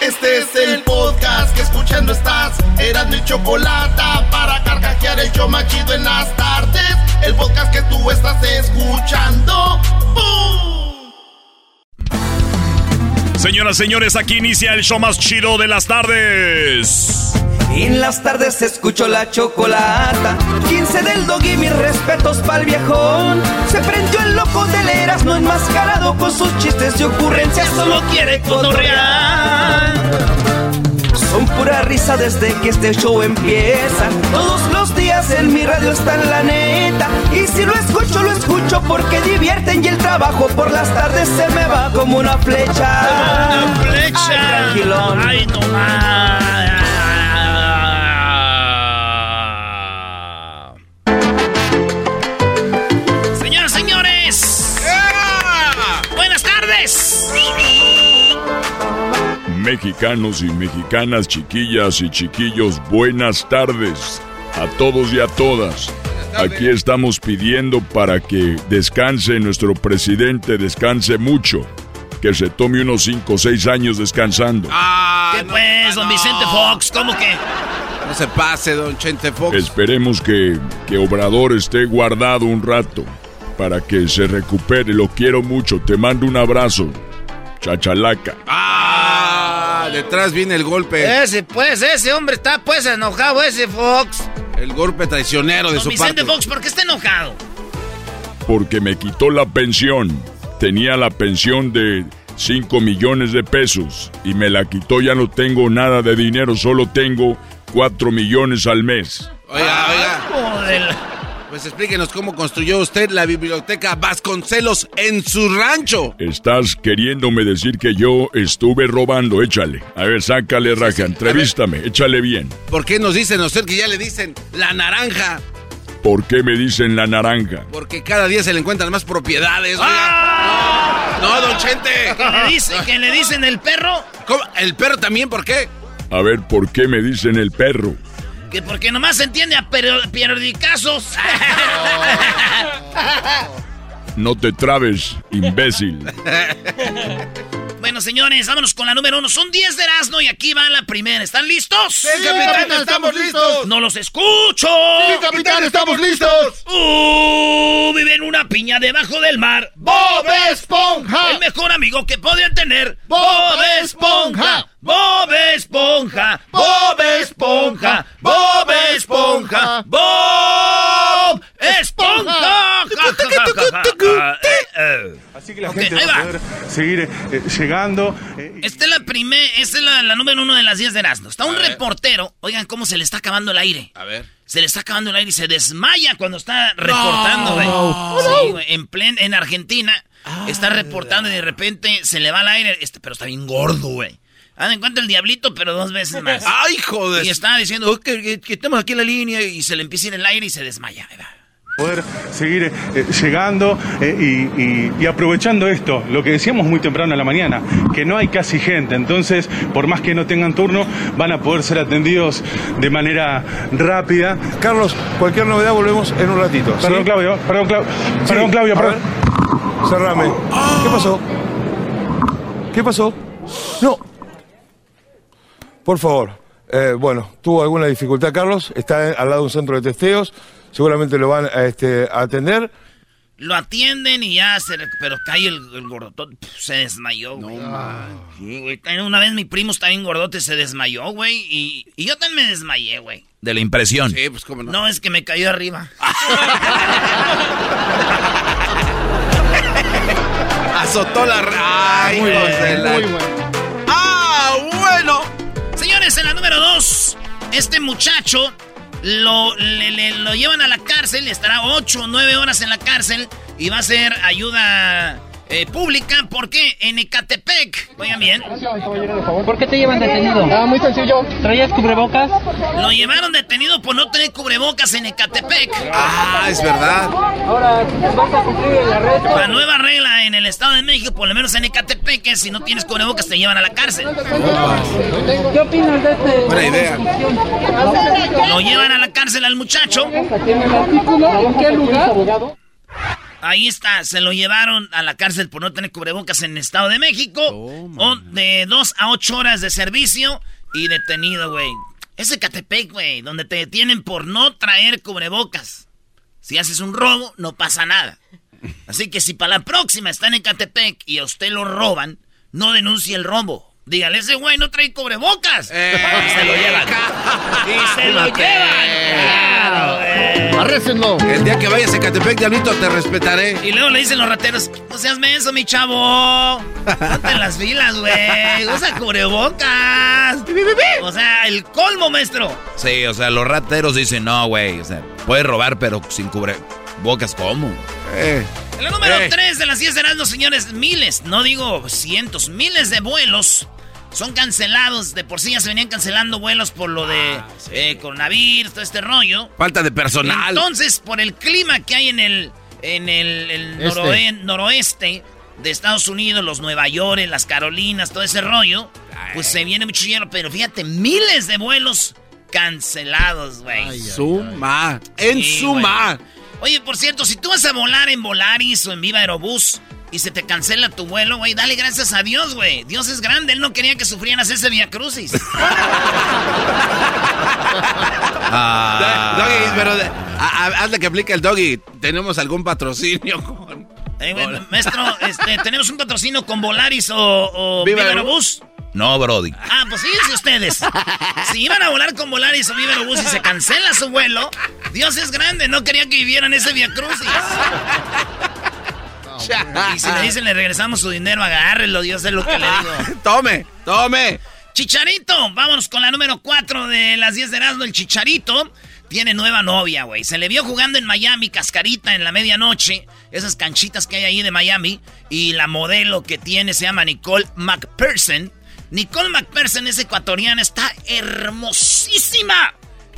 Este es el podcast que escuchando estás. Eran mi chocolate para carcajear el yo machido en las tardes. El podcast que tú estás escuchando. ¡Bum! Señoras, señores, aquí inicia el show más chido de las tardes. En las tardes se escuchó la chocolata. 15 del dog y mis respetos pa'l viejón. Se prendió el loco de leras, no enmascarado con sus chistes y ocurrencias. Solo quiere cotorrear. Son pura risa desde que este show empieza. Todos los días en mi radio está en la neta. Y si lo escucho, lo escucho porque divierten y el trabajo por las tardes se me va como una flecha. Una flecha. Ay, tranquilón. Ay, no Señoras, Mexicanos y mexicanas, chiquillas y chiquillos, buenas tardes a todos y a todas. Aquí estamos pidiendo para que descanse nuestro presidente, descanse mucho, que se tome unos 5 o 6 años descansando. ¿Qué pues, don Vicente Fox? ¿Cómo que? No se pase, don Chente Fox. Esperemos que, que Obrador esté guardado un rato para que se recupere. Lo quiero mucho, te mando un abrazo, chachalaca. Ah, detrás viene el golpe. Ese, pues, ese hombre está, pues, enojado, ese Fox. El golpe traicionero de Don su Vicente parte. Fox, ¿por qué está enojado? porque me quitó la pensión. Tenía la pensión de 5 millones de pesos y me la quitó. Ya no tengo nada de dinero, solo tengo 4 millones al mes. Oiga, oiga. Joder. Pues explíquenos cómo construyó usted la biblioteca Vasconcelos en su rancho. Estás queriéndome decir que yo estuve robando. Échale. A ver, sácale raja. Entrevístame. Échale bien. ¿Por qué nos dicen a usted que ya le dicen la naranja? ¿Por qué me dicen la naranja? Porque cada día se le encuentran más propiedades. ¡Ah! No, don Chente. ¿Que le, dice, que le dicen el perro? ¿Cómo? ¿El perro también? ¿Por qué? A ver, ¿por qué me dicen el perro? Que porque nomás se entiende a periodicazos. No te trabes, imbécil. bueno, señores, vámonos con la número uno. Son 10 de Erasmo y aquí va la primera. ¿Están listos? Sí, capitán, estamos listos. ¡No los escucho! Sí, capitán, estamos listos. ¡Uh! Vive en una piña debajo del mar. Bob Esponja. El mejor amigo que podrían tener. Bob Esponja. Bob Esponja. Bob Esponja. Bob Esponja. Bob Esponja. Así que la gente ahí va a poder seguir eh, llegando. eh, Esta es la primer, esta es la, la número uno de las 10 de Erasmo. Está un reportero. Oigan cómo se le está acabando el aire. A ver. Se le está acabando el aire y se desmaya cuando está reportando, güey. Sí, güey. En plen, en Argentina está reportando y de repente se le va el aire. Este, pero está bien gordo, güey. Haz en cuenta el diablito, pero dos veces más. ¡Ay, joder! Y está diciendo, "Oh, que, que- que estamos aquí en la línea y se le empieza a ir el aire y se desmaya. ¿verdad? Poder seguir eh, llegando eh, y, y- y aprovechando esto, lo que decíamos muy temprano en la mañana, que no hay casi gente, entonces por más que no tengan turno, van a poder ser atendidos de manera rápida. Carlos, cualquier novedad volvemos en un ratito. ¿sí? Perdón Claudio, perdón, Clau- Sí, perdón Claudio, perdón. Cerrame. ¿Qué pasó? ¿Qué pasó? No. Por favor. Eh, bueno, tuvo alguna dificultad Carlos, está al lado de un centro de testeos, seguramente lo van a, este, a atender. Lo atienden y ya se... le- Pero cae el, el gordotón. pf, Se desmayó, güey. Una vez mi primo está bien gordote, se desmayó, güey. Y, y yo también me desmayé, güey. De la impresión. Sí, pues cómo no. No, es que me cayó arriba. Azotó la... ¡Ay, hijos de la- ¡Ah, bueno! Señores, en la número dos, este muchacho lo, le- le- lo llevan a la cárcel, estará ocho o nueve horas en la cárcel y va a ser ayuda eh, pública porque en Ecatepec, oigan bien, ¿Por qué te llevan detenido? Ah, muy sencillo. ¿Traías cubrebocas? lo llevaron detenido por no tener cubrebocas en Ecatepec. Ah, es verdad. Ahora vas a cumplir el arresto. La nueva regla en el Estado de México, por lo menos en Ecatepec, es si no tienes cubrebocas te llevan a la cárcel. ¿Qué opinas de este? Buena idea. Lo llevan a la cárcel al muchacho ¿Tiene el artículo? ¿En qué lugar? Ahí está, se lo llevaron a la cárcel por no tener cubrebocas en el Estado de México. o de dos a ocho horas de servicio y detenido, güey. Ese Catepec, güey, donde te detienen por no traer cubrebocas. Si haces un robo, no pasa nada. Así que si para la próxima están en Catepec y a usted lo roban, no denuncie el robo. Dígale, ese güey no trae cubrebocas. Eh, y se lo llevan. y se lo llevan. Claro, güey. El día que vayas a Catepec, Diablito, te respetaré. Y luego le dicen los rateros, no seas menso, mi chavo. Ponte en las filas, güey. Usa cubrebocas. o sea, el colmo, maestro. Sí, o sea, los rateros dicen, no, güey. O sea, puedes robar, pero sin cubrebocas, ¿cómo? Eh. En la número 3 de las 10 de los señores, miles, no digo cientos, miles de vuelos son cancelados. De por sí ya se venían cancelando vuelos por lo de ah, eh, coronavirus, todo este rollo. Falta de personal. Entonces, por el clima que hay en el, en el, este. noroeste de Estados Unidos, los Nueva York, las Carolinas, todo ese rollo, pues se viene mucho hielo. Pero fíjate, miles de vuelos cancelados, güey. Suma. En suma. Oye, por cierto, si tú vas a volar en Volaris o en Viva Aerobús y se te cancela tu vuelo, güey, dale gracias a Dios, güey. Dios es grande, Él no quería que sufrieras ese Via Crucis. ah. Doggy, pero hazle que aplique el Doggy. ¿Tenemos algún patrocinio con...? Eh, maestro, este, ¿tenemos un patrocinio con Volaris o, o Viva, Aerobús? No, Brody. Ah, pues fíjense ustedes. Si iban a volar con Volaris o Viva Aerobús y se cancela su vuelo, Dios es grande, no quería que vivieran ese Via Crucis. y si le dicen le regresamos su dinero, agárrelo, Dios es lo que le digo. tome, tome. Chicharito, vámonos con la número 4 de las 10 de Erasmo, el Chicharito. Tiene nueva novia, güey. Se le vio jugando en Miami, cascarita en la medianoche. Esas canchitas que hay ahí de Miami. Y la modelo que tiene se llama Nicole McPherson. Nicole McPherson es ecuatoriana, está hermosísima.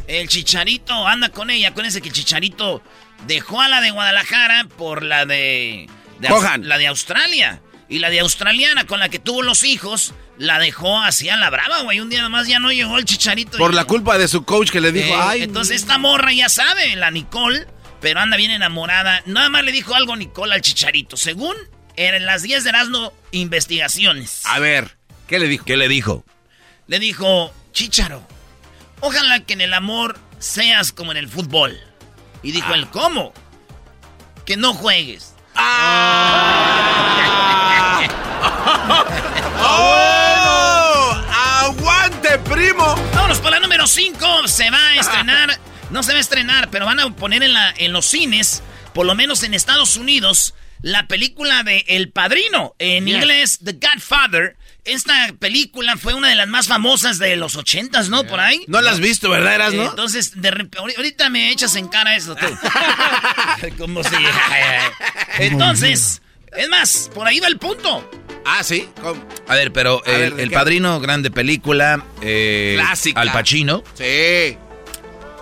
El Chicharito anda con ella, ese que el Chicharito dejó a la de Guadalajara por la de, la de Australia. Y la de australiana con la que tuvo los hijos, la dejó hacia la brava, güey. Un día más ya no llegó el Chicharito. Por la culpa de su coach que le dijo, eh, ay. Entonces esta morra ya sabe, la Nicole, pero anda bien enamorada. Nada más le dijo algo Nicole al Chicharito. Según en las 10 de Erasmo investigaciones. A ver, ¿qué le dijo? ¿Qué le dijo? Le dijo, Chicharo, Ojalá que en el amor seas como en el fútbol. Y dijo el ¿cómo? Que no juegues. ¡Ah! ¡Oh! ¡Aguante, primo! Vámonos por la número 5. Se va a estrenar. No se va a estrenar, pero van a poner en, la, en los cines, por lo menos en Estados Unidos, la película de El Padrino. En inglés, The Godfather. Esta película fue una de las más famosas de los ochentas, ¿no? Por ahí. No la has visto, ¿verdad, Eras, no? entonces, de ahorita me echas en cara eso tú. Como si... entonces, es más, por ahí va el punto. Ah, sí. A ver, pero El Padrino, grande película. Eh, Clásica. Al Pacino. Sí.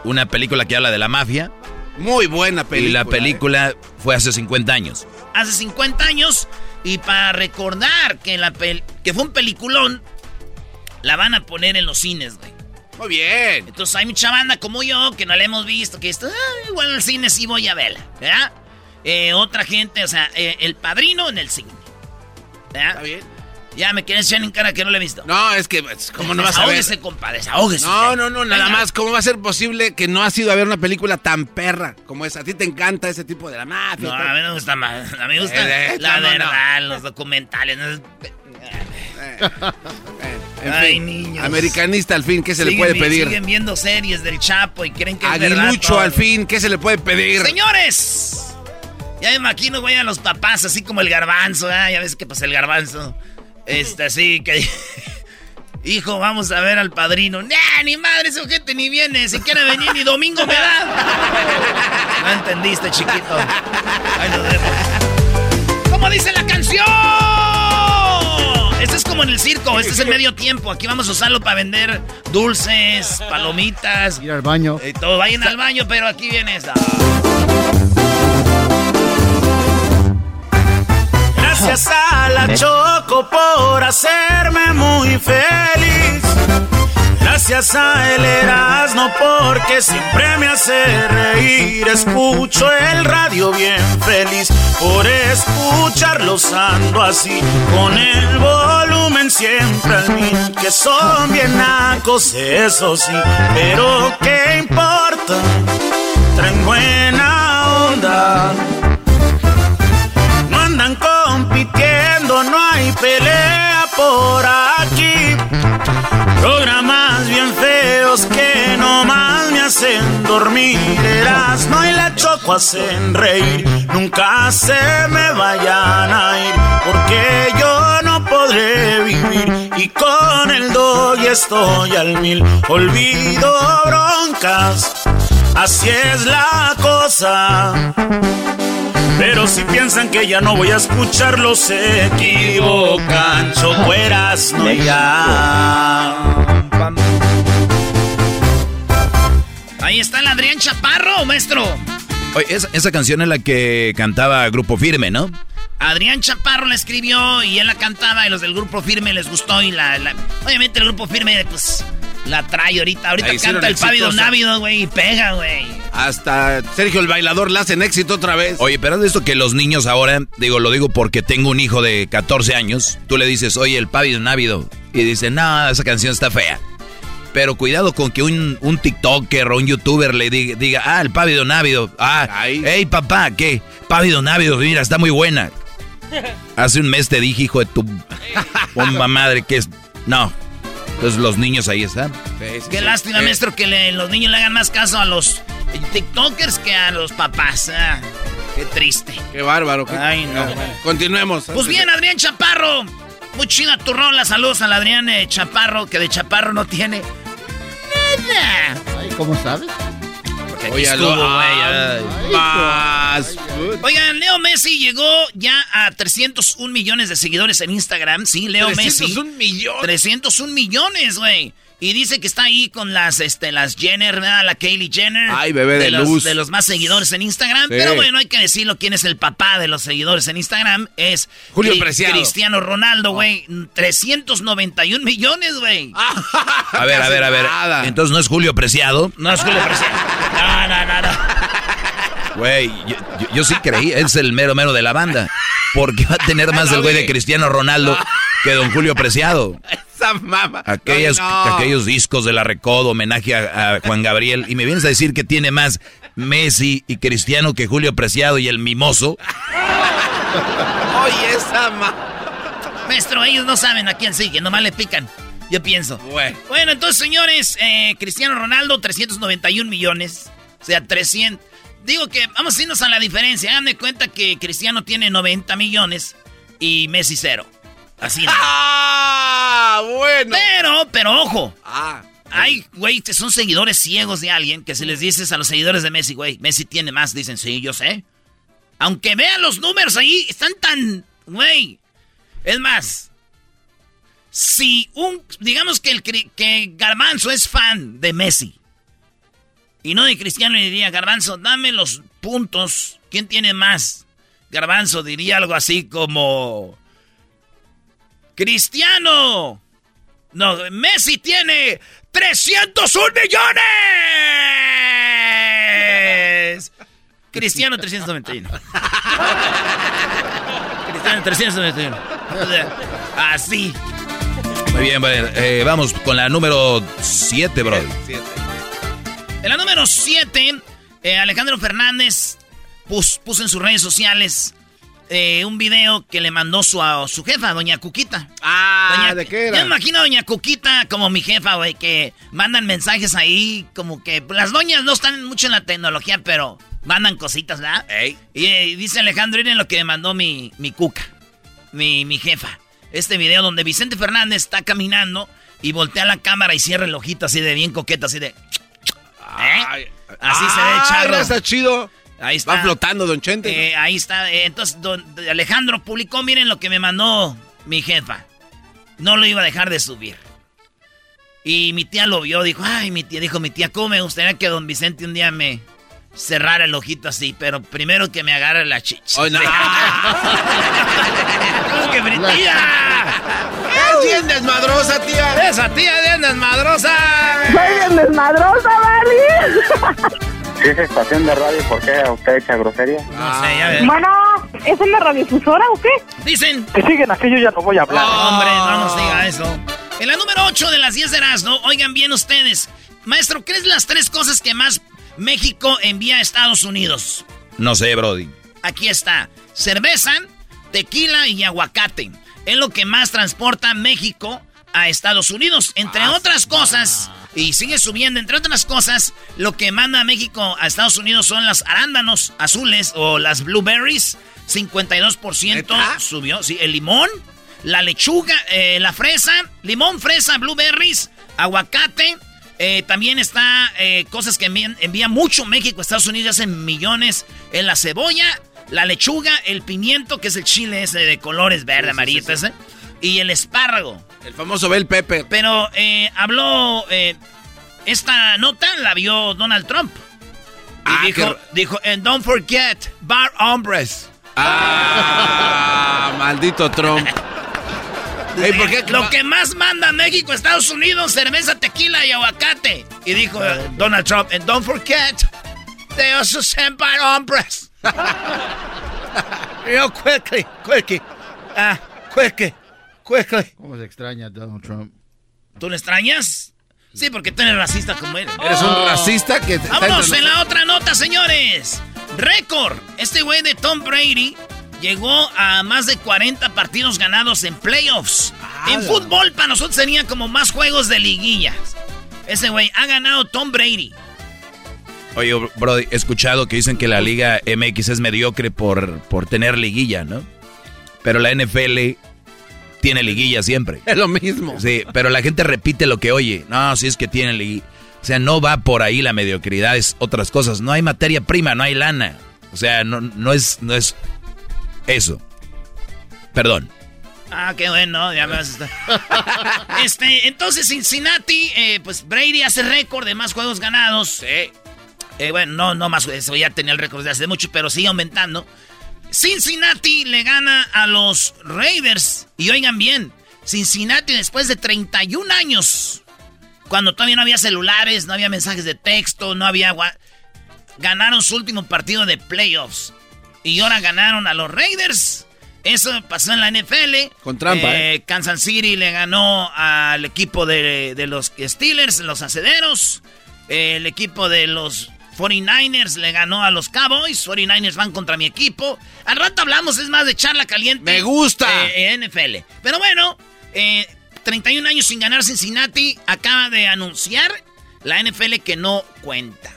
Una película que habla de la mafia. Muy buena película. Y la película fue hace 50 años. Hace 50 años y para recordar que, la que fue un peliculón, la van a poner en los cines, güey. Muy bien. Entonces hay mucha banda como yo que no la hemos visto, que esto, ah, igual el cine sí voy a verla, ¿verdad? Eh, otra gente, o sea, eh, el padrino en el cine. ¿verdad? Está bien. Ya me quieres echar en cara que no lo he visto. No, es que, pues, ¿cómo no vas a ver? Desahógese, compadre, desahógese. No, no, no, nada más. ¿Cómo va a ser posible que no has ido a ver una película tan perra como esa? ¿A ti te encanta ese tipo de la mafia? No, a mí no me gusta más. A mí me gusta eh, la verdad, los documentales. Eh, Ay, niños. Americanista al fin, ¿qué se le puede pedir? Siguen viendo series del Chapo y creen que es verdad. al fin, ¿qué se le puede pedir? Señores, ya me imagino, güey, a los papás, así como el garbanzo, ¿eh? ya ves que pues el garbanzo este, así que. Hijo, vamos a ver al padrino. Nah, ni madre, ese ojete ni viene. Si quiere venir, ni domingo me da. No entendiste, chiquito. Ahí nos vemos. ¿Cómo dice la canción? Este es como en el circo. Este es el medio tiempo. Aquí vamos a usarlo para vender dulces, palomitas. Ir al baño. Y todo. Vayan al baño, pero aquí viene esta. Gracias a la Choco por hacerme muy feliz. Gracias a él Erasmo porque siempre me hace reír. Escucho el radio bien feliz por escucharlos ando así con el volumen siempre al mil. Que son bien nacos, eso sí, pero ¿qué importa? Traen buena onda. Pelea por aquí. Programas bien feos que no más me hacen dormir. no y la choco hacen reír. Nunca se me vayan a ir porque yo no podré vivir. Y con el y estoy al mil. Olvido broncas, así es la cosa. Pero si piensan que ya no voy a escucharlos, se equivocan. Chocueras no ya. Ahí está el Adrián Chaparro, maestro. Oye, esa, canción es la que cantaba Grupo Firme, ¿no? Adrián Chaparro la escribió y él la cantaba y los del Grupo Firme les gustó y la... obviamente el Grupo Firme, pues, la trae ahorita. Ahorita canta el Pávido Návido, güey, y pega, güey. Hasta Sergio el Bailador la hacen éxito otra vez. Oye, pero es esto que los niños ahora, digo, lo digo porque tengo un hijo de 14 años, tú le dices, oye, el Pávido Návido, y dice, no, esa canción está fea. Pero cuidado con que un, un TikToker o un YouTuber le diga, diga, ah, el Pávido Návido, ah, hey papá, ¿qué? Pávido Návido, mira, está muy buena. Hace un mes te dije, hijo de tu bomba madre, que es... No, entonces los niños ahí están. Qué lástima, maestro, que los niños le hagan más caso a los TikTokers que a los papás. Ah, qué triste. Qué bárbaro. Ay, no. continuemos. Pues bien, Adrián Chaparro. Muy chida tu rola. Saludos al Adrián eh, Chaparro, que de Chaparro no tiene nada. Ay, ¿cómo sabes? Oye, Oigan, Leo Messi llegó ya a 301 millones de seguidores en Instagram. Sí, Leo Messi. 301 millones. 301 millones, güey. Y dice que está ahí con las, este, las Jenner, ¿verdad? La Kaylee Jenner. Ay, bebé de, los, De los más seguidores en Instagram. Pero bueno, hay que decirlo quién es el papá de los seguidores en Instagram. Es Julio Preciado. Cristiano Ronaldo, güey. 391 millones, güey. a ver, a ver, a ver. Entonces no es Julio Preciado. No es Julio Preciado. No, no, no, no. Güey, yo, sí creí, es el mero mero de la banda. Porque va a tener más del güey de Cristiano Ronaldo que don Julio Preciado. Aquellos, discos de la Recodo, homenaje a, Juan Gabriel. Y me vienes a decir que tiene más Messi y Cristiano que Julio Preciado y el mimoso. Oye, esa ma... Maestro, ellos no saben a quién sigue, nomás le pican. Yo pienso. Bueno, bueno entonces, señores, eh, Cristiano Ronaldo, 391 millones. O sea, 300. Digo que vamos a irnos a la diferencia. Hagan de cuenta que Cristiano tiene 90 millones y Messi cero. Así. ¡Ah! Bueno. Pero, pero ojo. Ah. Hay, güey, que son seguidores ciegos de alguien que si les dices a los seguidores de Messi, güey, Messi tiene más, dicen, sí, yo sé. Aunque vean los números ahí, están tan, güey. Es más, si un, digamos que el que Garbanzo es fan de Messi y no de Cristiano, le diría, Garbanzo, dame los puntos, ¿quién tiene más? Garbanzo diría algo así como Cristiano. No, Messi tiene 301 millones. Cristiano 391. Cristiano 391. Así. Muy bien, eh, vamos con la número 7, bro. En la número 7, eh, Alejandro Fernández puso en sus redes sociales eh, un video que le mandó su, a, su jefa, doña Cuquita. Ah, ¿de qué era? Yo me imagino a doña Cuquita como mi jefa, güey, que mandan mensajes ahí, como que las doñas no están mucho en la tecnología, pero mandan cositas, ¿verdad? Y, dice Alejandro, miren lo que me mandó mi, mi Cuca, mi, mi jefa. Este video donde Vicente Fernández está caminando y voltea la cámara y cierra el ojito así de bien coqueta, así de... ¿Eh? Así se ve, charro. Está chido. Ahí está. Va flotando, don Chente. Eh, ahí está. Eh, entonces, don Alejandro publicó, miren lo que me mandó mi jefa. No lo iba a dejar de subir. Y mi tía lo vio, dijo, ay, mi tía, dijo mi tía, ¿cómo me gustaría que don Vicente un día me cerrara el ojito así? Pero primero que me agarre la chicha. ¡Oh, no! que mi tía! Es bien desmadrosa, tía. Esa tía es bien desmadrosa. desmadrosa, Vali. Si es estación de radio, ¿por qué usted echa grosería? No sé, ya ves. Bueno, ¿es una radiodifusora o qué? Dicen. Que siguen así, yo ya no voy a hablar. Hombre, no nos diga eso. En la número 8 de las 10 de Erasmo, oigan bien ustedes. Maestro, ¿qué es las tres cosas que más México envía a Estados Unidos? No sé, Brody. Aquí está. Cerveza, tequila y aguacate. Es lo que más transporta México a Estados Unidos. Entre otras cosas, y sigue subiendo, entre otras cosas, lo que manda México a Estados Unidos son las arándanos azules o las blueberries. 52% subió. Sí, el limón, la lechuga, eh, la fresa, limón, fresa, blueberries, aguacate. Eh, también está eh, cosas que envía mucho México a Estados Unidos, hacen millones. En la cebolla, la lechuga, el pimiento, que es el chile ese de colores verde, amarillo, ese, y el espárrago. El famoso Bell Pepper. Pero eh, habló, esta nota la vio Donald Trump. Y Ah, dijo, dijo, and don't forget, bar hombres. Ah, maldito Trump. Ey, ¿por qué? Lo que más manda México Estados Unidos, cerveza, tequila y aguacate. Y dijo eh, Donald Trump, and don't forget, they also send hombres. Real quickly, quickly. Ah, quickly, quickly. ¿Cómo se extraña Donald Trump? ¿Tú le extrañas? Sí, porque tú eres racista como él. Eres un racista que... Vámonos en la otra nota, señores. Récord. Este güey de Tom Brady llegó a más de 40 partidos ganados en playoffs. en fútbol para nosotros serían como más juegos de liguillas. Ese güey ha ganado Tom Brady. Oye, Brody, he escuchado que dicen que la Liga MX es mediocre por, por tener liguilla, ¿no? Pero la NFL tiene liguilla siempre. Es lo mismo. Sí, pero la gente repite lo que oye. No, si es que tiene liguilla. O sea, no va por ahí la mediocridad, es otras cosas. No hay materia prima, no hay lana. O sea, no, no es, no es eso. Perdón. Ah, qué bueno, ya me vas a estar. este, entonces Cincinnati, eh, pues Brady hace récord de más juegos ganados. Sí. Eh, bueno, no, no más, eso ya tenía el récord de hace mucho, pero sigue aumentando. Cincinnati le gana a los Raiders. Y oigan bien, Cincinnati después de 31 años, cuando todavía no había celulares, no había mensajes de texto, no había... gua- Ganaron su último partido de playoffs. Y ahora ganaron a los Raiders. Eso pasó en la NFL. Con trampa, Eh, Kansas City le ganó al equipo de, de los Steelers, los acederos. Eh, el equipo de los 49ers le ganó a los Cowboys. 49ers van contra mi equipo. Al rato hablamos, es más de charla caliente. Me gusta. Eh, NFL. Pero bueno, eh, 31 años sin ganar Cincinnati. Acaba de anunciar la NFL que no cuenta.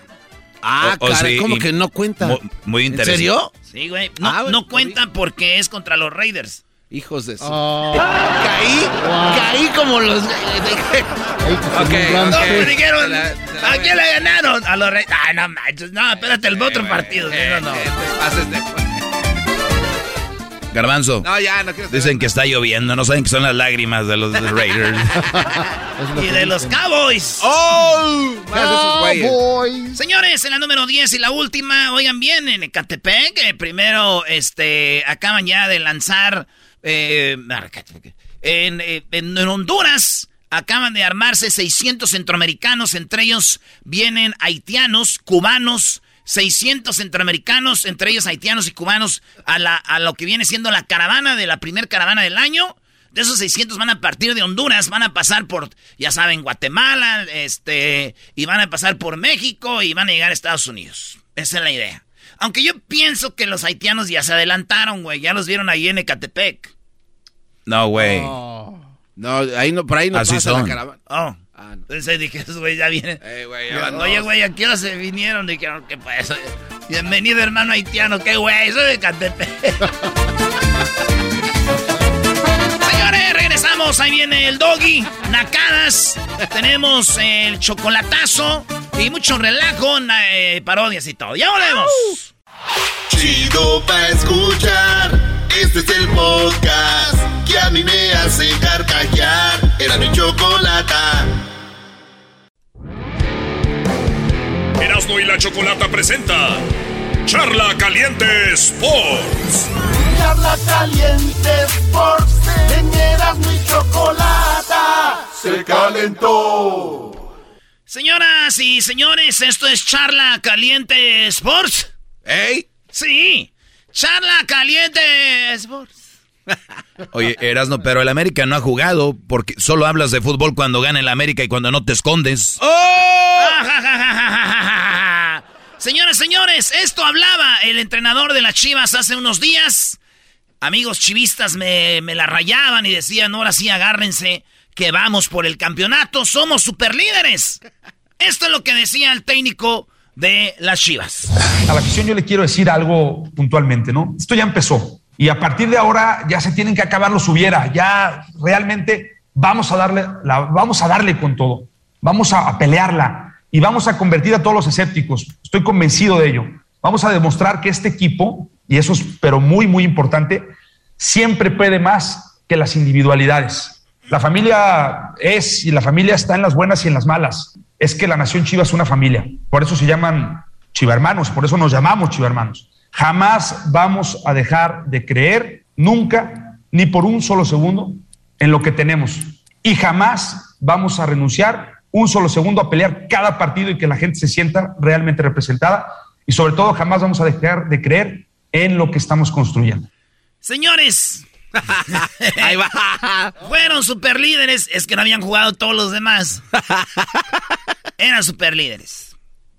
Ah, O- o caray, sí, ¿cómo y- que no cuenta? Mu- Muy ¿En interesante. serio? Sí, güey. No, Ah, no bueno, cuenta porque es contra los Raiders. Hijos de su... Oh. Caí, caí como los... ok, No, ok. me dijeron, Se la- ¿a quién le ganaron? A los Raiders. Ay, no manches. No, espérate, el otro partido. Eh, no, no. eh, te pases de- Garbanzo. No, ya, no quiero Dicen que está lloviendo, no saben que son las lágrimas de los Raiders. Y de los Cowboys. ¡Oh! Güeyes. Señores, en la número 10 y la última, oigan bien, en Ecatepec, eh, primero, este, acaban ya de lanzar, eh, en, eh, en- en Honduras, acaban de armarse 600 centroamericanos, entre ellos vienen haitianos, cubanos, 600 centroamericanos, entre ellos haitianos y cubanos, a, la, a lo que viene siendo la caravana de la primer caravana del año. De esos 600 van a partir de Honduras, van a pasar por, ya saben, Guatemala, este, y van a pasar por México y van a llegar a Estados Unidos. Esa es la idea. Aunque yo pienso que los haitianos ya se adelantaron, güey, ya los vieron ahí en Ecatepec. No, güey. No, ahí no, por ahí no Así pasa son. la caravana. Oh. Ah, no. Entonces dije, esos güey ya vienen. Eh, güey, ya van Oye, dos. güey, ¿a qué hora se vinieron? Dijeron, ¿qué pues? Bienvenido, hermano haitiano. ¿Qué güey? Soy de Ecatepec. Señores, regresamos. Ahí viene el doggy, nacadas. Tenemos el chocolatazo y mucho relajo, eh, parodias y todo. Ya volvemos. Chido pa' escuchar. Este es el podcast que a mí me hace carcajear. Era mi chocolata. Erasmo y la Chocolata presenta Charla Caliente Sports. Charla caliente Sports. En Erasmo y chocolata. Se calentó. Señoras y señores, esto es Charla Caliente Sports. ¿Ey? Sí, Charla Caliente Sports. Oye, Erasno, pero el América no ha jugado porque solo hablas de fútbol cuando gana el América y cuando no te escondes. ¡Oh! Señores, señores, esto hablaba el entrenador de las Chivas hace unos días. Amigos chivistas me, me la rayaban y decían, ahora sí agárrense que vamos por el campeonato, somos superlíderes. Esto es lo que decía el técnico de las Chivas. A la afición yo le quiero decir algo puntualmente, ¿no? Esto ya empezó y a partir de ahora ya se tienen que acabar los hubiera, ya realmente vamos a darle, la, vamos a darle con todo, vamos a, a pelearla y vamos a convertir a todos los escépticos. Estoy convencido de ello. Vamos a demostrar que este equipo, y eso es pero muy, muy importante, siempre puede más que las individualidades. La familia es y la familia está en las buenas y en las malas. Es que la nación Chiva es una familia. Por eso se llaman chivermanos, por eso nos llamamos chivermanos. Jamás vamos a dejar de creer, nunca, ni por un solo segundo, en lo que tenemos. Y jamás vamos a renunciar un solo segundo a pelear cada partido y que la gente se sienta realmente representada. Y sobre todo, jamás vamos a dejar de creer en lo que estamos construyendo. Señores, Ahí va. Fueron superlíderes. Es que no habían jugado todos los demás. Eran superlíderes.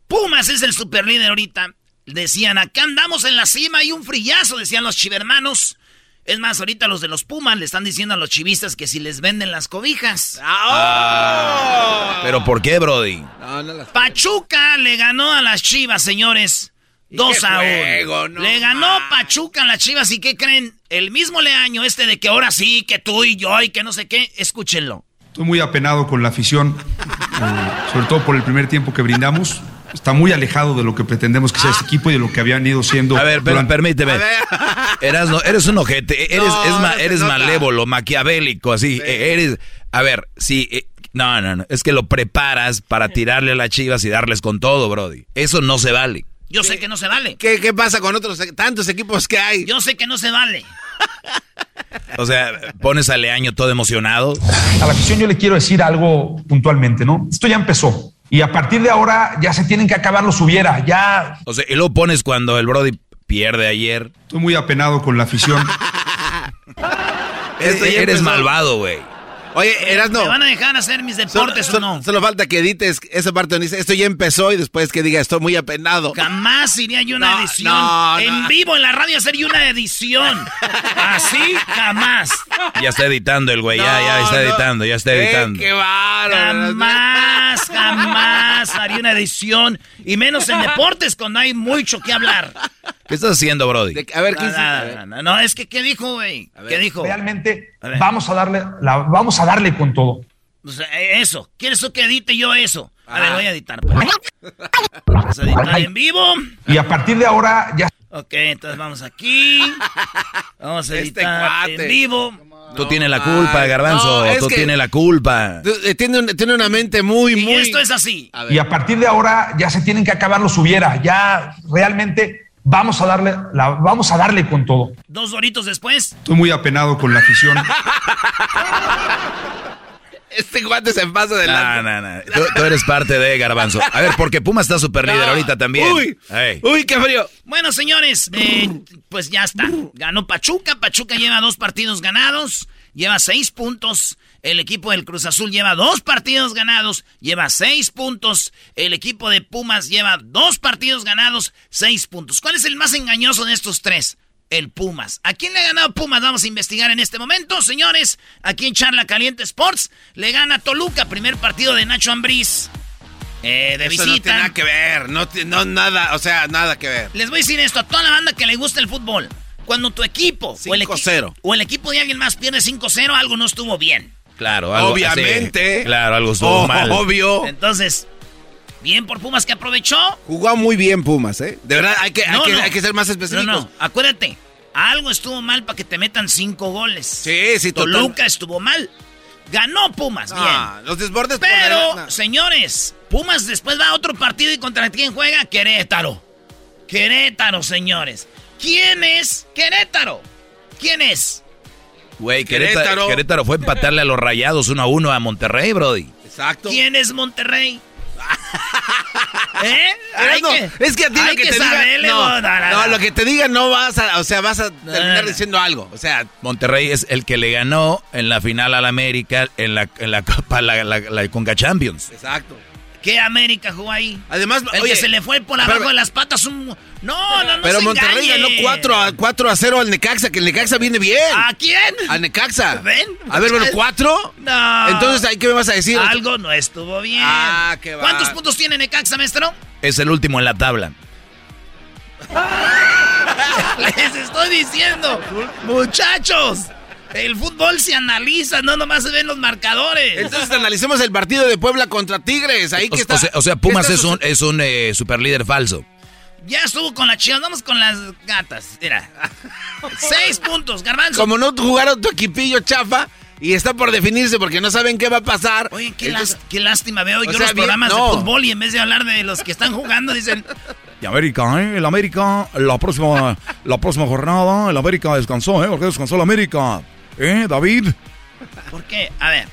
Pumas es el superlíder ahorita. Decían, acá andamos en la cima y un frillazo, decían los chivermanos. Es más, ahorita los de los Pumas le están diciendo a los chivistas que si les venden las cobijas. Ah, ¿Pero por qué, Brody? No, no las- Pachuca le ganó a las chivas, señores. ¿Y 2 qué a 1. juego? No le ganó Pachuca a las chivas. ¿Y qué creen? El mismo leaño este de que ahora sí, que tú y yo y que no sé qué. Escúchenlo. Estoy muy apenado con la afición, eh, sobre todo por el primer tiempo que brindamos. Está muy alejado de lo que pretendemos que sea este equipo y de lo que habían ido siendo. A ver, pero durante- permíteme. Erasno, eres un ojete, eres, No, es ma- no eres malévolo, maquiavélico, así. eh, Eres, a ver, sí, eh, no, no, no, es que lo preparas para tirarle a las chivas y darles con todo, Brody. Eso no se vale. Yo sé que no se vale. ¿Qué, ¿Qué pasa con otros e- tantos equipos que hay? Yo sé que no se vale. O sea, pones a Leaño todo emocionado. A la afición yo le quiero decir algo puntualmente, ¿no? Esto ya empezó. Y a partir de ahora ya se tienen que acabar los hubiera. Ya O sea, y luego pones cuando el Brody pierde ayer. estoy muy apenado con la afición. Esto ya eres empezó. malvado, güey. Oye, Erasno. ¿Me van a dejar hacer mis deportes solo, o no? solo falta que edites esa parte donde dice, esto ya empezó y después que diga, estoy muy apenado. Jamás iría yo a una No, edición. no, en no. vivo, en la radio, hacer yo una edición. Así, jamás. Ya está editando el güey, ya, ya está No, no. editando, ya está Eh, editando. qué bárbaro. Jamás, jamás haría una edición. Y menos en deportes, cuando hay mucho que hablar. ¿Qué estás haciendo, Brody? De- a ver, ¿qué No, no, no, es que, ¿qué dijo, güey? ¿Qué dijo? Realmente A vamos a darle, la- vamos a darle con todo. O sea, eh, eso. ¿Quieres que edite yo eso? A ver, Ah. voy a editar. pues. Vamos a editar en vivo. Y a partir de ahora ya Ok, entonces vamos aquí. Vamos a Este editar cuate. en vivo. Tú tienes la culpa, Garbanzo, No, tú tienes la culpa. Eh, Tiene, un- tiene una mente muy, Y muy... esto es así. A y a partir de ahora ya se tienen que acabar los hubiera. Ya realmente vamos a darle, la- vamos a darle con todo. Dos doritos después. Estoy muy apenado con la afición. Este guante se pasa de No, la... no, no. Tú, tú eres parte de Garbanzo. A ver, porque Puma está super líder ahorita también. Uy, uy, qué frío. Bueno, señores, eh, pues ya está. Ganó Pachuca. Pachuca lleva dos partidos ganados. Lleva seis puntos. El equipo del Cruz Azul lleva dos partidos ganados. Lleva seis puntos. El equipo de Pumas lleva dos partidos ganados. Seis puntos. ¿Cuál es el más engañoso de estos tres? El Pumas. ¿A quién le ha ganado Pumas? Vamos a investigar en este momento, señores. Aquí en Charla Caliente Sports le gana Toluca. Primer partido de Nacho Ambriz. Eh, de Eso no visita. tiene nada que ver, no, no nada, o sea, nada que ver. Les voy a decir esto a toda la banda que le gusta el fútbol. Cuando tu equipo o el, equi- 5-0. o el equipo de alguien más pierde 5-0, algo no estuvo bien. Claro, algo Obviamente. sí, claro, algo estuvo Oh, mal. Obvio. Entonces, bien por Pumas que aprovechó. Jugó muy bien Pumas, ¿eh? De verdad, hay que, hay No, que, no. hay que ser más No, específicos. no, acuérdate. Algo estuvo mal para que te metan 5 goles. Sí, sí, total. Toluca estuvo mal. Ganó Pumas, Ah, los desbordes Pero, la- no. señores, Pumas después va a otro partido y contra quién juega? Querétaro. Querétaro, señores. ¿Quién es Querétaro? ¿Quién es? Güey, Querétaro. Querétaro. Fue empatarle a los rayados 1 a 1 a Monterrey, Brody. Exacto. ¿Quién es Monterrey? ¿Eh? No, que- es que a ti lo que, que te digan, no, no, lo que te digan no vas a, o sea, vas a terminar diciendo algo, o sea, Monterrey es el que le ganó en la final al América en la, en la Copa, la, la, la Conca Champions. exacto. ¿Qué América jugó ahí? Además, El oye, que se le fue por abajo pero- de las patas un... No, no, no pero se Monterrey engañe. ganó 4 a, 4 a 0 al Necaxa, que el Necaxa viene bien. ¿A quién? Al Necaxa. ¿Ven? A ver, bueno, ¿cuatro? No. Entonces, ¿ahí qué me vas a decir? Algo no estuvo bien. Ah, qué va. ¿Cuántos puntos tiene Necaxa, maestro? Es el último en la tabla. Les estoy diciendo, muchachos, el fútbol se analiza, no nomás se ven los marcadores. Entonces analicemos el partido de Puebla contra Tigres. Ahí que O, está. o sea, o sea, Pumas ¿qué es un, es un eh, superlíder falso. Ya estuvo con las chivas, vamos con las gatas. Mira, seis puntos, garbanzo. Como no jugaron tu equipillo chafa y está por definirse porque no saben qué va a pasar. Oye, qué, Entonces, qué lástima veo yo sea, los bien- programas no. de fútbol y en vez de hablar de los que están jugando dicen, Y América, ¿eh? El América, la próxima, la próxima jornada, el América descansó, ¿eh? Porque descansó el América. ¿Eh, David? ¿por qué? A ver,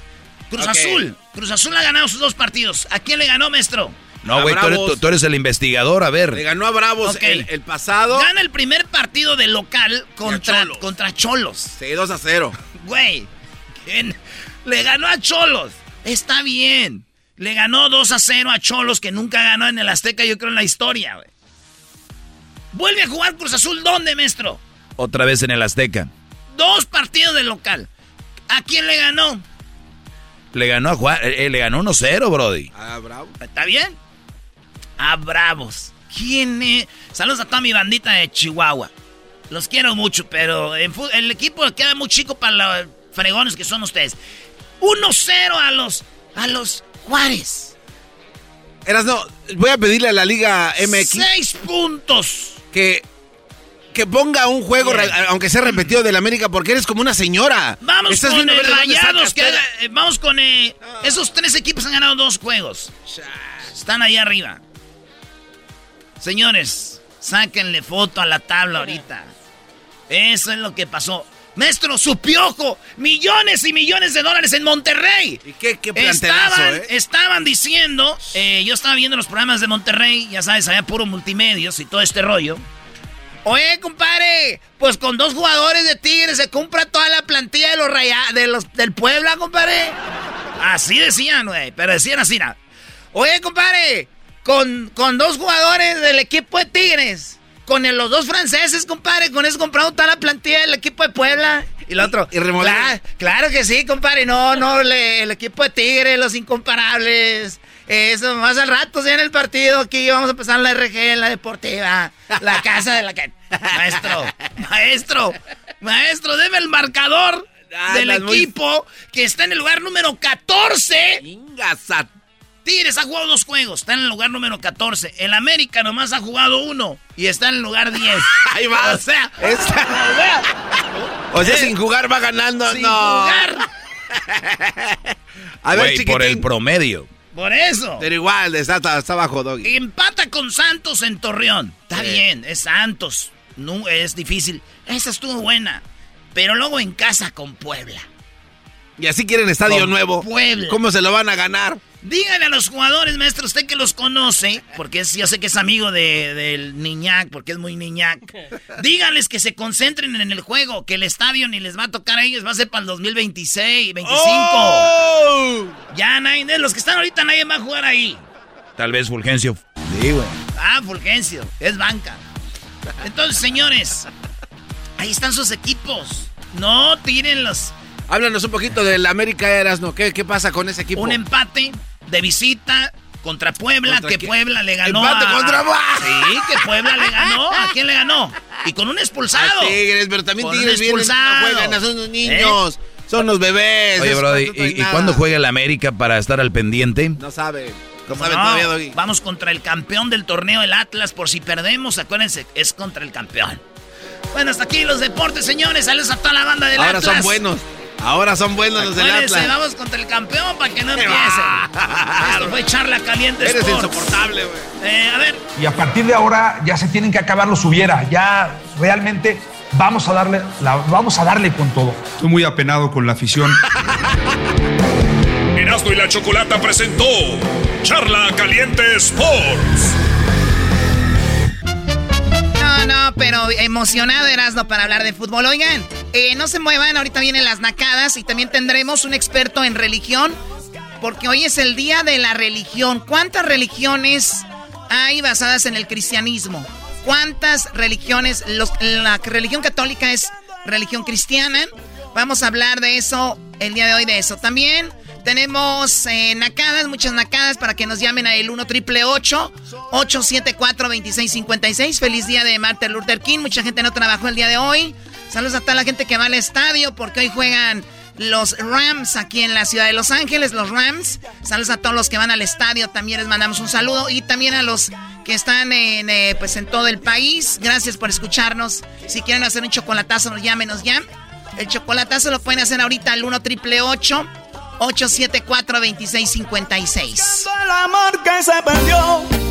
Cruz. Azul, Cruz Azul ha ganado sus dos partidos. ¿A quién le ganó, maestro? No, güey, tú eres, Bravos. tú- tú eres el investigador, a le ver. ganó a Bravos el pasado. Gana el primer partido de local contra Cholos. contra Cholos. Sí, 2 a 0. Güey, ¿quién? le ganó a Cholos. Está bien. Le ganó 2 a 0 a Cholos que nunca ganó en el Azteca, yo creo, en la historia, güey. Vuelve a jugar Cruz Azul, ¿dónde, maestro? Otra vez en el Azteca. Dos partidos de local. ¿A quién le ganó? Le ganó a Juan, eh, eh, le ganó 1-0, Brody. Ah, Bravo. ¿Está bien? A Bravos. ¿Quién es? Saludos a toda mi bandita de Chihuahua. Los quiero mucho, pero en el equipo queda muy chico para los fregones que son ustedes. 1-0 a los, a los Juárez. Eras no, voy a pedirle a la Liga MX Seis puntos. que, que ponga un juego, aunque sea repetido del América, porque eres como una señora. Vamos Estás con el Rayados. Que haga- eh, vamos con... eh, esos tres equipos han ganado dos juegos. Están ahí arriba. Señores, sáquenle foto a la tabla ahorita. Eso es lo que pasó. Maestro, su piojo, millones y millones de dólares en Monterrey. ¿Y qué, qué Estaban, eh? estaban diciendo, eh, yo estaba viendo los programas de Monterrey, ya sabes, había puro multimedios y todo este rollo. Oye, compadre, pues con dos jugadores de Tigres se compra toda la plantilla de los raya de los del Puebla, compadre. Así decían, güey, pero decían así, nada. Oye, compadre, con, con dos jugadores del equipo de Tigres, con el- los dos franceses, compadre, con eso compramos toda la plantilla del equipo de Puebla. Y el otro, y. "Cla- claro que sí, compadre, no, no, le- el equipo de Tigres, los incomparables. Eso, más al rato, ya en el partido, aquí vamos a empezar la RG, la deportiva, la casa de la que... Maestro, maestro, maestro, deme el marcador Ah, del muy- equipo que está en el lugar número 14. Ingasa. Tigres ha jugado dos juegos, está en el lugar número 14. El América nomás ha jugado uno y está en el lugar 10. Ahí va. O sea, Esta- o sea, O sea, sin jugar va ganando. sin no. jugar. A ver, chiquitín. por el promedio. Por eso. Pero igual, está, bajo, Doggy. Empata con Santos en Torreón. Está bien, es Santos. No, es difícil. Esa estuvo buena. Pero luego en casa con Puebla. Y así quieren estadio Con nuevo. Puebla. ¿Cómo se lo van a ganar? Díganle a los jugadores, maestro, usted que los conoce, porque es- yo sé que es amigo de- del niñac, porque es muy niñac. Díganles que se concentren en el juego, que el estadio ni les va a tocar a ellos, va a ser para el 2026, 25. ¡Oh! Ya nadie, de los que están ahorita nadie va a jugar ahí. Tal vez Fulgencio. Sí, güey. Ah, Fulgencio, es banca. Entonces, señores, ahí están sus equipos. No tiren los... Háblanos un poquito del América Erasno. ¿Qué, ¿Qué pasa con ese equipo? Un empate de visita contra Puebla, ¿Contra que? Puebla le ganó ¡Empate a... contra Puebla! Sí, que Puebla le ganó. ¿A quién le ganó? Y con un expulsado. A Tigres, pero también Con Tigres vienen, no expulsado. juegan, son unos niños, son los bebés. Oye, Brody, ¿y, cuándo juega el América para estar al pendiente? No sabe, no ¿Cómo sabe no? todavía, Doggy. Vamos contra el campeón del torneo, el Atlas. Por si perdemos, acuérdense, es contra el campeón. Bueno, hasta aquí los deportes, señores. Saludos a toda la banda del Ahora Atlas. son buenos. Ahora son buenos los del Atlas. vamos contra el campeón para que no ¡Qué empiecen. Esto fue charla caliente Eres Sports. insoportable, güey. Eh, a ver, Y a partir de ahora ya se tienen que acabar los hubiera. Ya realmente vamos a darle, la- vamos a darle con todo. Estoy muy apenado con la afición. Erasmo y la Chocolata presentó Charla Caliente Sports. No, no, pero emocionado Erasmo para hablar de fútbol. Oigan, eh, no se muevan, ahorita vienen las nacadas y también tendremos un experto en religión, porque hoy es el día de la religión. ¿Cuántas religiones hay basadas en el cristianismo? ¿Cuántas religiones? la religión católica es religión cristiana. Vamos a hablar de eso el día de hoy, de eso. También tenemos eh, nacadas, muchas nacadas para que nos llamen a el 1 triple 874 2656. Feliz día de Martin Luther King. Mucha gente no trabajó el día de hoy. Saludos a toda la gente que va al estadio porque hoy juegan los Rams aquí en la ciudad de Los Ángeles, los Rams. Saludos a todos los que van al estadio, también les mandamos un saludo y también a los que están en, eh, pues en todo el país. Gracias por escucharnos. Si quieren hacer un chocolatazo, llámenos ya. El chocolatazo lo pueden hacer ahorita al 1 triple 874 2656. El amor que se perdió.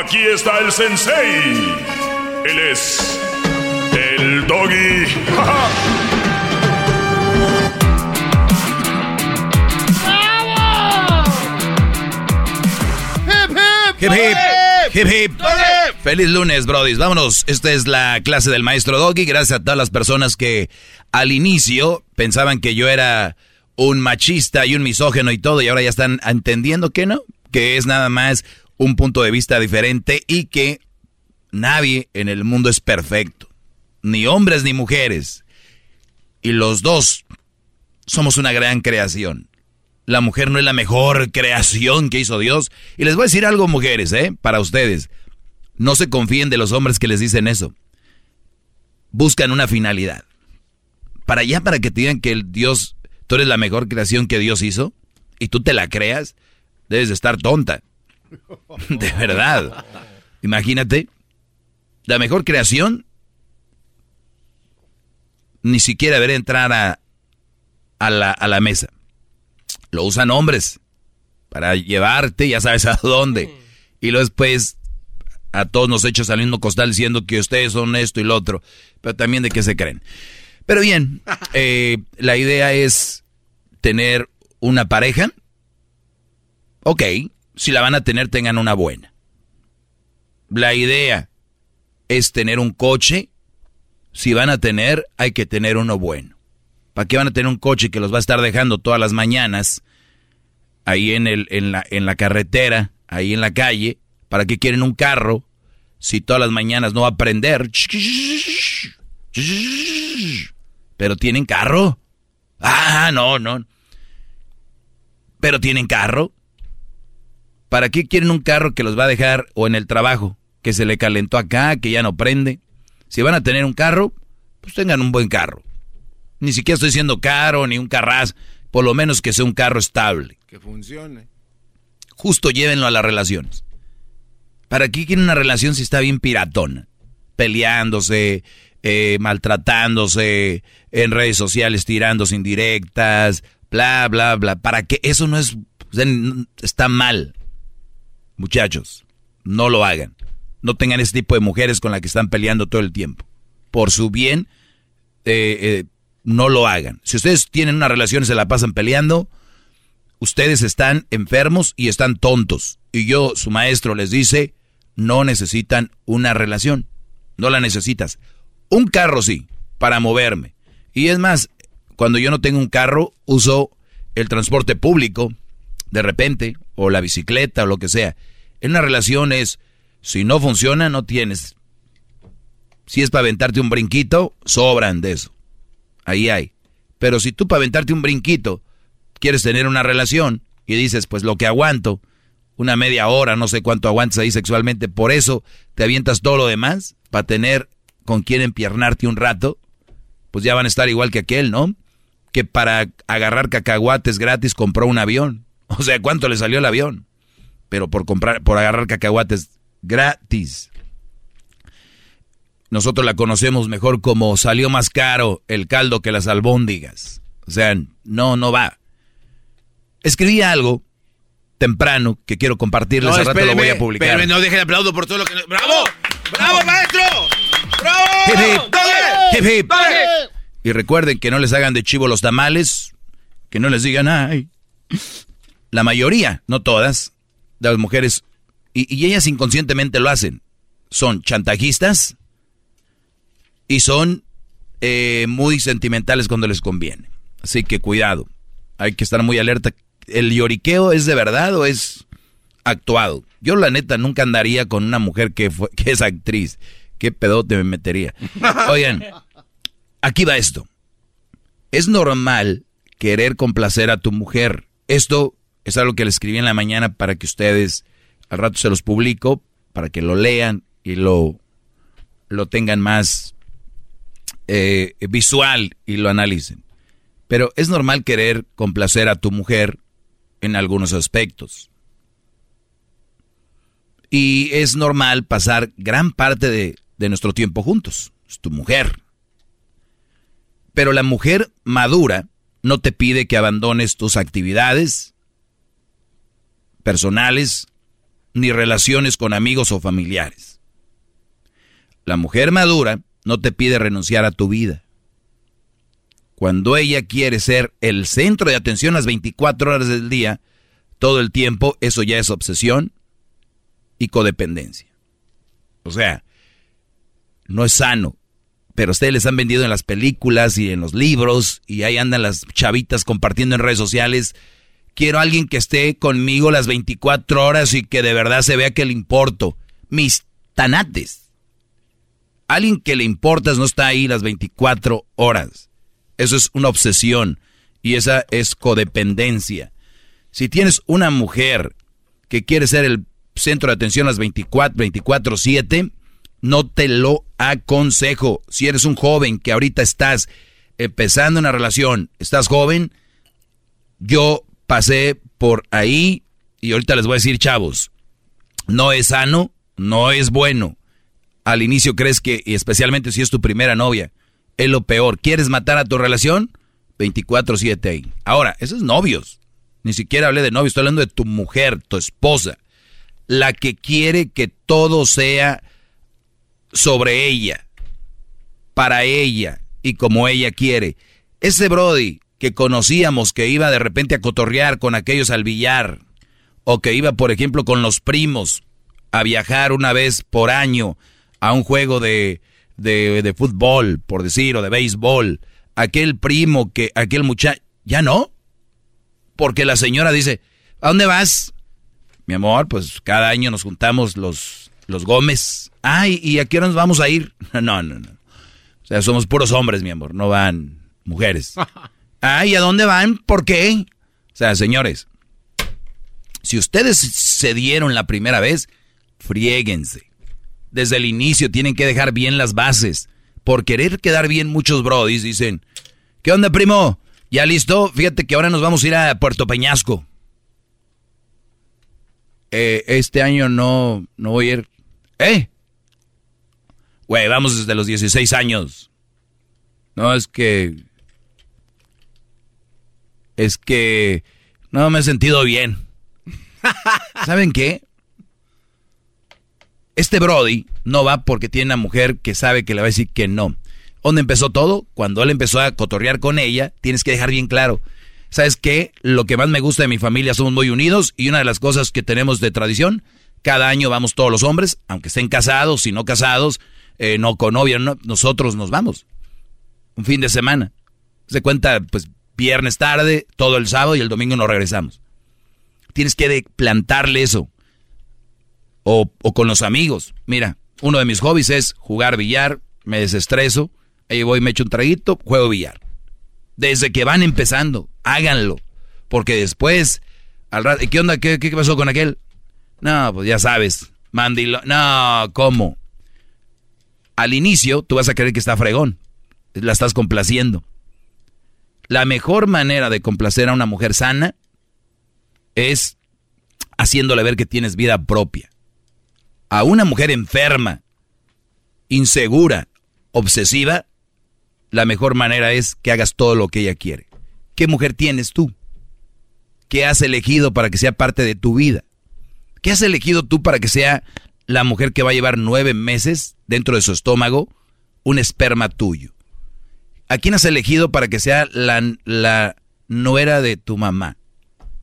Aquí está el sensei. Él es el doggy. Hip hip, hip hip. Feliz lunes, brodis. Vámonos. Esta es la clase del maestro Doggy. Gracias a todas las personas que al inicio pensaban que yo era un machista y un misógeno y todo, y ahora ya están entendiendo que no, que es nada más un punto de vista diferente y que nadie en el mundo es perfecto, ni hombres ni mujeres. Y los dos somos una gran creación. La mujer no es la mejor creación que hizo Dios. Y les voy a decir algo, mujeres, ¿eh? Para ustedes. No se confíen de los hombres que les dicen eso. Buscan una finalidad. Para allá, para que te digan que el Dios, tú eres la mejor creación que Dios hizo, y tú te la creas, debes de estar tonta. De verdad. Imagínate, la mejor creación, ni siquiera ver entrar a, a, la, a la mesa. Lo usan hombres para llevarte, ya sabes a dónde. Y luego después a todos nos echas al mismo costal diciendo que ustedes son esto y lo otro. Pero también de qué se creen. Pero bien, eh, la idea es tener una pareja. Ok, si la van a tener, tengan una buena. La idea es tener un coche. Si van a tener, hay que tener uno bueno. ¿Para qué van a tener un coche que los va a estar dejando todas las mañanas ahí en, el, en, la, en la carretera, ahí en la calle? ¿Para qué quieren un carro si todas las mañanas no va a prender? Pero tienen carro. Ah, no, no. Pero tienen carro. ¿Para qué quieren un carro que los va a dejar o en el trabajo? Que se le calentó acá, que ya no prende. Si van a tener un carro, pues tengan un buen carro. Ni siquiera estoy diciendo caro ni un carraz. Por lo menos que sea un carro estable. Que funcione. Justo llévenlo a las relaciones. ¿Para qué quieren una relación si está bien piratona? Peleándose, eh, maltratándose, en redes sociales tirándose indirectas, bla, bla, bla. ¿Para qué? Eso no es... Está mal. Muchachos, no lo hagan. No tengan ese tipo de mujeres con las que están peleando todo el tiempo. Por su bien, eh, eh, no lo hagan. Si ustedes tienen una relación y se la pasan peleando, ustedes están enfermos y están tontos. Y yo, su maestro, les dice, no necesitan una relación. No la necesitas. Un carro sí, para moverme. Y es más, cuando yo no tengo un carro, uso el transporte público, de repente, o la bicicleta, o lo que sea. En una relación es, si no funciona, no tienes. Si es para aventarte un brinquito, sobran de eso. Ahí hay. Pero si tú para aventarte un brinquito quieres tener una relación y dices, pues lo que aguanto, una media hora, no sé cuánto aguantas ahí sexualmente, por eso te avientas todo lo demás para tener con quien empiernarte un rato, pues ya van a estar igual que aquel, ¿no? Que para agarrar cacahuates gratis compró un avión O sea, ¿cuánto le salió el avión? Pero por comprar, por agarrar cacahuates gratis. Nosotros la conocemos mejor como salió más caro el caldo que las albóndigas. O sea, no, no va. Escribí algo temprano que quiero compartirles. No, Al rato lo voy a publicar. Espérame, no dejen aplaudo por todo lo que... ¡Bravo! ¡Bravo, maestro! ¡Bravo! Hip, hip. ¡Dale! Hip, hip. ¡Dale! Y recuerden que no les hagan de chivo los tamales, que no les digan, ay. La mayoría, no todas, de las mujeres, y, y ellas inconscientemente lo hacen, son chantajistas y son eh, muy sentimentales cuando les conviene. Así que cuidado, hay que estar muy alerta. ¿El lloriqueo es de verdad o es actuado? Yo la neta nunca andaría con una mujer que, fue- que es actriz. ¿Qué pedote me metería? Oigan, aquí va esto. Es normal querer complacer a tu mujer. Esto es algo que le escribí en la mañana para que ustedes, al rato se los publico, para que lo lean y lo, lo tengan más eh, visual y lo analicen. Pero es normal querer complacer a tu mujer en algunos aspectos. Y es normal pasar gran parte de, de nuestro tiempo juntos. Es tu mujer. Pero la mujer madura no te pide que abandones tus actividades personales ni relaciones con amigos o familiares. La mujer madura no te pide renunciar a tu vida. Cuando ella quiere ser el centro de atención las 24 horas del día, todo el tiempo, eso ya es obsesión y codependencia. O sea, no es sano. Pero ustedes les han vendido en las películas y en los libros y ahí andan las chavitas compartiendo en redes sociales. Quiero a alguien que esté conmigo las 24 horas y que de verdad se vea que le importo. Mis tanates. Alguien que le importas no está ahí las 24 horas. Eso es una obsesión y esa es codependencia. Si tienes una mujer que quiere ser el centro de atención las 24, 24/7, no te lo aconsejo. Si eres un joven que ahorita estás empezando una relación, estás joven, yo pasé por ahí y ahorita les voy a decir, chavos, no es sano, no es bueno. Al inicio crees que, y especialmente si es tu primera novia, es lo peor. ¿Quieres matar a tu relación? 24/7 ahí. Ahora, esos novios. Ni siquiera hablé de novios, estoy hablando de tu mujer, tu esposa. La que quiere que todo sea sobre ella, para ella y como ella quiere. Ese Brody que conocíamos que iba de repente a cotorrear con aquellos al billar, o que iba, por ejemplo, con los primos a viajar una vez por año a un juego de, de, de fútbol, por decir, o de béisbol, aquel primo que, aquel muchacho, ya no, porque la señora dice, ¿a dónde vas? Mi amor, pues cada año nos juntamos los, los Gómez. Ay, ¿y a qué hora nos vamos a ir? No, no, no. O sea, somos puros hombres, mi amor, no van mujeres. Ay, ¿a dónde van? ¿Por qué? O sea, señores, si ustedes se dieron la primera vez, friéguense. Desde el inicio tienen que dejar bien las bases. Por querer quedar bien, muchos brodis dicen, ¿qué onda, primo? ¿Ya listo? Fíjate que ahora nos vamos a ir a Puerto Peñasco. Eh, este año no, no voy a ir. ¿Eh? Güey, vamos desde los 16 años. No, es que... Es que... No me he sentido bien. ¿Saben qué? Este Brody no va porque tiene una mujer que sabe que le va a decir que no. ¿Dónde empezó todo? Cuando él empezó a cotorrear con ella, tienes que dejar bien claro. ¿Sabes qué? Lo que más me gusta de mi familia somos muy unidos y una de las cosas que tenemos de tradición, cada año vamos todos los hombres, aunque estén casados, si no casados, eh, no con novia, no, nosotros nos vamos. Un fin de semana. Se cuenta, pues, viernes tarde, todo el sábado y el domingo nos regresamos. Tienes que plantarle eso. O, o con los amigos. Mira, uno de mis hobbies es jugar billar, me desestreso, ahí voy, me echo un traguito, juego billar. Desde que van empezando, háganlo. Porque después, al rato, ¿y qué onda? ¿Qué, qué pasó con aquel? No, pues ya sabes, mandilo. No, ¿cómo? Al inicio, tú vas a creer que está fregón. La estás complaciendo. La mejor manera de complacer a una mujer sana es haciéndole ver que tienes vida propia. A una mujer enferma, insegura, obsesiva, la mejor manera es que hagas todo lo que ella quiere. ¿Qué mujer tienes tú? ¿Qué has elegido para que sea parte de tu vida? ¿Qué has elegido tú para que sea la mujer que va a llevar nueve meses dentro de su estómago un esperma tuyo? ¿A quién has elegido para que sea la, la nuera de tu mamá?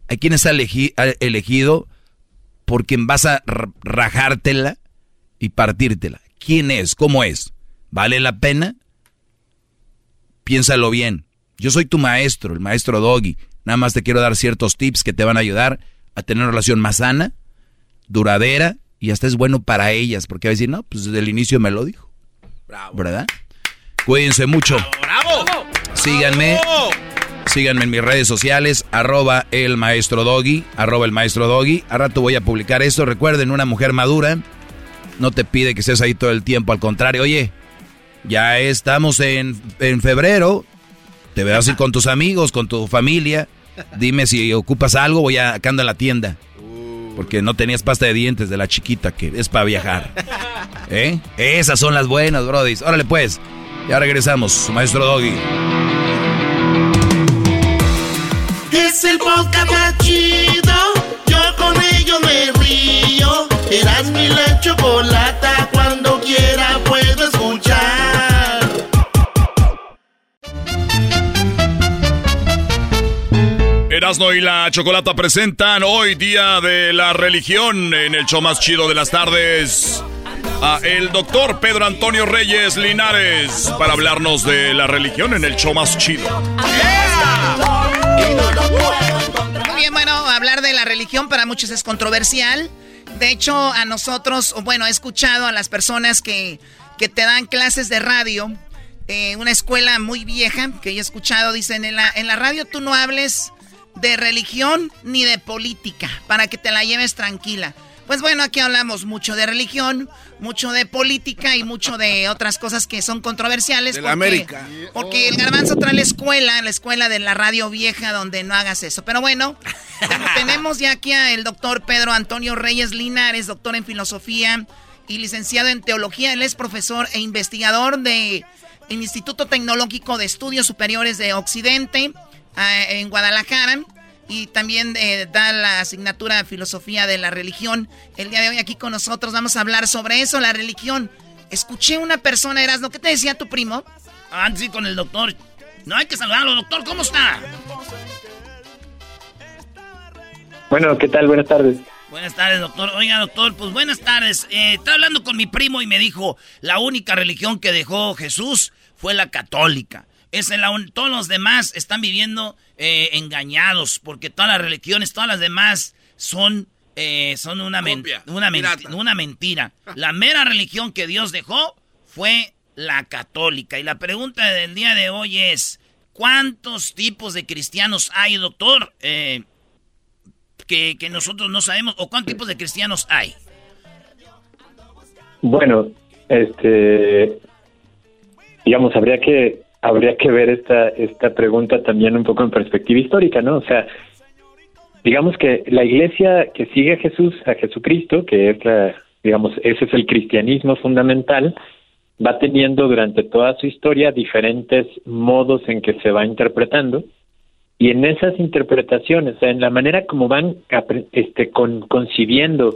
¿A quién has elegido por quien vas a rajártela y partírtela? ¿Quién es? ¿Cómo es? ¿Vale la pena? Piénsalo bien. Yo soy tu maestro, el maestro Doggy. Nada más te quiero dar ciertos tips que te van a ayudar a tener una relación más sana, duradera y hasta es bueno para ellas, porque va a decir, no, pues desde el inicio me lo dijo. Bravo. ¿Verdad? Cuídense mucho. ¡Bravo! Síganme. Síganme en mis redes sociales, arroba el maestro Doggy, arroba el maestro Doggy. A rato voy a publicar esto. Recuerden, una mujer madura no te pide que estés ahí todo el tiempo. Al contrario, oye, ya estamos en, en febrero. Te veas ir con tus amigos, con tu familia. Dime si ocupas algo, voy a acá ando en la tienda. Porque no tenías pasta de dientes de la chiquita que es para viajar. ¿Eh? Esas son las buenas, brodis. Órale pues. Ya regresamos, maestro Doggy. Es el podcast chido. Yo con ello me río. Eras mi la chocolata cuando quiera puedo escuchar. Erasno y la Chocolata presentan hoy Día de la Religión en el show más chido de las tardes a el doctor Pedro Antonio Reyes Linares para hablarnos de la religión en el show más chido. Muy bien, bueno, hablar de la religión para muchos es controversial. De hecho, a nosotros, bueno, he escuchado a las personas que, que te dan clases de radio, eh, una escuela muy vieja que he escuchado, dicen, en la, en la radio tú no hables de religión ni de política, para que te la lleves tranquila. Pues bueno, aquí hablamos mucho de religión, mucho de política y mucho de otras cosas que son controversiales. De la América. Porque el garbanzo trae la escuela, la escuela de la radio vieja donde no hagas eso. Pero bueno, tenemos ya aquí al doctor Pedro Antonio Reyes Linares, doctor en filosofía y licenciado en teología. Él es profesor e investigador de Instituto Tecnológico de Estudios Superiores de Occidente eh, en Guadalajara y también eh, da la asignatura de filosofía de la religión. El día de hoy aquí con nosotros vamos a hablar sobre eso, la religión. Escuché una persona, Erasmo, ¿qué te decía tu primo? Ah, sí, con el doctor. No hay que saludarlo, doctor, ¿cómo está? Bueno, ¿qué tal? Buenas tardes. Buenas tardes, doctor. Oiga, doctor, pues buenas tardes. Eh, estaba hablando con mi primo y me dijo, la única religión que dejó Jesús fue la católica. Es la todos los demás están viviendo eh, engañados porque todas las religiones, todas las demás son, eh, son una, una, una mentira. La mera religión que Dios dejó fue la católica. Y la pregunta del día de hoy es, ¿cuántos tipos de cristianos hay, doctor? Eh, que, que nosotros no sabemos, o cuántos tipos de cristianos hay. Bueno, este, digamos, habría que habría que ver esta, esta pregunta también un poco en perspectiva histórica, ¿no? O sea, digamos que la iglesia que sigue a Jesús, a Jesucristo, que es la, digamos, ese es el cristianismo fundamental, va teniendo durante toda su historia diferentes modos en que se va interpretando y en esas interpretaciones, en la manera como van este, con, concibiendo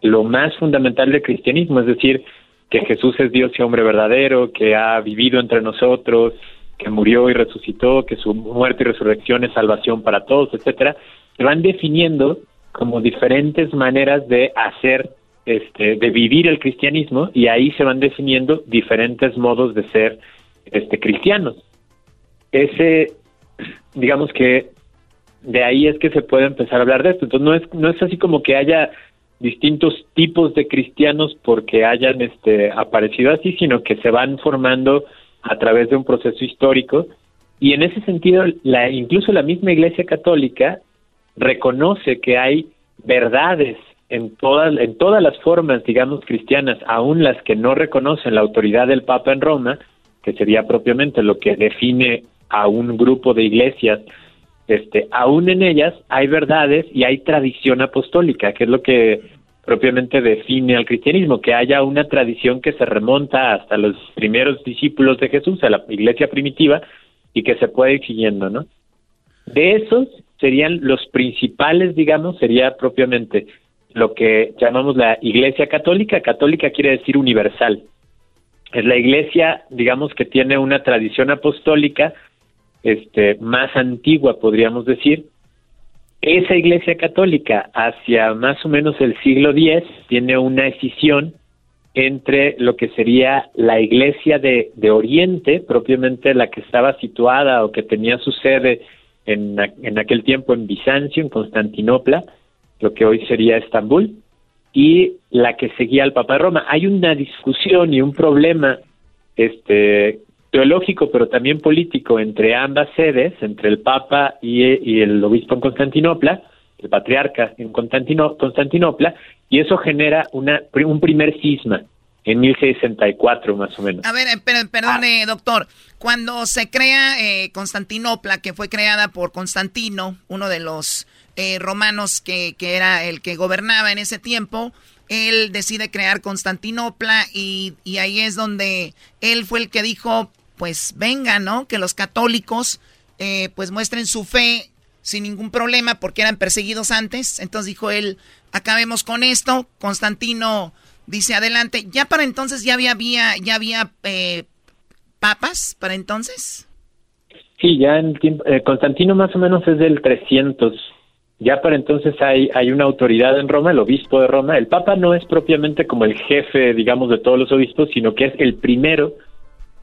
lo más fundamental del cristianismo, es decir, que Jesús es Dios y hombre verdadero, que ha vivido entre nosotros, que murió y resucitó, que su muerte y resurrección es salvación para todos, etcétera, se van definiendo como diferentes maneras de hacer este de vivir el cristianismo y ahí se van definiendo diferentes modos de ser este cristianos. Ese digamos que de ahí es que se puede empezar a hablar de esto. Entonces no es no es así como que haya distintos tipos de cristianos porque hayan este, aparecido así, sino que se van formando a través de un proceso histórico. Y en ese sentido la incluso la misma Iglesia Católica reconoce que hay verdades en todas en todas las formas digamos cristianas, aun las que no reconocen la autoridad del Papa en Roma, que sería propiamente lo que define a un grupo de iglesias este, aún en ellas hay verdades y hay tradición apostólica, que es lo que propiamente define al cristianismo, que haya una tradición que se remonta hasta los primeros discípulos de Jesús, a la iglesia primitiva, y que se puede ir siguiendo, ¿no? De esos serían los principales, digamos, sería propiamente lo que llamamos la iglesia católica. Católica quiere decir universal. Es la iglesia, digamos, que tiene una tradición apostólica este, más antigua, podríamos decir. Esa iglesia católica, hacia más o menos el siglo X, tiene una escisión entre lo que sería la iglesia de, de Oriente, propiamente la que estaba situada o que tenía su sede en, en aquel tiempo en Bizancio, en Constantinopla, lo que hoy sería Estambul, y la que seguía al Papa Roma. Hay una discusión y un problema este, teológico, pero también político entre ambas sedes, entre el Papa y, el obispo en Constantinopla, el patriarca en Constantinopla, y eso genera una, un primer cisma en 1064 más o menos. A ver, eh, perdone, doctor, cuando se crea eh, Constantinopla, que fue creada por Constantino, uno de los eh, romanos que, que era el que gobernaba en ese tiempo, él decide crear Constantinopla y, y ahí es donde él fue el que dijo, pues venga, ¿no? Que los católicos eh, pues muestren su fe sin ningún problema porque eran perseguidos antes. Entonces dijo él, acabemos con esto. Constantino dice adelante. Ya para entonces ya había, ya había eh, papas para entonces. Sí, ya en tiempo, eh, Constantino más o menos es del 300. Ya para entonces hay, hay una autoridad en Roma, el obispo de Roma. El papa no es propiamente como el jefe, digamos, de todos los obispos, sino que es el primero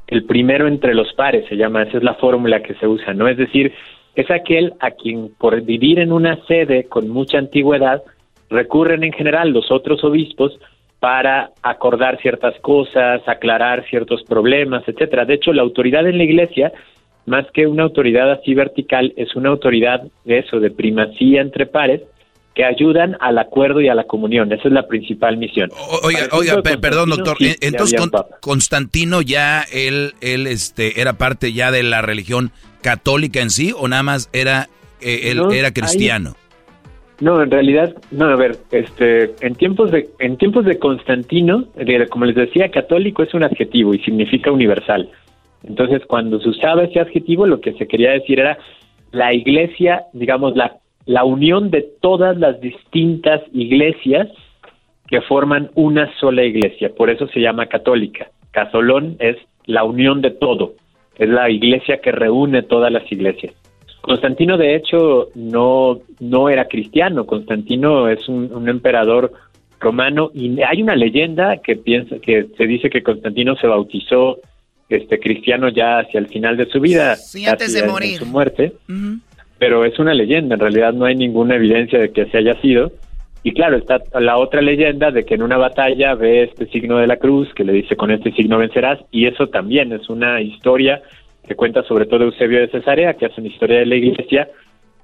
el primero entre los pares se llama, esa es la fórmula que se usa, ¿no? Es decir, es aquel a quien por vivir en una sede con mucha antigüedad recurren en general los otros obispos para acordar ciertas cosas, aclarar ciertos problemas, etcétera. De hecho, la autoridad en la iglesia, más que una autoridad así vertical, es una autoridad de eso, de primacía entre pares, que ayudan al acuerdo y a la comunión. Esa es la principal misión. oiga, oiga, perdón, doctor. Entonces, Constantino ya él, él este, era parte ya de la religión católica en sí o nada más era eh, él era cristiano. No, en realidad, no, a ver, este, en tiempos de, en tiempos de Constantino, como les decía, católico es un adjetivo y significa universal. Entonces, cuando se usaba ese adjetivo, lo que se quería decir era la iglesia, digamos, la la unión de todas las distintas iglesias que forman una sola iglesia. Por eso se llama católica. Casolón es la unión de todo. Es la iglesia que reúne todas las iglesias. Constantino, de hecho, no, no era cristiano. Constantino es un, emperador romano y hay una leyenda que piensa que se dice que Constantino se bautizó este cristiano ya hacia el final de su vida, sí, antes de morir, su muerte pero es una leyenda, en realidad no hay ninguna evidencia de que se haya sido. Y claro, está la otra leyenda de que en una batalla ve este signo de la cruz que le dice con este signo vencerás, y eso también es una historia que cuenta sobre todo Eusebio de Cesarea, que hace una historia de la iglesia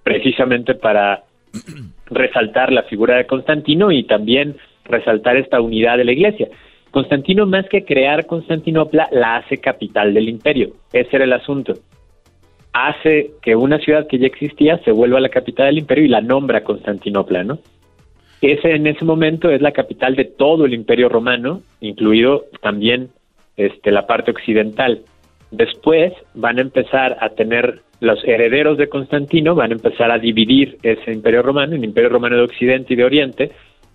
precisamente para resaltar la figura de Constantino y también resaltar esta unidad de la iglesia. Constantino, más que crear Constantinopla, la hace capital del imperio. Ese era el asunto hace que una ciudad que ya existía se vuelva la capital del imperio y la nombra Constantinopla, ¿no? Ese en ese momento es la capital de todo el imperio romano, incluido también este, la parte occidental. Después van a empezar a tener los herederos de Constantino, van a empezar a dividir ese imperio romano, el imperio romano de Occidente y de Oriente.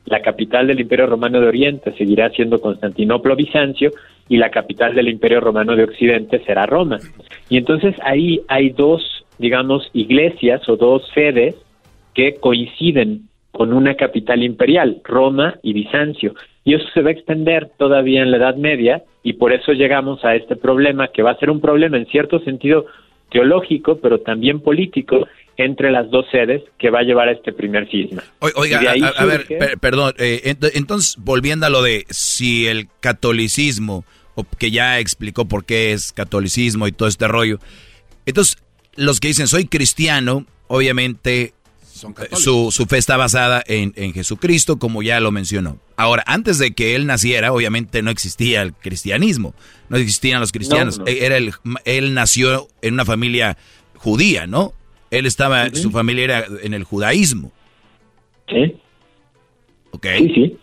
La capital del imperio romano de Oriente seguirá siendo Constantinopla Bizancio y la capital del Imperio Romano de Occidente será Roma. Y entonces ahí hay dos, digamos, iglesias o dos sedes que coinciden con una capital imperial, Roma y Bizancio. Y eso se va a extender todavía en la Edad Media y por eso llegamos a este problema que va a ser un problema en cierto sentido teológico, pero también político entre las dos sedes que va a llevar a este primer cisma. Oiga, a, ver, perdón, eh, entonces volviendo a lo de si el catolicismo que ya explicó por qué es catolicismo y todo este rollo. Entonces, los que dicen soy cristiano, obviamente su, su, fe está basada en, Jesucristo, como ya lo mencionó. Ahora, antes de que él naciera, obviamente no existía el cristianismo, no existían los cristianos. Era el, él nació en una familia judía, ¿no? Él estaba, su familia era en el judaísmo. Sí. Ok. Sí, sí.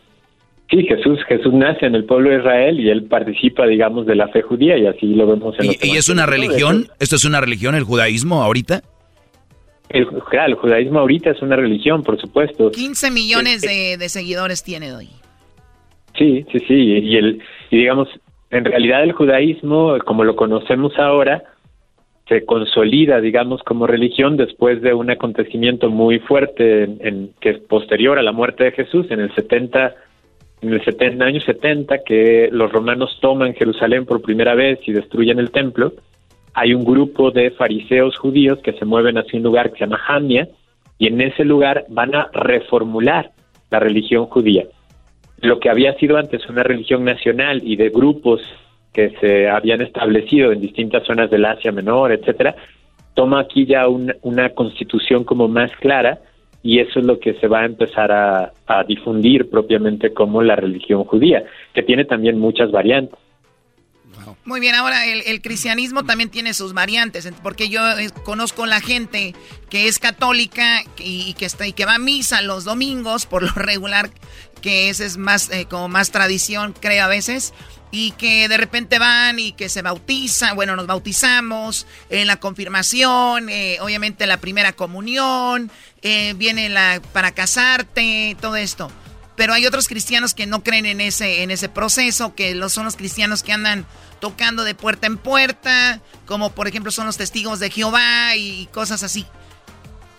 Sí, Jesús, Jesús nace en el pueblo de Israel y él participa, digamos, de la fe judía y así lo vemos en ¿Y, ¿y es una religión? ¿Esto es una religión, el judaísmo, ahorita? El, claro, el judaísmo ahorita es una religión, por supuesto. 15 millones de, de seguidores tiene hoy. Sí, sí, sí. Y, el, y digamos, en realidad el judaísmo, como lo conocemos ahora, se consolida, digamos, como religión después de un acontecimiento muy fuerte en, que es posterior a la muerte de Jesús en el 70 en el 70, año 70 que los romanos toman Jerusalén por primera vez y destruyen el templo. Hay un grupo de fariseos judíos que se mueven hacia un lugar que se llama Jamia y en ese lugar van a reformular la religión judía. Lo que había sido antes una religión nacional y de grupos que se habían establecido en distintas zonas del Asia Menor, etcétera, toma aquí ya una constitución como más clara y eso es lo que se va a empezar a, difundir propiamente como la religión judía, que tiene también muchas variantes. Muy bien, ahora el, cristianismo también tiene sus variantes, porque yo eh, conozco la gente que es católica y, que está y que va a misa los domingos por lo regular, que ese es más eh, como más tradición, creo a veces y que de repente van y que se bautizan, bueno, nos bautizamos, en la confirmación, eh, obviamente la primera comunión, eh, viene la para casarte, todo esto. Pero hay otros cristianos que no creen en ese, en ese proceso, que los, son los cristianos que andan tocando de puerta en puerta, como por ejemplo son los testigos de Jehová y cosas así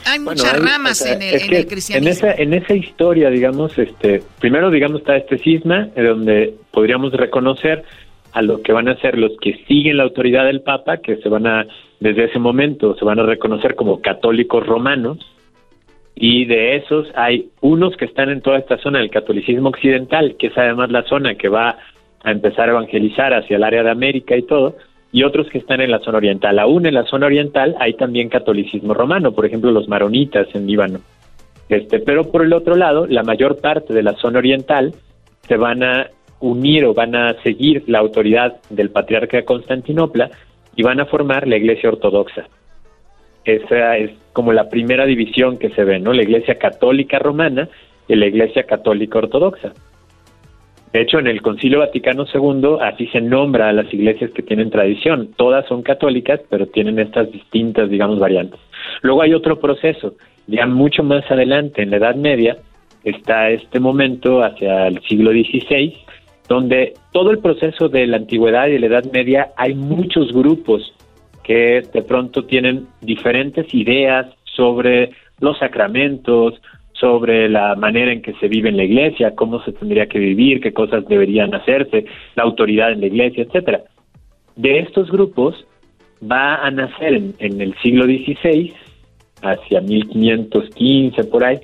hay muchas ramas en, el, cristianismo. En esa, en esa historia, digamos, este, primero, digamos, está este cisma, en donde podríamos reconocer a lo que van a ser los que siguen la autoridad del Papa, que se van a, desde ese momento, se van a reconocer como católicos romanos, y de esos hay unos que están en toda esta zona del catolicismo occidental, que es además la zona que va a empezar a evangelizar hacia el área de América y todo, y otros que están en la zona oriental. Aún en la zona oriental hay también catolicismo romano, por ejemplo los maronitas en Líbano. Este, pero por el otro lado, la mayor parte de la zona oriental se van a unir o van a seguir la autoridad del patriarca de Constantinopla y van a formar la iglesia ortodoxa. Esa es como la primera división que se ve, ¿no? La iglesia católica romana y la iglesia católica ortodoxa. De hecho, en el Concilio Vaticano II así se nombra a las iglesias que tienen tradición. Todas son católicas, pero tienen estas distintas, digamos, variantes. Luego hay otro proceso, ya mucho más adelante, en la Edad Media, está este momento hacia el siglo XVI, donde todo el proceso de la antigüedad y la Edad Media hay muchos grupos que de pronto tienen diferentes ideas sobre los sacramentos, sobre la manera en que se vive en la iglesia, cómo se tendría que vivir, qué cosas deberían hacerse, la autoridad en la iglesia, etcétera. De estos grupos va a nacer en, el siglo XVI, hacia 1515 por ahí,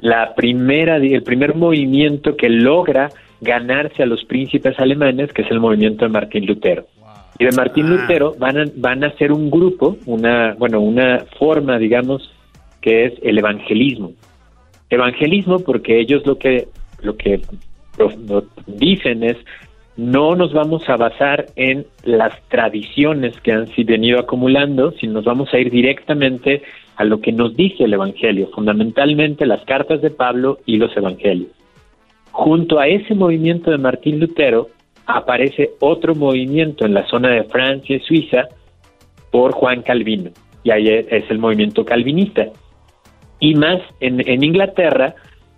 la primera, el primer movimiento que logra ganarse a los príncipes alemanes, que es el movimiento de Martín Lutero. Y de Martín Lutero van a, van a ser un grupo, una, bueno, una forma, digamos, que es el evangelismo evangelismo porque ellos lo que lo que dicen es no nos vamos a basar en las tradiciones que han venido acumulando, sino nos vamos a ir directamente a lo que nos dice el Evangelio, fundamentalmente las cartas de Pablo y los Evangelios. Junto a ese movimiento de Martín Lutero aparece otro movimiento en la zona de Francia y Suiza por Juan Calvino, y ahí es el movimiento calvinista. Y más, en, Inglaterra,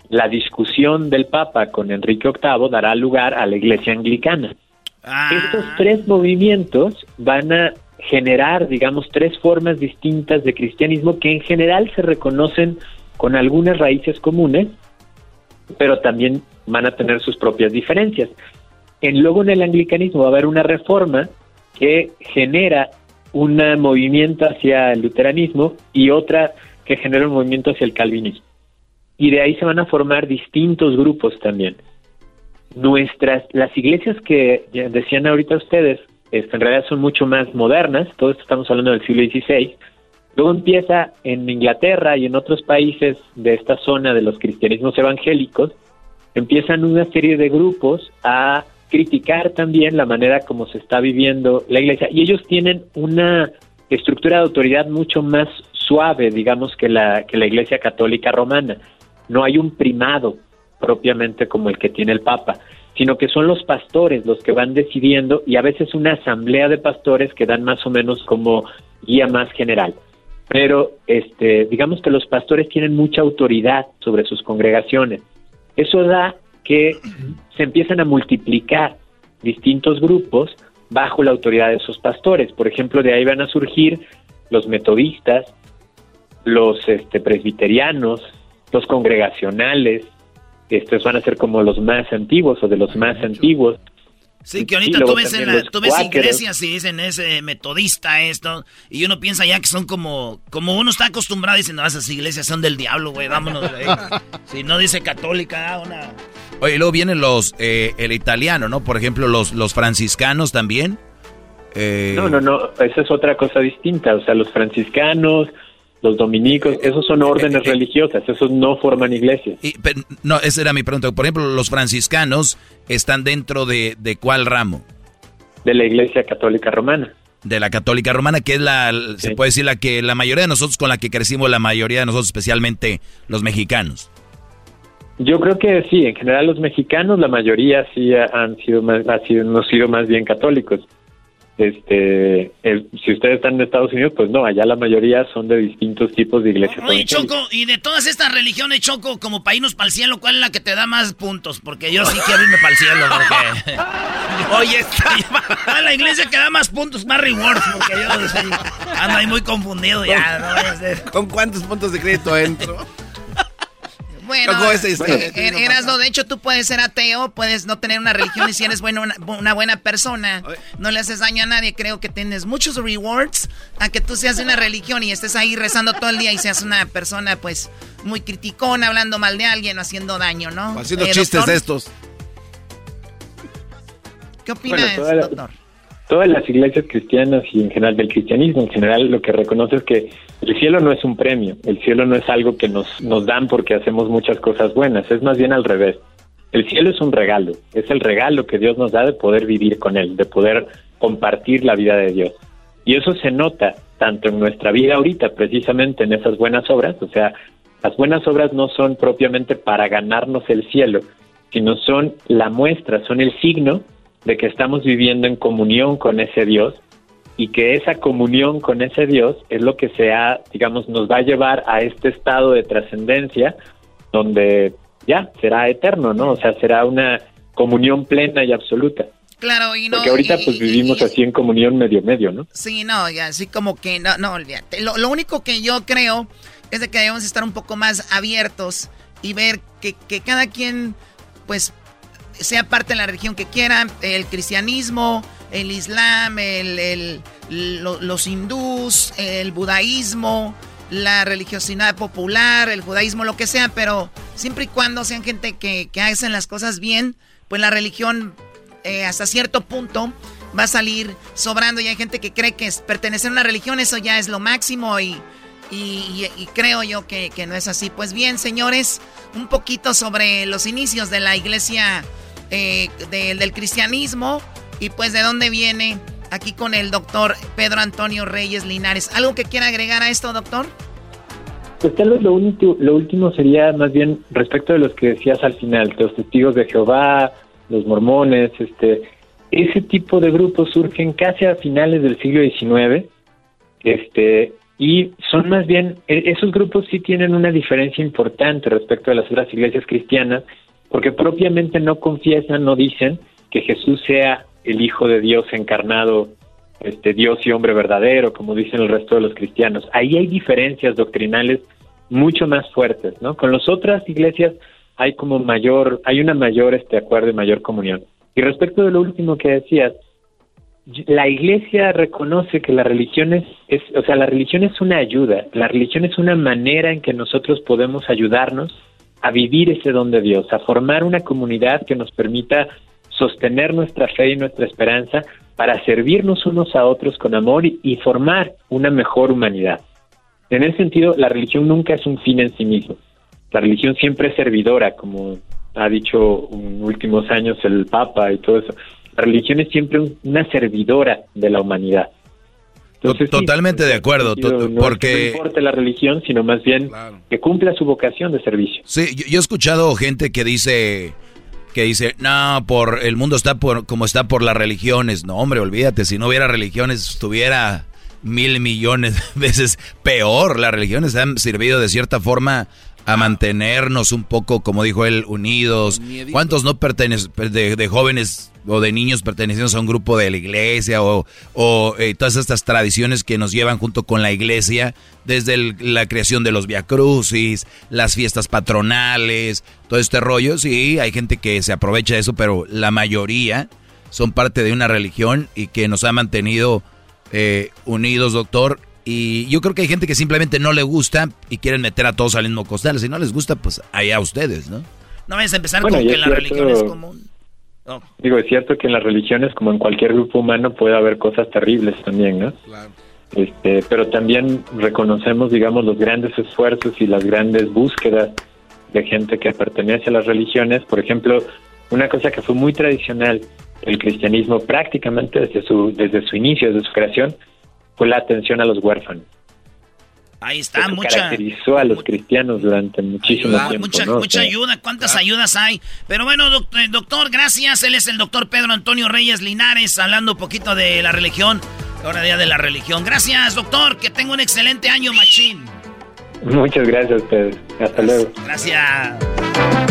la discusión del Papa con Enrique VIII dará lugar a la Iglesia Anglicana. Ah. Estos tres movimientos van a generar, digamos, tres formas distintas de cristianismo que en general se reconocen con algunas raíces comunes, pero también van a tener sus propias diferencias. En, luego en el anglicanismo va a haber una reforma que genera un movimiento hacia el luteranismo y otra que genera un movimiento hacia el calvinismo. Y de ahí se van a formar distintos grupos también. Nuestras, las iglesias que decían ahorita ustedes, en realidad son mucho más modernas, todo esto estamos hablando del siglo XVI, luego empieza en Inglaterra y en otros países de esta zona de los cristianismos evangélicos, empiezan una serie de grupos a criticar también la manera como se está viviendo la iglesia y ellos tienen una estructura de autoridad mucho más suave, digamos, que la, que la Iglesia Católica Romana. No hay un primado propiamente como el que tiene el Papa, sino que son los pastores los que van decidiendo y a veces una asamblea de pastores que dan más o menos como guía más general. Pero este, digamos que los pastores tienen mucha autoridad sobre sus congregaciones. Eso da que se empiezan a multiplicar distintos grupos bajo la autoridad de esos pastores. Por ejemplo, de ahí van a surgir los metodistas, los este, presbiterianos, los congregacionales, estos van a ser como los más antiguos o de los más antiguos. Sí, que ahorita tú ves, en tú ves iglesias y dicen ese metodista esto, y uno piensa ya que son como, como uno está acostumbrado diciendo, no, esas iglesias son del diablo, güey, vámonos. si no dice católica, una... Oye, luego vienen los, eh, el italiano, ¿no? Por ejemplo, los, los franciscanos también. Eh, no, no, no, esa es otra cosa distinta, o sea, los franciscanos, los dominicos, esos son órdenes eh, religiosas, esos no forman iglesias. no, esa era mi pregunta. Por ejemplo, los franciscanos están dentro de, de cuál ramo? De la Iglesia Católica Romana. De la Católica Romana, que es la, se puede decir la que la mayoría de nosotros con la que crecimos, la mayoría de nosotros, especialmente los mexicanos. Yo creo que sí, en general los mexicanos, la mayoría sí han sido más, ha sido, no sido más bien católicos este si ustedes están en Estados Unidos pues no allá la mayoría son de distintos tipos de iglesias. Oye Choco y de todas estas religiones Choco como para irnos para el cielo cuál es la que te da más puntos porque yo sí quiero irme para el cielo porque oye ¿cuál la iglesia que da más puntos más rewards porque yo ando ahí muy confundido ya ¿no? con cuántos puntos de crédito entro bueno, eras de hecho tú puedes ser ateo, puedes no tener una religión y si eres bueno, una, buena persona, no le haces daño a nadie, creo que tienes muchos rewards a que tú seas de una religión y estés ahí rezando todo el día y seas una persona pues muy criticona, hablando mal de alguien, haciendo daño, ¿no? haciendo eh, chistes de estos. ¿Qué opinas, doctor? Todas las iglesias cristianas y en general del cristianismo en general lo que reconoce es que el cielo no es un premio, el cielo no es algo que nos, nos dan porque hacemos muchas cosas buenas, es más bien al revés. El cielo es un regalo, es el regalo que Dios nos da de poder vivir con Él, de poder compartir la vida de Dios. Y eso se nota tanto en nuestra vida ahorita, precisamente en esas buenas obras, o sea, las buenas obras no son propiamente para ganarnos el cielo, sino son la muestra, son el signo de que estamos viviendo en comunión con ese Dios y que esa comunión con ese Dios es lo que sea, digamos, nos va a llevar a este estado de trascendencia donde ya será eterno, ¿no? O sea, será una comunión plena y absoluta. Claro, y no. Porque ahorita pues vivimos así en comunión medio medio, ¿no? Sí, no, y así como que no, no, olvídate. Lo, lo único que yo creo es de que debemos estar un poco más abiertos y ver que, que cada quien, pues, sea parte de la religión que quieran, el cristianismo, el islam, el, los hindús, el budaísmo, la religiosidad popular, el judaísmo, lo que sea, pero siempre y cuando sean gente que, que hacen las cosas bien, pues la religión eh, hasta cierto punto va a salir sobrando y hay gente que cree que pertenecer a una religión eso ya es lo máximo y, y, creo yo que, que no es así. Pues bien, señores, un poquito sobre los inicios de la iglesia eh, del cristianismo y pues de dónde viene aquí con el doctor Pedro Antonio Reyes Linares. ¿Algo que quiera agregar a esto, doctor? Pues tal vez lo, único, lo último sería más bien respecto de los que decías al final, los testigos de Jehová, los mormones, este, ese tipo de grupos surgen casi a finales del siglo XIX, este, y son más bien, e, esos grupos sí tienen una diferencia importante respecto a las otras iglesias cristianas, porque propiamente no confiesan, no dicen que Jesús sea el Hijo de Dios encarnado, este Dios y hombre verdadero, como dicen el resto de los cristianos. Ahí hay diferencias doctrinales mucho más fuertes, ¿no? Con las otras iglesias hay como mayor, hay una mayor este acuerdo y mayor comunión. Y respecto de lo último que decías, la iglesia reconoce que la religión es, es, o sea, la religión es una ayuda, la religión es una manera en que nosotros podemos ayudarnos a vivir ese don de Dios, a formar una comunidad que nos permita sostener nuestra fe y nuestra esperanza para servirnos unos a otros con amor y, formar una mejor humanidad. En ese sentido, la religión nunca es un fin en sí mismo. La religión siempre es servidora, como ha dicho en últimos años el Papa y todo eso. La religión es siempre una servidora de la humanidad. totalmente de acuerdo, porque... no importa la religión, sino más bien que cumpla su vocación de servicio. Sí, yo, he escuchado gente que dice que dice, no, por el mundo está por como está por las religiones. No, hombre, olvídate, si no hubiera religiones estuviera mil millones de veces peor. Las religiones han servido de cierta forma a mantenernos un poco, como dijo él, unidos. ¿Cuántos no pertenecen de, jóvenes o de niños pertenecientes a un grupo de la iglesia o, eh, todas estas tradiciones que nos llevan junto con la iglesia, desde la creación de los viacrucis, las fiestas patronales, todo este rollo? Sí, hay gente que se aprovecha de eso, pero la mayoría son parte de una religión y que nos ha mantenido eh, unidos, doctor. Y yo creo que hay gente que simplemente no le gusta y quieren meter a todos al mismo costal. Si no les gusta, pues allá ustedes, ¿no? No vayas a empezar con que la religión es común. Digo, es cierto que en las religiones, como en cualquier grupo humano, puede haber cosas terribles también, ¿no? Claro. Este, pero también reconocemos, digamos, los grandes esfuerzos y las grandes búsquedas de gente que pertenece a las religiones. Por ejemplo, una cosa que fue muy tradicional el cristianismo prácticamente desde su, desde su inicio, desde su creación, fue la atención a los huérfanos. Ahí está, mucha. Caracterizó a los cristianos durante muchísimo tiempo. Mucha, mucha ayuda, ¿cuántas ayudas hay? Pero bueno, eh, doctor, gracias. Él es el doctor Pedro Antonio Reyes Linares, hablando un poquito de la religión. Ahora día de la religión. Gracias, doctor. Que tenga un excelente año, Machín. Muchas gracias a ustedes. Hasta luego. Gracias.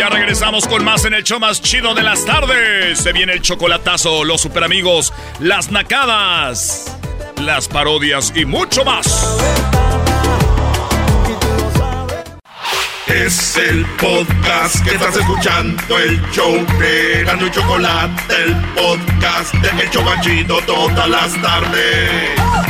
Ya regresamos con más en el show más chido de las tardes. Se viene el chocolatazo, los super amigos, las nacadas, las parodias y mucho más. Es el podcast que estás escuchando, el show de Gano Chocolate, el podcast de El Chocachito todas las tardes.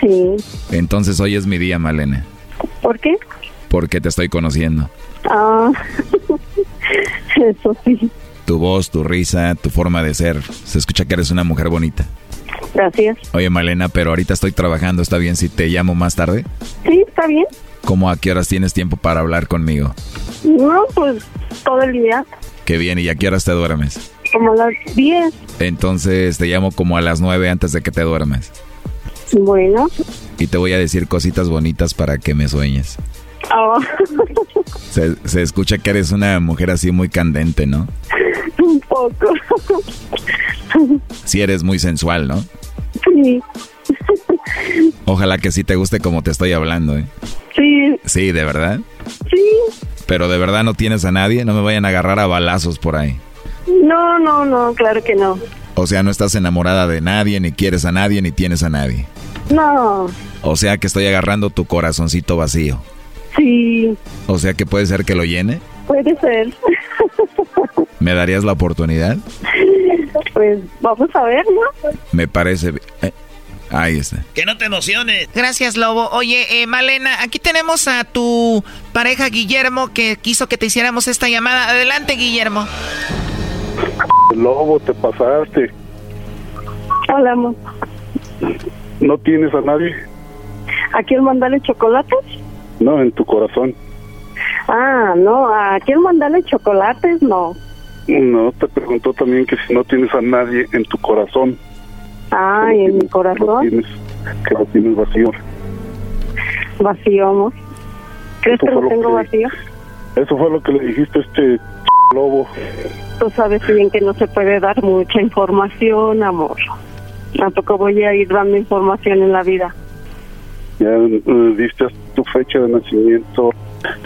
sí. Entonces hoy es mi día, Malena. ¿Por qué? Porque te estoy conociendo. Ah, eso sí. Tu voz, tu risa, tu forma de ser. Se escucha que eres una mujer bonita. Gracias. Oye, Malena, pero ahorita estoy trabajando. ¿Está bien si te llamo más tarde? Sí, está bien. ¿Cómo a qué horas tienes tiempo para hablar conmigo? No, pues todo el día. Qué bien, ¿y a qué horas te duermes? Como a las 10. Entonces te llamo como a las 9 antes de que te duermes. Bueno. Y te voy a decir cositas bonitas para que me sueñes. Oh. Se, se escucha que eres una mujer así muy candente, ¿no? Un poco. Sí eres muy sensual, ¿no? Sí. Ojalá que sí te guste como te estoy hablando, ¿eh? Sí. Sí, ¿de verdad? Sí. Pero de verdad no tienes a nadie, no me vayan a agarrar a balazos por ahí. No, no, no, claro que no. O sea, no estás enamorada de nadie, ni quieres a nadie, ni tienes a nadie. No. O sea que estoy agarrando tu corazoncito vacío. Sí. O sea que puede ser que lo llene. Puede ser. ¿Me darías la oportunidad? Pues vamos a ver, ¿no? Me parece... eh, ahí está. Que no te emociones. Gracias, Lobo. Oye, eh, Malena, aquí tenemos a tu pareja Guillermo que quiso que te hiciéramos esta llamada. Adelante, Guillermo. Lobo, te pasaste. Hola, amor. ¿No tienes a nadie? ¿A quién mandarle chocolates? No, en tu corazón. Ah, no, ¿a quién mandarle chocolates? No. No, te preguntó también que si no tienes a nadie en tu corazón. Ay, en mi corazón. Tienes, que lo tienes vacío. Vacío, amor. ¿Crees Eso que lo lo tengo que- vacío? Eso fue lo que le dijiste a este lobo. Tú sabes bien que no se puede dar mucha información, amor. Tampoco voy a ir dando información en la vida. Ya eh, diste tu fecha de nacimiento.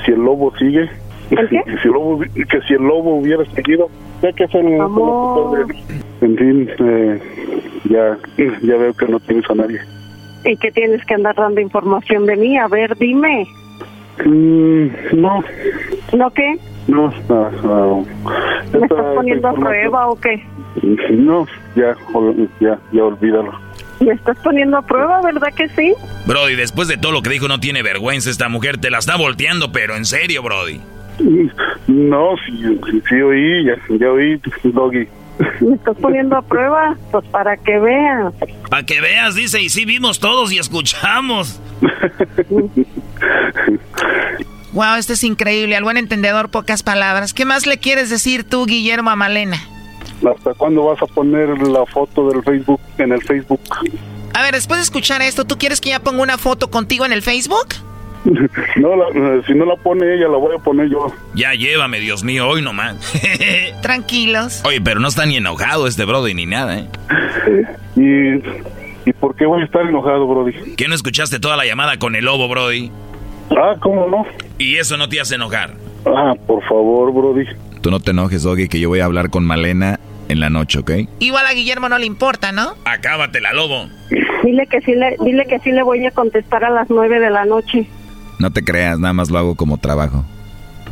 Si el lobo sigue, ¿El qué? si el lobo, que si el lobo hubiera seguido, ya que hacer Amor. En fin, eh, ya, ya veo que no tienes a nadie. ¿Y que tienes que andar dando información de mí? A ver, dime. Mm, no, ¿No qué? No, no, no. ¿Me estás poniendo a prueba o qué? No, ya, ya, ya olvídalo. ¿Me estás poniendo a prueba, verdad que sí? Brody, después de todo lo que dijo, no tiene vergüenza esta mujer. Te la está volteando, pero en serio, Brody. No, sí, sí, sí oí, ya, ya oí, Doggy. ¿Me estás poniendo a prueba? Pues para que veas. Para que veas, dice, y sí vimos todos y escuchamos. Wow, esto es increíble. Al buen entendedor, pocas palabras. ¿Qué más le quieres decir tú, Guillermo, a Malena? ¿Hasta cuándo vas a poner la foto del Facebook en el Facebook? A ver, después de escuchar esto, ¿tú quieres que ya ponga una foto contigo en el Facebook? No, la- si no la pone ella, la voy a poner yo. Ya llévame, Dios mío, hoy nomás. Tranquilos. Oye, pero no está ni enojado este Brody ni nada, ¿eh? ¿Y, ¿Y por qué voy a estar enojado, Brody? ¿Que no escuchaste toda la llamada con el lobo, Brody? Ah, ¿cómo no? Y eso no te hace enojar. Ah, por favor, Brody. Tú no te enojes, Doggy, que yo voy a hablar con Malena en la noche, ¿ok? Igual a Guillermo no le importa, ¿no? Acábatela, lobo. Dile que sí le, dile que sí le voy a contestar a las nueve de la noche. No te creas, nada más lo hago como trabajo.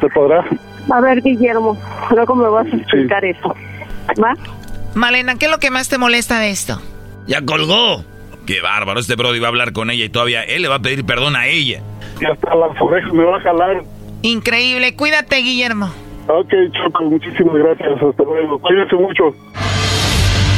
¿Se podrá? A ver, Guillermo, luego me vas a explicar eso. ¿Va? Malena, ¿qué es lo que más te molesta de esto? Ya colgó. Qué bárbaro, este Brody va a hablar con ella y todavía él le va a pedir perdón a ella. Y hasta las orejas me va a jalar. Increíble, cuídate, Guillermo. Ok, Choco, muchísimas gracias. Hasta luego. Cuídense mucho.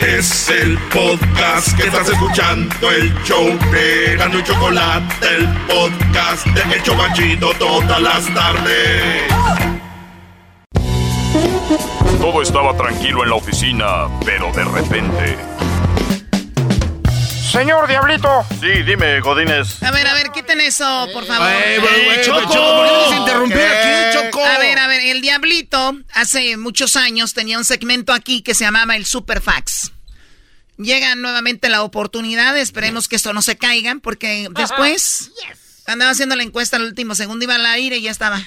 Es el podcast que estás escuchando, el show de y Chocolate, el podcast de El Chocachito todas las tardes. Todo estaba tranquilo en la oficina, pero de repente... Señor Diablito. Sí, dime, Godínez. A ver, a ver, quiten eso, por favor. Wey, Choco, ¿por qué les interrumpí aquí, Choco? A ver, a ver, el Diablito hace muchos años tenía un segmento aquí que se llamaba el Superfax. Llega nuevamente la oportunidad, esperemos que esto no se caiga, porque después andaba haciendo la encuesta al último segundo, iba al aire y ya estaba.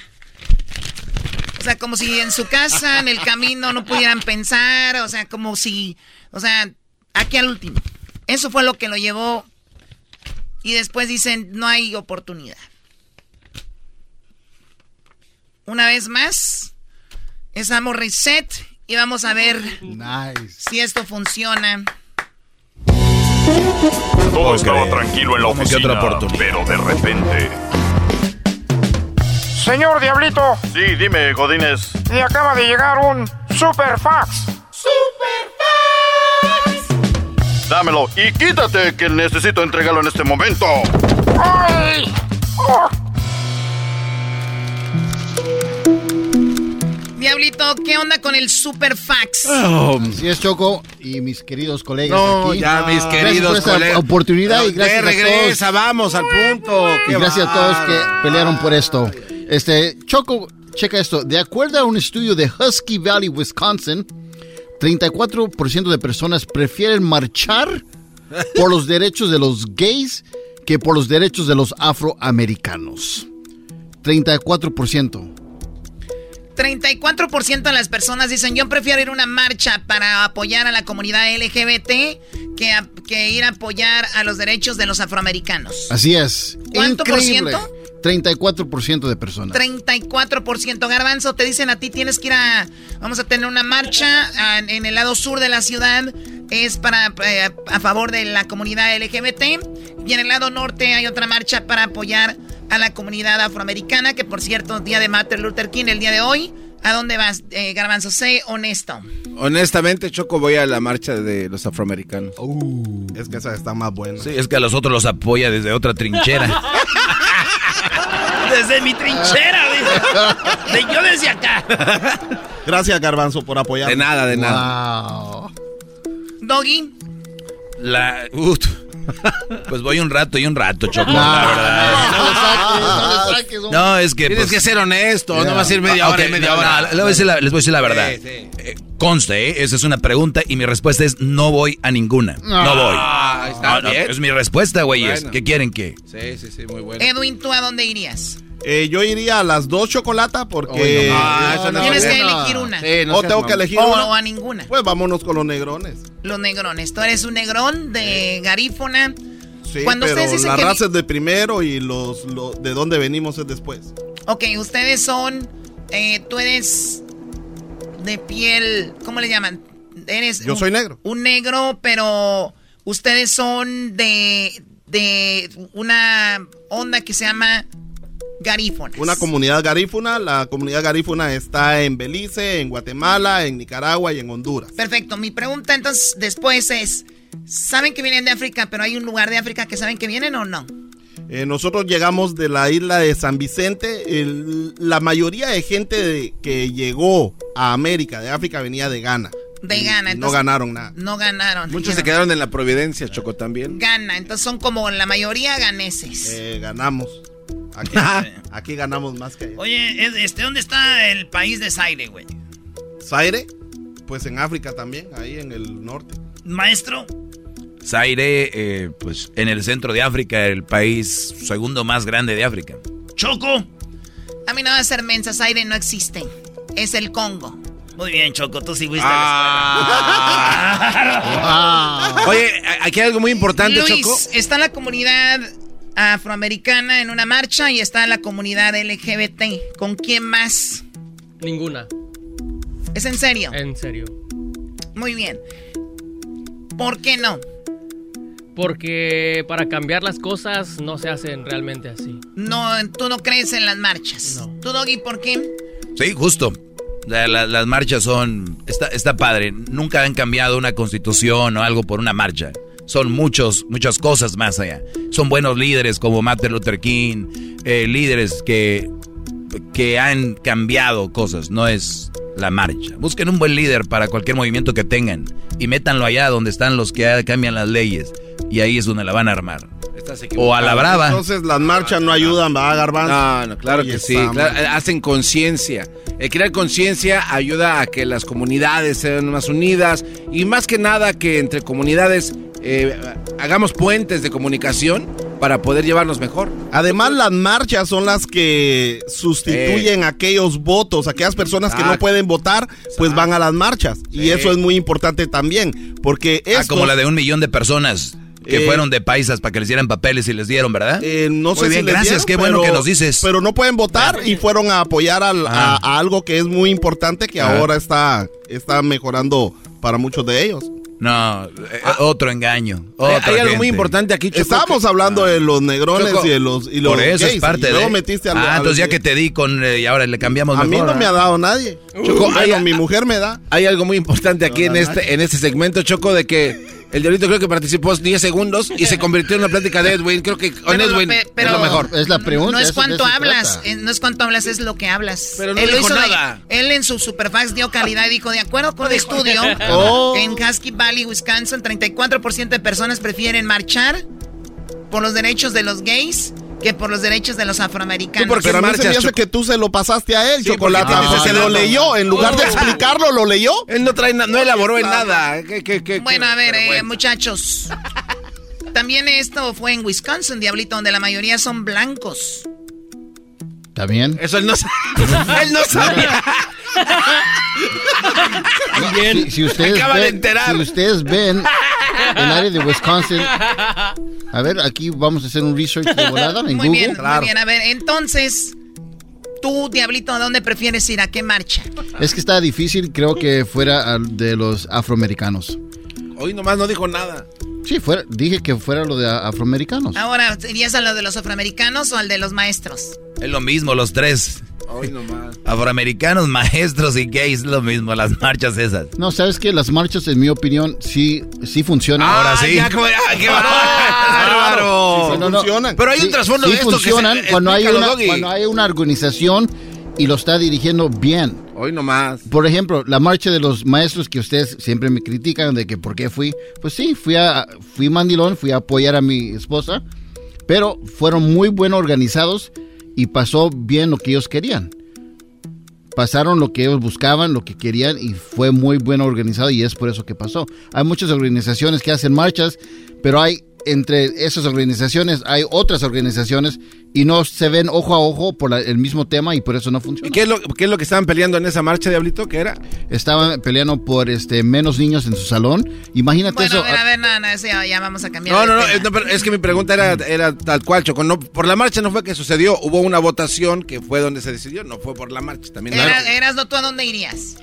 O sea, como si en su casa, en el camino, no pudieran pensar, o sea, como si, o sea, aquí al último. Eso fue lo que lo llevó. Y después dicen, no hay oportunidad. Una vez más, estamos reset y vamos a ver si esto funciona. Todo estaba tranquilo en la oficina, pero de repente... Señor Diablito. Sí, dime, Godínez. Y acaba de llegar un super fax. Dámelo y quítate que necesito entregarlo en este momento. ¡Ay! Oh. Diablito, ¿qué onda con el super fax? Oh. Así es, Choco, y mis queridos colegas no, aquí. ya, mis queridos por esta oportunidad y gracias regresa, a todos. vamos al punto. Y gracias a todos que pelearon por esto. Este, Choco, checa esto. De acuerdo a un estudio de Husky Valley, Wisconsin, 34% de personas prefieren marchar por los derechos de los gays que por los derechos de los afroamericanos. 34%. 34% de las personas dicen, yo prefiero ir a una marcha para apoyar a la comunidad LGBT que, que ir a apoyar a los derechos de los afroamericanos. Así es. ¿Cuánto por ciento? 34% de personas. 34%. Garbanzo, te dicen a ti tienes que ir a... Vamos a tener una marcha en el lado sur de la ciudad. Es para eh, a favor de la comunidad LGBT. Y en el lado norte hay otra marcha para apoyar a la comunidad afroamericana. Que por cierto, día de Martin Luther King, el día de hoy. ¿A dónde vas, eh, Garbanzo? Sé honesto. Honestamente, Choco, voy a la marcha de los afroamericanos. Uh. es que esa está más buena. Sí, es que a los otros los apoya desde otra trinchera. desde mi trinchera, de, yo desde acá. Gracias, Garbanzo, por apoyar. De nada, de nada. Doggy. La. Pues voy un rato y un rato, Choco, la verdad. No, es que. Tienes pues, que ser honesto, no vas a ir media hora y media hora. les, voy a decir la, les voy a decir la verdad. Eh, conste, ¿eh? esa es una pregunta y mi respuesta es no voy a ninguna. No voy. Ah, está bien. es mi respuesta, güeyes. Bueno. ¿Qué quieren que? Sí, sí, sí, muy bueno. Edwin, ¿tú a dónde irías? Eh, yo iría a las dos chocolatas porque... Ah, no Tienes que elegir una. Sí, no ¿O tengo que elegir O, una? o a ninguna. Pues vámonos con los negrones. Los negrones. Tú eres un negrón de garífona. Sí, Cuando pero ustedes dicen la que- raza es de primero y los, los de dónde venimos es después. Ok, ustedes son. eh, tú eres de piel, ¿cómo le llaman? Eres Yo un- soy negro. Un negro, pero ustedes son de, de una onda que se llama garífona. Una comunidad garífuna. La comunidad garífuna está en Belice, en Guatemala, en Nicaragua y en Honduras. Perfecto. Mi pregunta entonces después es, ¿saben que vienen de África, pero hay un lugar de África que saben que vienen o no? Eh, nosotros llegamos de la isla de San Vicente. El- la mayoría de gente de- que llegó a América de África venía de Ghana. De Ghana. y no entonces- ganaron nada. No ganaron. Muchos se quedaron en la Providencia, Choco, también. Gana, entonces son como la mayoría ganeses. Eh, ganamos. Aquí, aquí ganamos más que allá. Oye, es- este, ¿dónde está el país de Zaire, güey? Zaire, pues en África también, ahí en el norte. Maestro. Zaire, eh, pues en el centro de África, el país segundo más grande de África. Choco. A mí no va a ser mensa, Zaire no existe. Es el Congo. Muy bien, Choco, tú sí fuiste Ah. a la escuela. Oye, a- aquí hay algo muy importante, Luis, Choco. está la comunidad afroamericana en una marcha y está la comunidad LGBT. ¿Con quién más? Ninguna. ¿Es en serio? En serio. Muy bien. ¿Por qué no? Porque para cambiar las cosas no se hacen realmente así. No, tú no crees en las marchas. ¿Tú, Doggy, por qué? Sí, justo. La- la- las marchas son... Está, está padre. Nunca han cambiado una constitución o algo por una marcha. Son muchos, muchas cosas más allá. Son buenos líderes como Martin Luther King, eh, líderes que, que han cambiado cosas, no es la marcha. Busquen un buen líder para cualquier movimiento que tengan y métanlo allá donde están los que cambian las leyes y ahí es donde la van a armar. O a la brava. Entonces las marchas no ayudan, va, Garbanzo. No, no, claro Oye, que sí. claro, eh, hacen conciencia. El crear conciencia ayuda a que las comunidades sean más unidas y más que nada que entre comunidades eh, hagamos puentes de comunicación para poder llevarnos mejor. Además, las marchas son las que sustituyen aquellos votos, aquellas personas que no pueden votar, pues van a las marchas. Y eso es muy importante también, porque Ah, esto, como la de un millón de personas que Eh, fueron de paisas para que les dieran papeles y les dieron, ¿verdad? eh, no Muy sé bien, si les gracias, dieron, qué bueno pero- que nos dices. Pero no pueden votar y fueron a apoyar al- a, Ah. a algo que es muy importante que Ah. ahora está, está mejorando para muchos de ellos. No, eh, otro engaño. Hay, algo muy importante aquí, Choco. Estábamos hablando de los negrones Choco, y de los, y los Por eso gays, es parte y luego de. metiste al- ah, entonces ya que te di con. eh, y ahora le cambiamos A mí mejor, no me ha ¿ah? dado nadie. Choco, Bueno, hay- mi mujer me da. Hay algo muy importante aquí en este, en este segmento, Choco, de que el diablito creo que participó 10 segundos y se convirtió en una plática de Edwin. Creo que con Pero lo Edwin pero es lo mejor. Es la pregunta. No es cuánto hablas, eh, no es cuánto hablas, es lo que hablas. Pero no él, lo dijo hizo de- nada. él en su superfax dio calidad y dijo, de acuerdo con el estudio, Oh. en Husky Valley, Wisconsin, 34% de personas prefieren marchar por los derechos de los gays que por los derechos de los afroamericanos. ¿Tú por qué Pero a mí se marchas, me hace que tú se lo pasaste a él, Sí, Chocolate. porque porque ese lo leyó. En lugar de explicarlo, lo leyó. Él no trae no elaboró en nada. ¿Qué- qué- qué- Bueno, a ver, eh, muchachos. También esto fue en Wisconsin, Diablito, donde la mayoría son blancos. ¿Está bien? Eso él no sabe. él no sabía. Si, si ustedes acaba de ven, enterar. si ustedes ven el área de Wisconsin, a ver, aquí vamos a hacer un research de volada en Muy Google. bien, muy bien. A ver, entonces, tú, Diablito, ¿a dónde prefieres ir? ¿A qué marcha? Es que está difícil, creo que fuera al- de los afroamericanos. Hoy nomás no dijo nada. Sí, fuera, dije que fuera lo de afroamericanos. Ahora, ¿irías a lo de los afroamericanos o al de los maestros? Es lo mismo, los tres. Hoy nomás. Afroamericanos, maestros y gays, lo mismo, las marchas esas. No, ¿sabes qué? Las marchas, en mi opinión, sí, sí funcionan. Ahora sí. Ya, como- ah, qué bárbaro. Sí, no, no. funcionan. Pero hay un Sí, trasfondo sí de esto que funcionan se- cuando, hay una, cuando hay una organización y lo está dirigiendo bien. Hoy nomás. Por ejemplo, la marcha de los maestros que ustedes siempre me critican de que por qué fui. Pues sí, fui a fui mandilón, fui a apoyar a mi esposa, pero fueron muy bien organizados y pasó bien lo que ellos querían. Pasaron lo que ellos buscaban, lo que querían y fue muy bien organizado y es por eso que pasó. Hay muchas organizaciones que hacen marchas, pero hay entre esas organizaciones hay otras organizaciones y no se ven ojo a ojo por la- el mismo tema y por eso no funciona. ¿Y qué es, lo, qué es lo que estaban peleando en esa marcha, Diablito? ¿Qué era? Estaban peleando por este menos niños en su salón. Imagínate Bueno, eso. a ver, a ver, no, no, eso ya, ya vamos a cambiar No, no, no, no, pero es que mi pregunta era, era tal cual, Choco. No, por la marcha no fue que sucedió, hubo una votación que fue donde se decidió, no fue por la marcha. También Era, Erasno, ¿tú a dónde irías?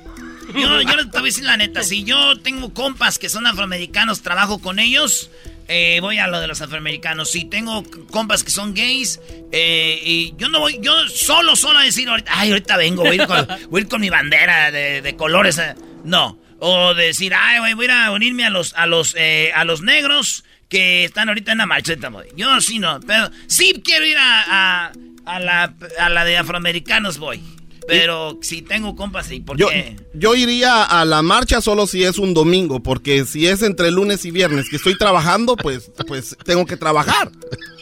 Yo, yo te voy a decir la neta, si yo tengo compas que son afroamericanos, trabajo con ellos, eh, voy a lo de los afroamericanos. Si tengo compas que son gays, eh, y yo no voy, yo solo, solo a decir ahorita, ay, ahorita vengo, voy a ir con, voy a ir con mi bandera de, de colores. eh. No. O decir, ay, voy a ir a unirme a los, a los, eh, a los negros que están ahorita en la marcheta, güey. Yo sí no, pero sí quiero ir a, a, a la, a la de afroamericanos, voy. Pero si tengo compas, sí, Yo, porque... yo iría a la marcha solo si es un domingo, porque si es entre lunes y viernes que estoy trabajando, pues, pues tengo que trabajar.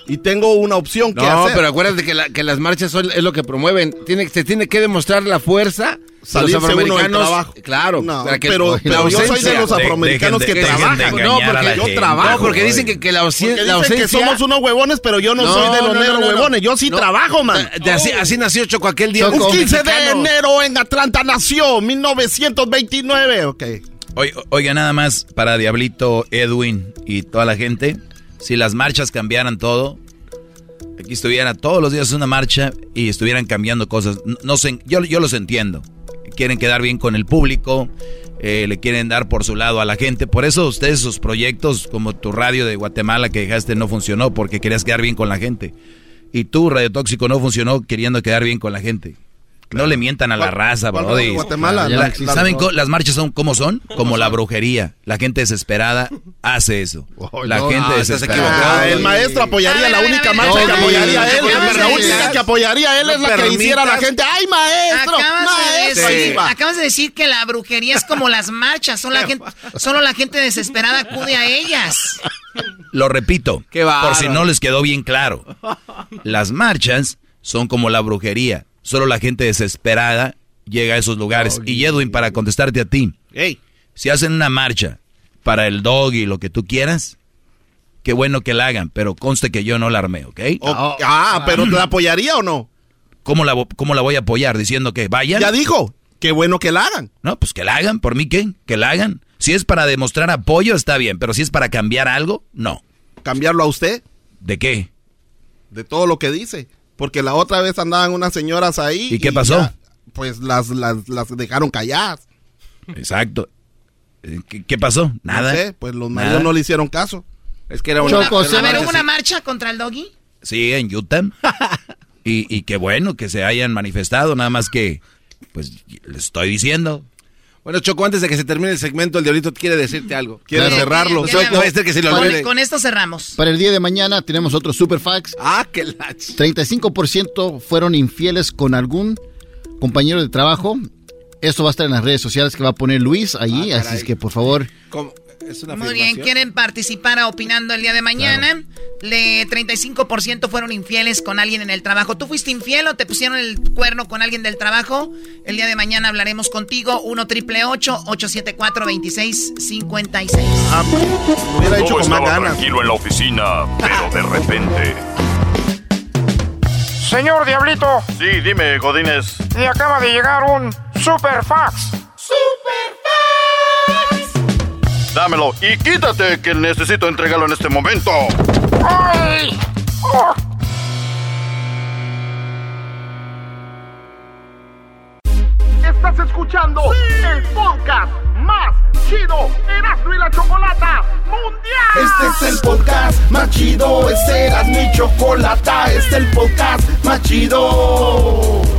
Y tengo una opción que No, hacer. pero acuérdate que, la- que las marchas son, es lo que promueven. Tiene, se tiene que demostrar la fuerza Salirse los uno del afroamericanos. trabajo. Claro. No, para que- pero- yo soy de los afroamericanos que trabajan. No, porque yo trabajo. No, porque dicen que, que la, ausen- Porque la dicen que ausencia... somos unos huevones, pero yo no, soy de los negros huevones. Yo sí No. trabajo, man. De- así, así nació Choco aquel día. Un 15 de enero en Atlanta nació, 1929. Ok. Oiga, nada más para Diablito, Edwin y toda la gente. Si las marchas cambiaran todo, aquí estuviera todos los días una marcha y estuvieran cambiando cosas. No, no sé, yo, yo los entiendo. Quieren quedar bien con el público, eh, le quieren dar por su lado a la gente. Por eso ustedes, sus proyectos, como tu radio de Guatemala que dejaste, no funcionó porque querías quedar bien con la gente. Y tú, Radio Tóxico, no funcionó queriendo quedar bien con la gente. No le mientan a la raza, bro. de Guatemala? No existe. ¿Saben co- las marchas son cómo son? Como la brujería. La gente desesperada hace eso. La no, gente ah, estás desesperada. equivocado. El maestro apoyaría, la única marcha que apoyaría a él. La única que apoyaría a él es la que hiciera la gente. ¡Ay, maestro! Acabas de, ¡Maestro! decir, Ahí va. acabas de decir que la brujería es como las marchas, solo la gente, solo la gente desesperada acude a ellas. Lo repito, por si no les quedó bien claro. Las marchas son como la brujería. Solo la gente desesperada llega a esos lugares. Y Edwin, para contestarte a ti, si hacen una marcha para el dog y lo que tú quieras, qué bueno que la hagan, pero conste que yo no la armé, ¿ok? Ah, pero ¿la apoyaría o no? ¿Cómo la, ¿Cómo la voy a apoyar? Diciendo que vayan. Ya dijo, qué bueno que la hagan. No, pues que la hagan, por mí qué, que la hagan. Si es para demostrar apoyo, está bien, pero si es para cambiar algo, no. ¿Cambiarlo a usted? ¿De qué? De todo lo que dice. Porque la otra vez andaban unas señoras ahí. ¿Y qué pasó? ya, pues las, las, las dejaron calladas. Exacto. Eh, ¿Qué, qué pasó? Nada. No sé, pues los Nada. maridos no le hicieron caso. Es que era Una- a ver, ¿hubo una marcha contra el doggy? Sí, en Utah. y, y qué bueno que se hayan manifestado, nada más que, pues, les estoy diciendo. Bueno, Choco, antes de que se termine el segmento, el diablito quiere decirte algo. Quiere Claro. cerrarlo. No que se lo Con, esto cerramos. Para el día de mañana tenemos otro super fax. Ah, que la... 35% fueron infieles con algún compañero de trabajo. Esto va a estar en las redes sociales que va a poner Luis allí, así es que por favor. ¿Cómo? ¿Es una Muy bien, quieren participar a opinando el día de mañana. Le 35% fueron infieles con alguien en el trabajo. ¿Tú fuiste infiel o te pusieron el cuerno con alguien del trabajo? El día de mañana hablaremos contigo. 1 triple 874 2656. Ah, lo hubiera hecho con más estaba ganas. tranquilo en la oficina, pero de repente... Señor Diablito, Sí, dime, Godínez. le acaba de llegar un super fax. Dámelo y quítate que necesito entregarlo en este momento. ¡Ay! Oh. Estás escuchando el podcast más chido Erasmo y la Chocolata Mundial. Este es el podcast más chido, este era mi chocolata, este es el podcast más chido.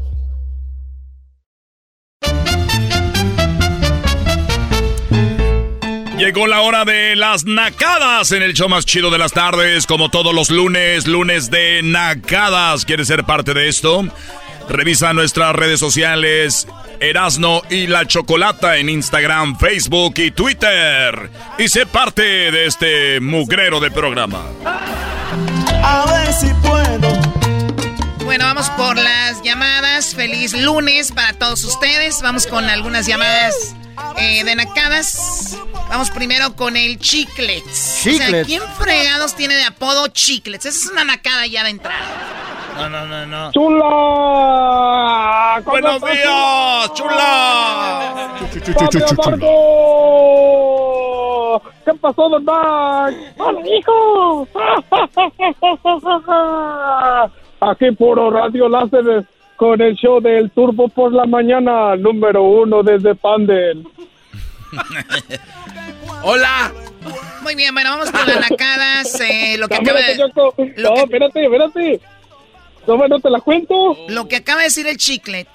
Llegó la hora de las nacadas en el show más chido de las tardes, como todos los lunes, lunes de nacadas. ¿Quieres ser parte de esto? Revisa nuestras redes sociales, Erasno y la Chocolata en Instagram, Facebook y Twitter. Y sé parte de este mugrero de programa. A ver si puedo. Bueno, vamos por las llamadas. Feliz lunes para todos ustedes. Vamos con algunas llamadas eh, de nacadas. Vamos primero con el Chiclets. O sea, ¿quién fregados tiene de apodo Chiclets? Esa es una nacada ya de entrada. No, no, no, no. ¡Chula! ¡Buenos días, chula! ¿Qué pasó, don? ¡Hola, hijo! Aquí puro Radio Láser con el show del Turbo por la mañana, número uno desde Pandel. ¡Hola! Muy bien, bueno, vamos con las nacadas. Eh, lo que acaba de... No, espérate, espérate. No, no te la cuento. Lo que acaba de decir el Chiclet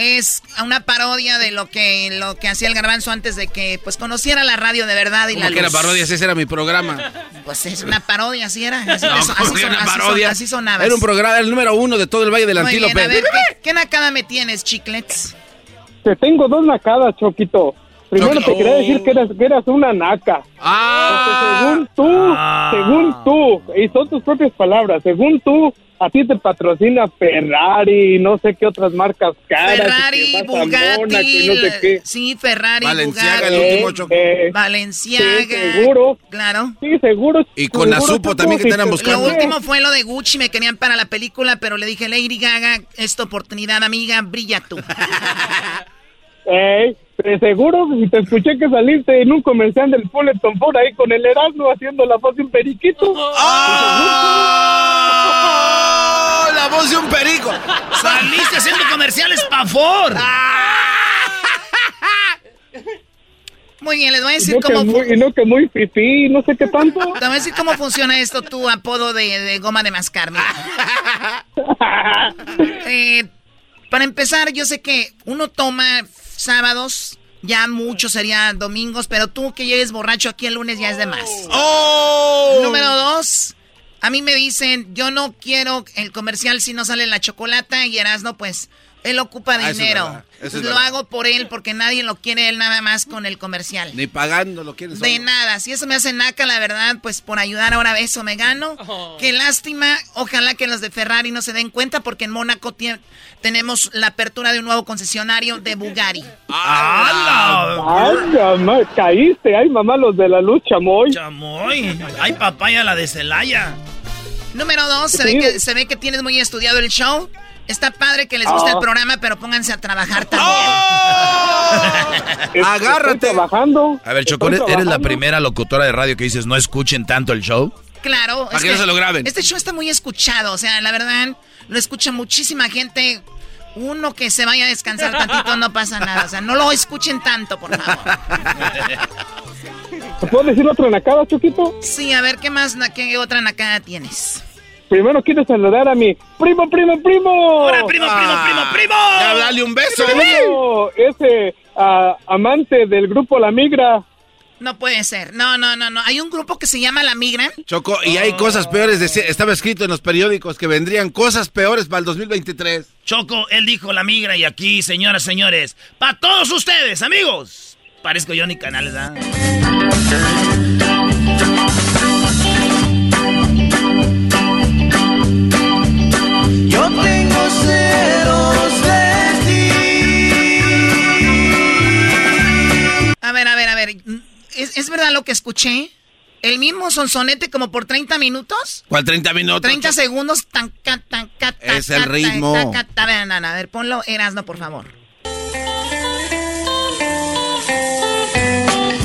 es una parodia de lo que lo que hacía el garbanzo antes de que pues conociera la radio de verdad y ¿Cómo la que era luz. parodia? Ese era mi programa. Pues es una parodia, así era. Así, No, así ¿cómo que son- una así son- parodia? así sonabas. Era un programa, el número uno de todo el Valle del Muy bien, Antílope. a ver, ¿qué, qué nacada me tienes, Chiclets? Te tengo dos nacadas, Choquito. Primero te quería decir que eras, que eras una naca. Ah. Porque según tú, según tú, y son tus propias palabras, según tú, a ti te patrocina Ferrari, no sé qué otras marcas caras. Ferrari, que Bugatti, Mona, que no sé qué. sí, Ferrari, Valenciaga, Bugatti, el último choco. Eh, Valenciaga, sí, seguro. claro. Sí, seguro. Y con seguro, Azupo Choco, también que si te eran te- buscando. Lo último fue lo de Gucci, me querían para la película, pero le dije, Lady Gaga, esta oportunidad, amiga, brilla tú. Ey, de seguro, si te escuché que saliste en un comercial del Fullerton por ahí con el Erasmo haciendo la de un periquito. ¡Oh! Voz de un perico. Saliste haciendo comerciales pa' Ford. Muy bien, les voy a decir no, cómo... muy, no que muy fifí, no sé qué tanto. Te voy a decir cómo funciona esto, tu apodo de, de goma de mascar. Eh, para empezar, yo sé que uno toma sábados, ya mucho sería domingos, pero tú que llegues borracho aquí el lunes ya es de más. Número dos, a mí me dicen, yo no quiero el comercial si no sale la chocolata y Erasno, pues, él ocupa Ah, dinero. es lo verdad. hago por él porque nadie lo quiere él nada más con el comercial. Ni pagando lo quieres. De nada, si eso me hace naca, la verdad, pues por ayudar ahora eso me gano. Qué lástima, ojalá que los de Ferrari no se den cuenta porque en Mónaco tenemos la apertura de un nuevo concesionario de Bugatti. Ay, mamá, caíste. Ay, mamá, los de la luz, chamoy. Chamoy. Ay, papaya, la de Celaya. Número dos, se, Sí. ve que, se ve que tienes muy estudiado el show. Está padre que les guste Ah. el programa, pero pónganse a trabajar también. Agárrate. trabajando. A ver, Choco, Estoy eres la primera locutora de radio que dices no escuchen tanto el show. Claro. Para es que no se lo graben. Este show está muy escuchado, o sea, la verdad, lo escucha muchísima gente. Uno que se vaya a descansar tantito no pasa nada, o sea, no lo escuchen tanto, por favor. ¿Te puedo decir otra nacada, Choquito? Sí, a ver, ¿qué más, qué otra nacada tienes? Primero quiero saludar a mi primo, primo, primo. ¡Hola, primo, primo, primo, primo! Ya dale un beso. Primo, ese ah, amante del grupo La Migra. No puede ser, no, no, no, no. Hay un grupo que se llama La Migra. Choco, y hay cosas peores. decía- estaba escrito en los periódicos que vendrían cosas peores para el 2023. Choco, él dijo la migra y aquí, señoras, señores, para todos ustedes, amigos. Parezco Johnny Canales, ¿ah? Yo A ver, a ver, a ver. ¿Es, es verdad lo que escuché? ¿El mismo sonsonete como por 30 minutos? ¿Cuál 30 minutos? 30 segundos, tan, tan, ca, ta, Es el ritmo. A ver, a ver, ponlo Erasno, por favor.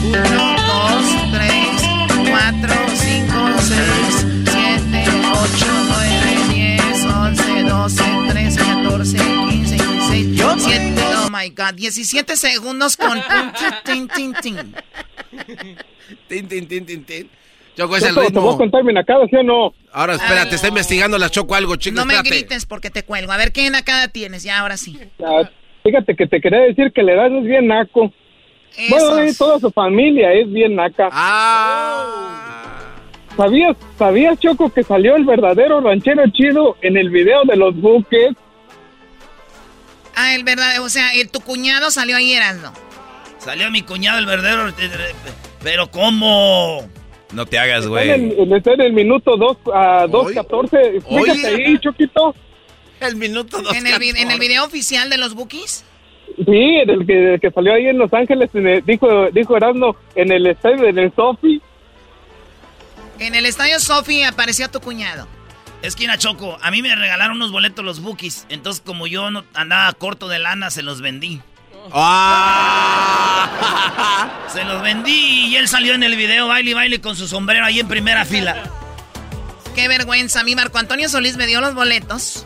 Uno, dos, tres, cuatro, cinco, seis, siete, ocho, nueve, diez, once, doce, my god, 17 segundos con tin, tin, tin. Tin, tin, tin, tin, tin. Choco, es el Choco, ¿Te voy a ritmo. sí o no? Ahora, espérate, está investigando la Choco algo, chicos. No me espérate. grites porque te cuelgo. A ver, ¿qué nacada tienes? Ya, ahora sí. Ah, fíjate que te quería decir que la edad es bien naco. Bueno, Esos. y toda su familia es bien naca. Ah. ¿Sabías, ¿Sabías, Choco, que salió el verdadero ranchero chido en el video de los buques? Ah, el verdad, o sea, el, tu cuñado salió ahí, Erasno. Salió mi cuñado el verdadero. eh, Pero ¿cómo? No te hagas, en, güey. el, está en el minuto dos, a 2.14. Fíjate Oye. ahí, Choquito. El minuto dos. En el, vi- en el video oficial de los Bookies. Sí, del que, que salió ahí en Los Ángeles, dijo, dijo Erasmo, en el estadio, en el Sofi. En el estadio Sofi apareció tu cuñado. Esquina Choco, a mí me regalaron unos boletos los bookies, entonces como yo no andaba corto de lana, se los vendí. ¡Ah! Se los vendí y él salió en el video baile y baile con su sombrero ahí en primera fila. Qué vergüenza. A mí Marco Antonio Solís me dio los boletos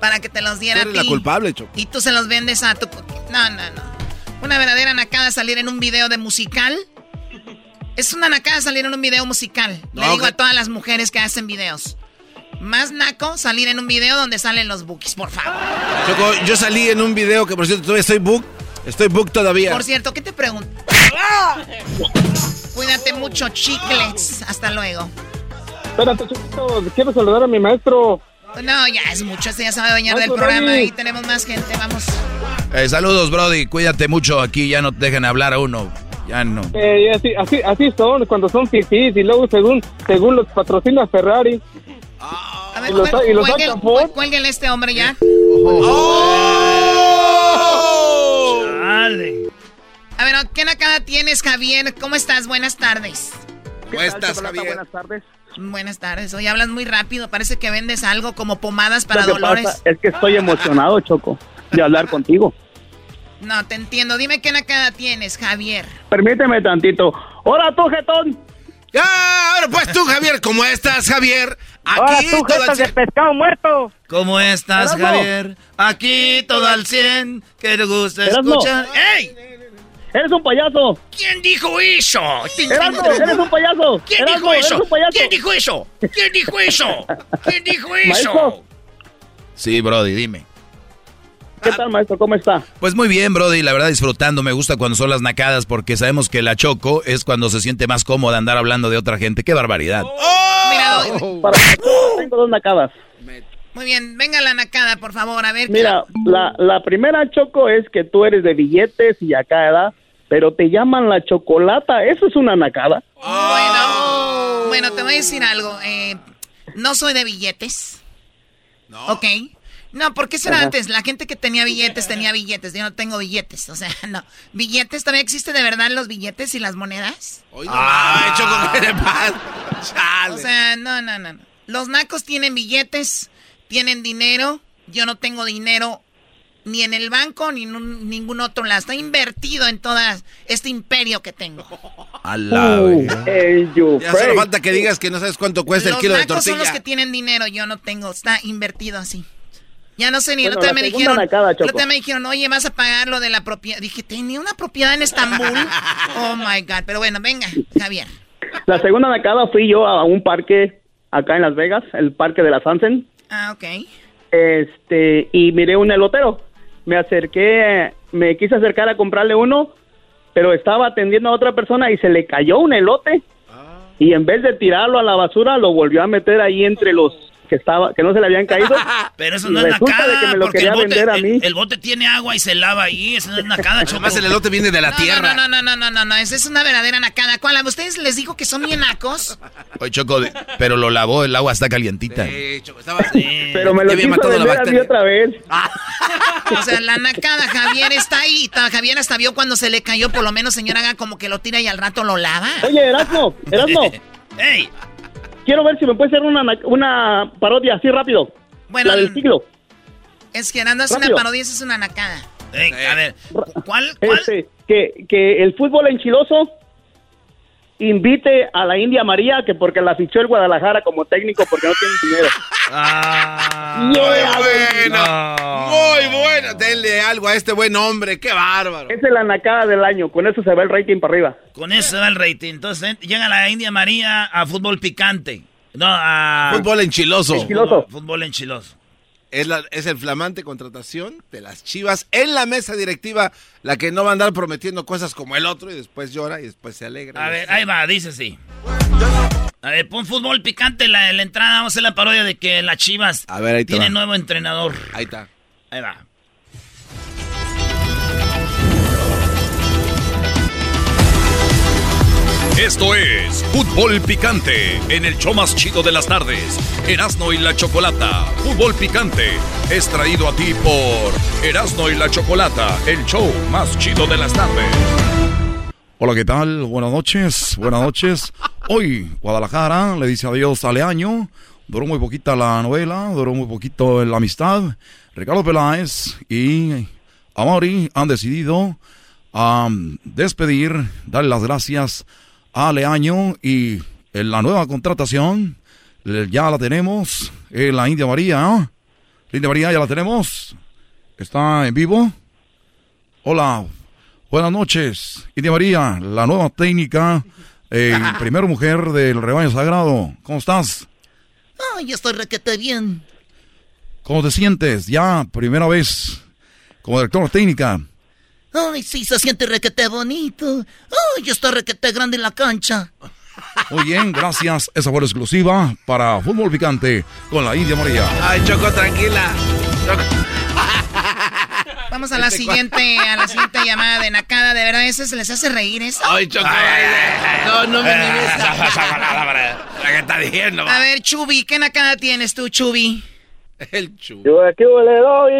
para que te los diera a ti. la culpable, Choco. Y tú se los vendes a tu... No, no, no. Una verdadera nacada salir en un video de musical. Es una nacada salir en un video musical. Le digo a todas las mujeres que hacen videos. Más naco salir en un video donde salen los bookies, por favor. Choco, yo salí en un video que por cierto todavía estoy book. Estoy book todavía. Por cierto, ¿qué te pregunto? Cuídate mucho, chicles. Hasta luego. Espérate, chiquito, quiero saludar a mi maestro. No, ya es mucho, este ya sabe bañar del programa y tenemos más gente, vamos. Eh, saludos, Brody, cuídate mucho, aquí ya no te dejan hablar a uno, ya no. Eh, así, así, así son, cuando son fifís y luego según, según los patrocina Ferrari. A ver, y los cuélguen, este hombre ya. ¡Oh! Dale. A ver, ¿qué nacada tienes, Javier? ¿Cómo estás? Buenas tardes. ¿Cómo estás, Javier? Buenas tardes. Buenas tardes. Hoy hablas muy rápido. Parece que vendes algo como pomadas para dolores. es que estoy emocionado, Choco, de hablar contigo. No, te entiendo. Dime qué nacada tienes, Javier. Permíteme tantito. ¡Hola, tú, jetón! ¡Ah! Ahora pues tú, Javier, ¿cómo estás, Javier? Aquí Hola, tú, todo de pescado muerto! ¿Cómo estás, Javier? Aquí todo al 100. Que te gusta escuchar. ¡Ey! ¡Eres un payaso! ¿Quién dijo eso? eres un payaso. ¿Quién dijo eso? ¿Quién dijo eso? ¿Quién dijo eso? ¿Quién dijo eso? Sí, Brody, dime. ¿Qué tal, maestro? ¿Cómo está? Pues muy bien, Brody, la verdad disfrutando. Me gusta cuando son las nacadas porque sabemos que la choco es cuando se siente más cómoda andar hablando de otra gente. ¡Qué barbaridad! ¡Oh! Para tengo dos nacadas. Muy bien, venga la nacada, por favor, a ver. Mira, la, la primera choco es que tú eres de billetes y acá, ¿verdad? Pero te llaman la chocolata, eso es una nacada. Bueno, bueno, te voy a decir algo. Eh, no soy de billetes. No. Ok. No, ¿por qué será antes? La gente que tenía billetes tenía billetes. Yo no tengo billetes. O sea, no. ¿Billetes? ¿Todavía existe de verdad los billetes y las monedas? ah, hecho con O sea, no, no, no. Los nacos tienen billetes tienen dinero, yo no tengo dinero ni en el banco ni en ningún otro lado. Está invertido en todo este imperio que tengo. ya solo falta que digas que no sabes cuánto cuesta el kilo de tortilla. son los que tienen dinero, yo no tengo. Está invertido así. Ya no sé ni. Bueno, me dijeron. me dijeron, oye, vas a pagar lo de la propiedad. Dije, tenía una propiedad en Estambul. oh my God. Pero bueno, venga, Javier. La segunda nacada fui yo a un parque acá en Las Vegas, el parque de la Sansen. Ah, ok. Este, y miré un elotero. Me acerqué, me quise acercar a comprarle uno, pero estaba atendiendo a otra persona y se le cayó un elote. Ah. Y en vez de tirarlo a la basura, lo volvió a meter ahí entre los que estaba que no se le habían caído. Pero eso no es nacada, que me lo quería el bote, vender a mí. El, bote tiene agua y se lava ahí, eso no es nacada, Además el elote viene de la tierra. No, no, no, no, no, no, esa es una verdadera nacada. ¿Cuál? ¿A ustedes les dijo que son bien nacos? Oye, Choco, pero lo lavó, el agua está calientita. Sí, Choco, estaba... Pero me lo quiso vender a mí otra vez. o sea, la nacada, Javier está ahí. Javier hasta vio cuando se le cayó, por lo menos, señora, haga como que lo tira y al rato lo lava. Oye, Erasmo, Erasmo. ¡Ey! Quiero ver si me puede hacer una, una parodia así rápido. Bueno, la del siglo. Es que no es una parodia, es una nacada. a ver, ¿cuál? cuál? Este, que, que el fútbol enchiloso invite a la India María, que porque la fichó el Guadalajara como técnico porque no tiene dinero. Ah, muy bueno, muy bueno. Denle algo a este buen hombre, qué bárbaro. Es la nacada del año, con eso se va el rating para arriba. Con eso se va el rating. Entonces eh, llega la India María a fútbol picante. No, a... Fútbol enchiloso. enchiloso. Fútbol enchiloso. Es, la, es el flamante contratación de las Chivas en la mesa directiva, la que no va a andar prometiendo cosas como el otro y después llora y después se alegra. A ver, ahí va, dice así. A ver, pon fútbol picante la, la entrada, vamos a hacer la parodia de que las Chivas a ver, tiene nuevo entrenador. Ahí está. Ahí va. Esto es Fútbol Picante en el show más chido de las tardes. Erasno y la Chocolata. Fútbol Picante es traído a ti por Erasno y la Chocolata, el show más chido de las tardes. Hola, ¿qué tal? Buenas noches, buenas noches. Hoy Guadalajara le dice adiós a Leaño. Duró muy poquita la novela, duró muy poquito la amistad. Ricardo Peláez y Amori han decidido despedir, darle las gracias a Leaño y en la nueva contratación ya la tenemos, en la India María. India María ya la tenemos. Está en vivo. Hola, buenas noches. India María, la nueva técnica, eh, primera mujer del rebaño sagrado. ¿Cómo estás? Ay, estoy requete bien. ¿Cómo te sientes? Ya, primera vez como director técnica. Ay, sí, se siente requete bonito. Ay, está requete grande en la cancha. Muy bien, gracias. Esa fue la exclusiva para Fútbol Picante con la India María. Ay, Choco, tranquila. Vamos a la este siguiente, a la siguiente llamada de Nakada. De verdad, ¿eso se les hace reír eso? Ay, Choco. no, no me mires. ¿Qué está diciendo? A ver, Chubi, ¿qué Nakada tienes tú, Chubi? El. Yo aquí le doy.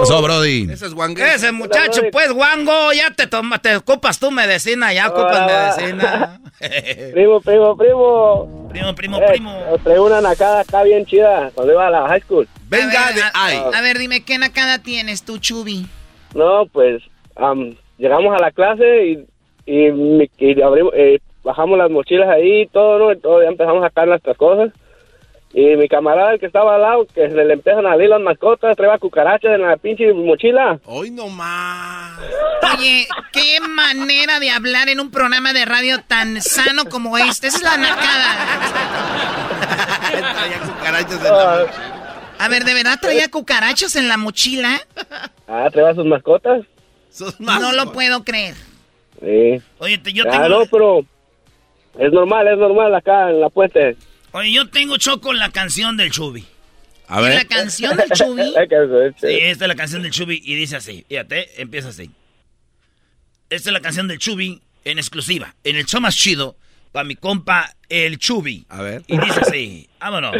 Pasó, Brody. Ese es Wango. Ese muchacho, pues, Wango, ya te toma, te ocupas tu medicina, ya ocupas medicina. primo, primo, primo. Primo, primo, eh, primo. Traigo una nacada acá bien chida cuando iba a la high school. Venga a ver, de A, ver, dime, ¿qué nacada tienes tú, Chubi? No, pues, llegamos a la clase y, y, eh, bajamos las mochilas ahí, todo, ¿no? Y todo, ya empezamos a sacar nuestras cosas. Y mi camarada el que estaba al lado, que se le empiezan a salir las mascotas, traía cucarachas en la pinche mochila. Hoy no más. Oye, qué manera de hablar en un programa de radio tan sano como este. Esa es la nacada. traía cucarachas en la ah. mochila. A ver, ¿de verdad traía cucarachas en la mochila? Ah, traía sus mascotas. Sus mascotas. No lo puedo creer. Sí. Oye, yo ah, tengo... Ah, no, pero es normal, es normal acá en la puente. Oye, yo tengo choco la canción del Chubi. A ver. ¿La canción del Chubi? sí, esta es la canción del Chubi y dice así. Fíjate, empieza así. Esta es la canción del Chubi en exclusiva. En el show más chido, para mi compa, el Chubi. A ver. Y dice así. Vámonos.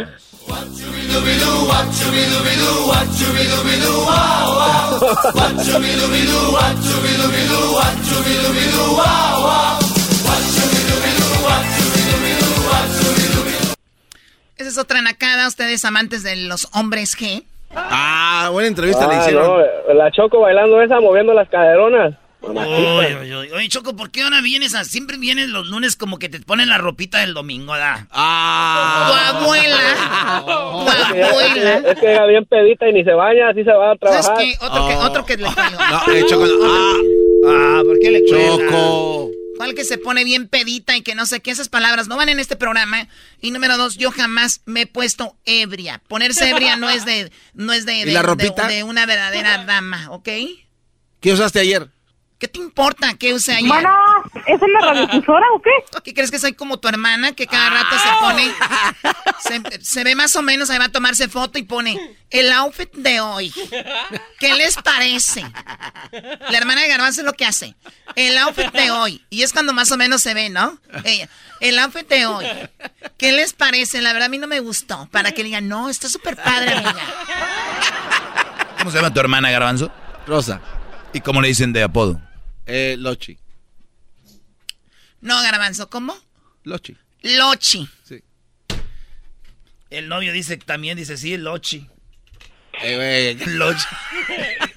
Esa es otra nacada, ustedes amantes de los hombres G. Ah, buena entrevista le ah, hicieron. No, la Choco bailando esa, moviendo las caderonas. Oye, Choco, ¿por qué ahora vienes a... Siempre vienes los lunes como que te ponen la ropita del domingo, ¿da? Ah. Tu abuela. tu abuela. Es que, llega bien pedita y ni se baña, así se va a trabajar. ¿Sabes qué? Otro, que, oh. otro que le No, eh, Choco, ah. ah, ¿por qué le Choco. ¿Cuál que se pone bien pedita y que no sé qué? Esas palabras no van en este programa. Y número dos, yo jamás me he puesto ebria. Ponerse ebria no es de, no es de, de, una verdadera dama, ¿ok? ¿Qué usaste ayer? ¿Qué te importa qué use ayer? Bueno, ¿es en la radiodifusora o qué? ¿Qué crees que soy como tu hermana que cada rato se pone, se, ve más o menos, ahí va a tomarse foto y pone el outfit de hoy. ¿Qué les parece? La hermana de Garbanzo es lo que hace. El outfit de hoy. Y es cuando más o menos se ve, ¿no? Ella, el outfit de hoy. ¿Qué les parece? La verdad a mí no me gustó. Para que digan, no, está súper padre, amiga. ¿Cómo se llama tu hermana, Garbanzo? Rosa. ¿Y cómo le dicen de apodo? Eh, Lochi. No, Garbanzo, ¿cómo? Lochi. Lochi. Sí. El novio dice también, dice sí, Lochi. Eh, Lochi.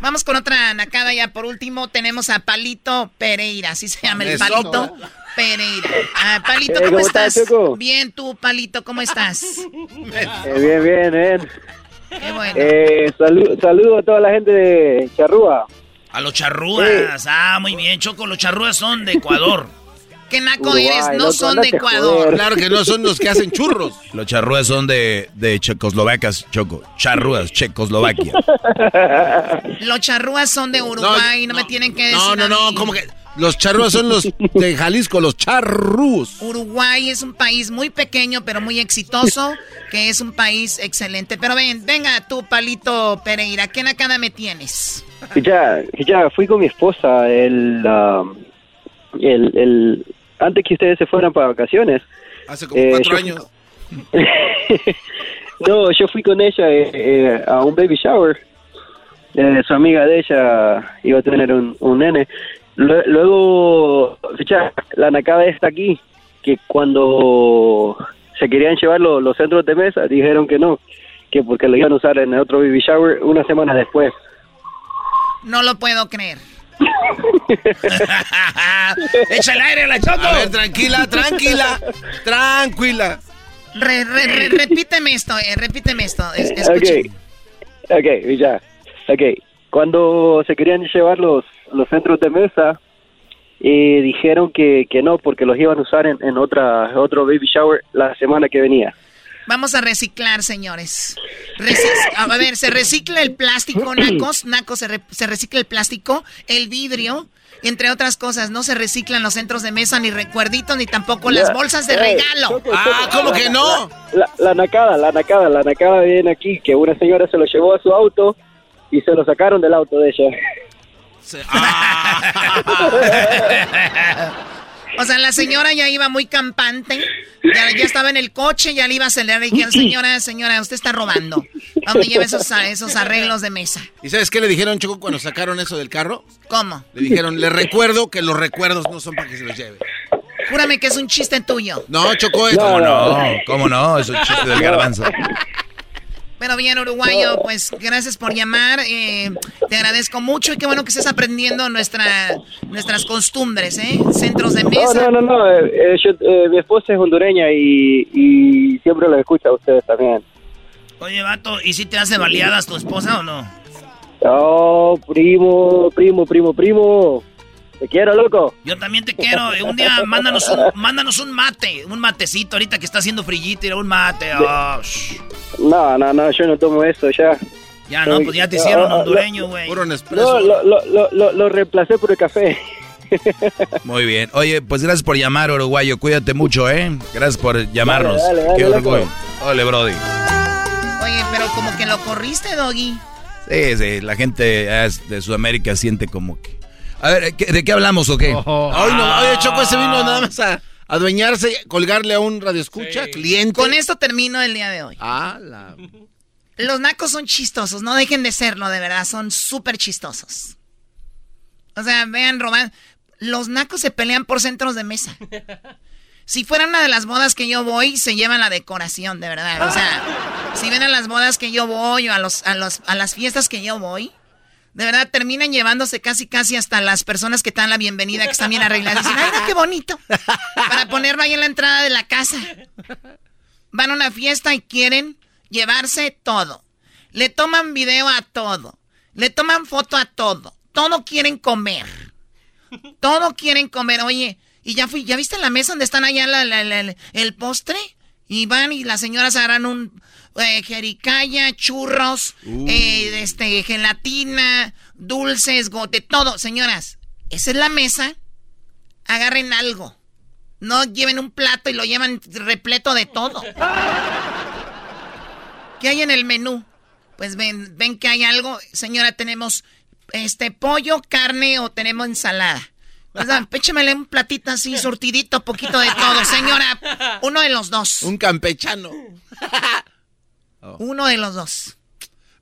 Vamos con otra nacada ya. Por último, tenemos a Palito Pereira. Así se llama el Palito Pereira. Ah, Palito, ¿cómo, estás? bien, tú, Palito, ¿cómo estás? Eh, bien, bien, bien. Qué bueno. Eh, saludo a toda la gente de Charrúa. A los charrúas. Ah, muy bien, Choco. Los charrúas son de Ecuador. ¿Qué naco eres? No son de Ecuador. Claro que no son los que hacen churros. Los charrúas son de, de Checoslovacas, Choco. Charrúas, Checoslovaquia. los charrúas son de Uruguay, no, me tienen que decir. No, no, no, ¿cómo que? Los charrúas son los de Jalisco, los charrús. Uruguay es un país muy pequeño, pero muy exitoso, que es un país excelente. Pero ven, venga tú, Palito Pereira, ¿qué nacada me tienes? Ya, ya fui con mi esposa el, um, el, el, antes que ustedes se fueran para vacaciones. Hace como Eh, cuatro yo- años. no, yo fui con ella eh, eh, a un baby shower. Eh, su amiga de ella iba a tener un, un nene. Lue- Luego, ficha, la nacada está aquí, que cuando se querían llevar lo- los centros de mesa, dijeron que no, que porque lo iban a usar en el otro baby shower una semana después. No lo puedo creer. Echa el aire, la choco. A ver, tranquila, tranquila, tranquila. Re- re- re- repíteme esto, eh, repíteme esto. Es- Ok, ok, ya, ok. Cuando se querían llevar los, los centros de mesa, eh, dijeron que, que no, porque los iban a usar en, en otra otro baby shower la semana que venía. Vamos a reciclar, señores. Reci- a ver, se recicla el plástico, nacos, nacos, se, re- se recicla el plástico, el vidrio, entre otras cosas. No se reciclan los centros de mesa, ni recuerditos, ni tampoco las bolsas de regalo. Choco, Choco, la- La, la, la nacada, la nacada, la nacada viene aquí, que una señora se lo llevó a su auto y se lo sacaron del auto de ella. O sea, la señora ya iba muy campante, ya, ya estaba en el coche, ya le iba a acelerar y dijeron, señora, señora, usted está robando. ¿A dónde lleva esos, esos arreglos de mesa? ¿Y sabes qué le dijeron, Choco, cuando sacaron eso del carro? ¿Cómo? Le dijeron, le recuerdo que los recuerdos no son para que se los lleve. Júrame que es un chiste tuyo. No, Choco, es... ¿Cómo no? ¿Cómo no? Es un chiste del garbanzo. Bueno, bien, uruguayo, pues gracias por llamar. eh, te agradezco mucho y qué bueno que estés aprendiendo nuestra, nuestras costumbres, ¿eh? Centros de No, mesa. no, no, no, eh, eh, yo- eh, mi esposa es hondureña y, y siempre lo escucha a ustedes también. Oye, vato, ¿y si te hace baleadas tu esposa o no? Oh, primo, primo, primo, primo. Te quiero, loco. Yo también te quiero. Un día mándanos un, mándanos un mate, un matecito ahorita que está haciendo frillito y un mate. oh, shh. No, no, no, yo no tomo eso ya. Ya no, pues ya te hicieron hondureño, güey. No, lo, lo, lo, lo, lo reemplacé por el café. Muy bien. Oye, pues gracias por llamar, uruguayo. Cuídate mucho, ¿eh? Gracias por llamarnos. Dale, dale, Qué dale, orgullo. loco. Ole, Brody. Oye, pero como que lo corriste, Doggy. Sí, sí, la gente de Sudamérica siente como que... A ver, ¿qué- ¿de qué hablamos o qué? Ay, no, oye, Choco, ese vino nada más a adueñarse, colgarle a un radioescucha, cliente. Con esto termino el día de hoy. Ah, la... Los nacos son chistosos, no dejen de serlo, de verdad, son súper chistosos. O sea, vean, Román, los nacos se pelean por centros de mesa. Si fuera una de las bodas que yo voy, se llevan la decoración, de verdad. O sea, si ven a las bodas que yo voy o a, los, a, los, a las fiestas que yo voy, de verdad terminan llevándose casi, casi hasta las personas que dan la bienvenida, que están bien arregladas. Dicen, ay, qué bonito. Para ponerlo ahí en la entrada de la casa. Van a una fiesta y quieren llevarse todo. Le toman video a todo. Le toman foto a todo. Todo quieren comer. Todo quieren comer. Oye, ¿y ya fui, ya viste la mesa donde están allá la- el postre? Y van y las señoras agarran un eh, jericaya, churros, eh, este, gelatina, dulces, gote, todo. Señoras, esa es la mesa. Agarren algo. No lleven un plato y lo llevan repleto de todo. ¿Qué hay en el menú? Pues ven, ven que hay algo. Señora, tenemos este pollo, carne o tenemos ensalada. O sea, échemele un platito así, surtidito, poquito de todo. Señora, uno de los dos. Un campechano. Uno de los dos.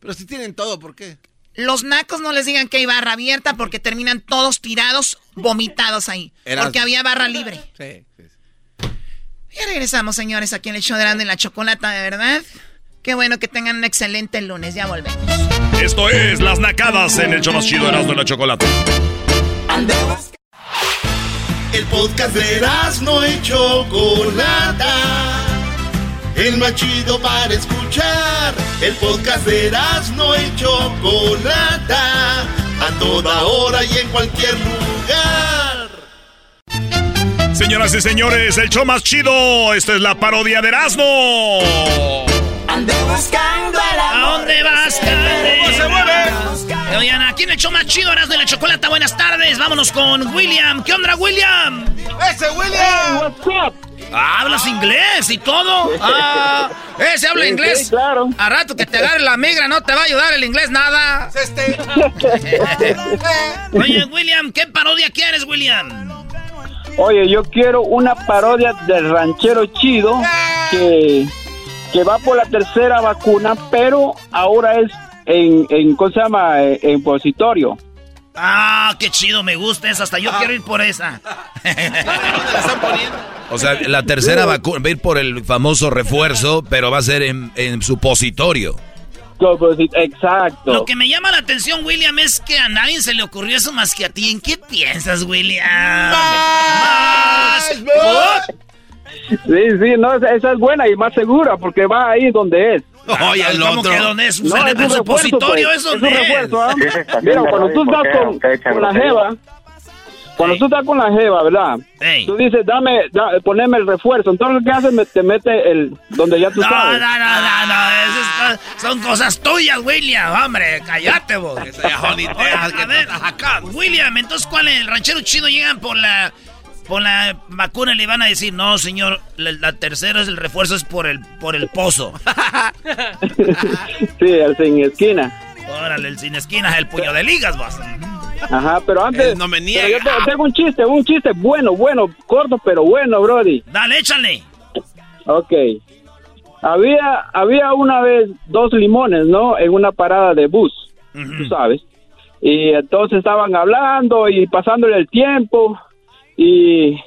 Pero si tienen todo, ¿por qué? Los nacos no les digan que hay barra abierta porque terminan todos tirados, vomitados ahí. Eras- Porque había barra libre. Sí. Ya regresamos, señores, aquí en el show de Grande la Chocolata, de verdad. Qué bueno que tengan un excelente lunes. Ya volvemos. Esto es Las Nacadas en el show más chido de Erasmo y la Chocolata. El podcast de no y Chocolata. El más chido para escuchar. El podcast de no y Chocolata. A toda hora y en cualquier lugar. Señoras y señores, el show más chido. Esta es la parodia de Erasmo. Ando buscando el ¿A amor. dónde vas, Karen? Oigan, aquí en el show más chido, Erasmo de la Chocolata. Buenas tardes. Vámonos con William. ¿Qué onda, William? ¡Ese William! Ah, ¿Hablas inglés y todo? Ah, ese habla Sí, inglés. sí, claro. A rato que te agarre la migra no te va a ayudar el inglés nada. Este. Oye, William, ¿qué parodia quieres, William? Oye, yo quiero una parodia del ranchero chido que, que va por la tercera vacuna, pero ahora es en, en ¿cómo se llama? En positorio. Ah, qué chido, me gusta esa. Hasta yo quiero ir por esa. o sea, la tercera vacuna va a ir por el famoso refuerzo, pero va a ser en, en supositorio. Exacto. Lo que me llama la atención, William, es que a nadie se le ocurrió eso más que a ti. ¿En qué piensas, William? ¡Más! Sí, sí, no, esa es buena y más segura porque va ahí donde es. Oye, el ¿cómo otro? que dónde es? No, es un supositorio, pues. eso es un refuerzo, ¿ah? Mira, cuando tú estás con, con la jeva, cuando tú estás con la jeva, ¿verdad? Tú dices, dame, da, poneme el refuerzo. Entonces lo que haces, te mete el, donde ya tú no, sabes. No, no, no, no, Esas son cosas tuyas, William. Hombre, cállate vos. a ver, acá. William, entonces, ¿cuál es? ¿El ranchero chido llegan por la por la vacuna le van a decir, no, señor, la, tercera es el refuerzo es por el por el pozo. sí, el sin esquina. Órale, el sin esquina es el puño de ligas, vos. Ajá, pero antes. no me niega. Yo tengo un chiste, un chiste bueno, bueno, corto, pero bueno, Brody. Dale, échale. Ok. Había, había una vez dos limones, ¿no? En una parada de bus, tú sabes. Y entonces estaban hablando y pasándole el tiempo y,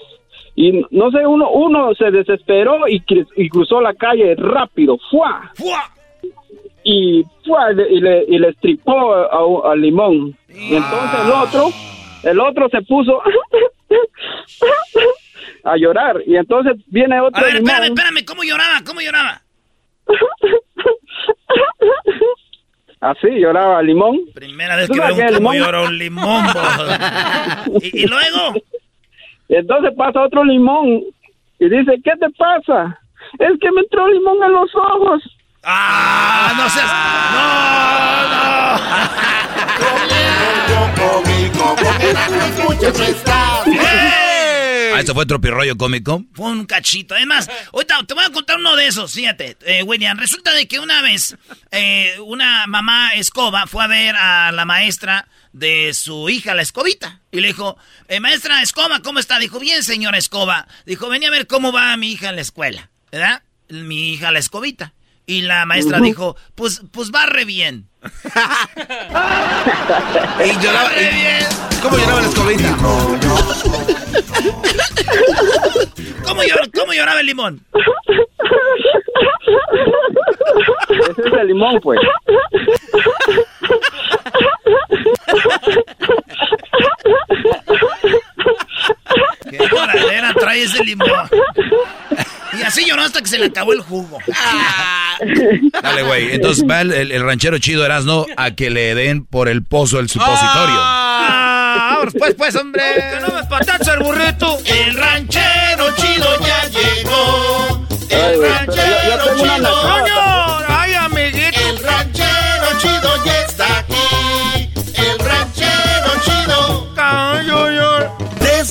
y no sé, uno, uno se desesperó y, y cruzó la calle rápido, ¡fua! ¡Fua! Y, ¡fua! y, le, y le estripó al limón. Y entonces el otro, el otro se puso a llorar. Y entonces viene otro A ver, limón. espérame, espérame, ¿cómo lloraba? ¿Cómo lloraba? Así lloraba el limón. Primera vez que veo un cómo llora un limón. ¿Y, y luego. Y entonces pasa otro limón y dice, ¿qué te pasa? Es que me entró limón en los ojos. ¡Ah! ¡No seas! ¡No! ¡No! Ah, ¿Esto fue tropirroyo cómico? Fue un cachito. Además, ahorita te voy a contar uno de esos. Fíjate, eh, William. Resulta de que una vez eh, una mamá escoba fue a ver a la maestra de su hija, la escobita. Y le dijo, eh, maestra Escoba, ¿cómo está? Dijo, bien, señora Escoba. Dijo, venía a ver cómo va mi hija en la escuela. ¿Verdad? Mi hija, la escobita. Y la maestra dijo, pues, pues va re bien. y lloraba re bien. ¿Cómo lloraba la escobita? ¿Cómo, llor ¿Cómo lloraba el limón? Ese es el limón, pues. ¿Qué lloradera trae ese limón? Y así lloró hasta que se le acabó el jugo. Dale, güey. Entonces va el, ranchero chido Erasno a que le den por el pozo el supositorio. Ah, pues, pues, hombre. Que no me el burrito. El ranchero chido ya llegó. El ranchero chido.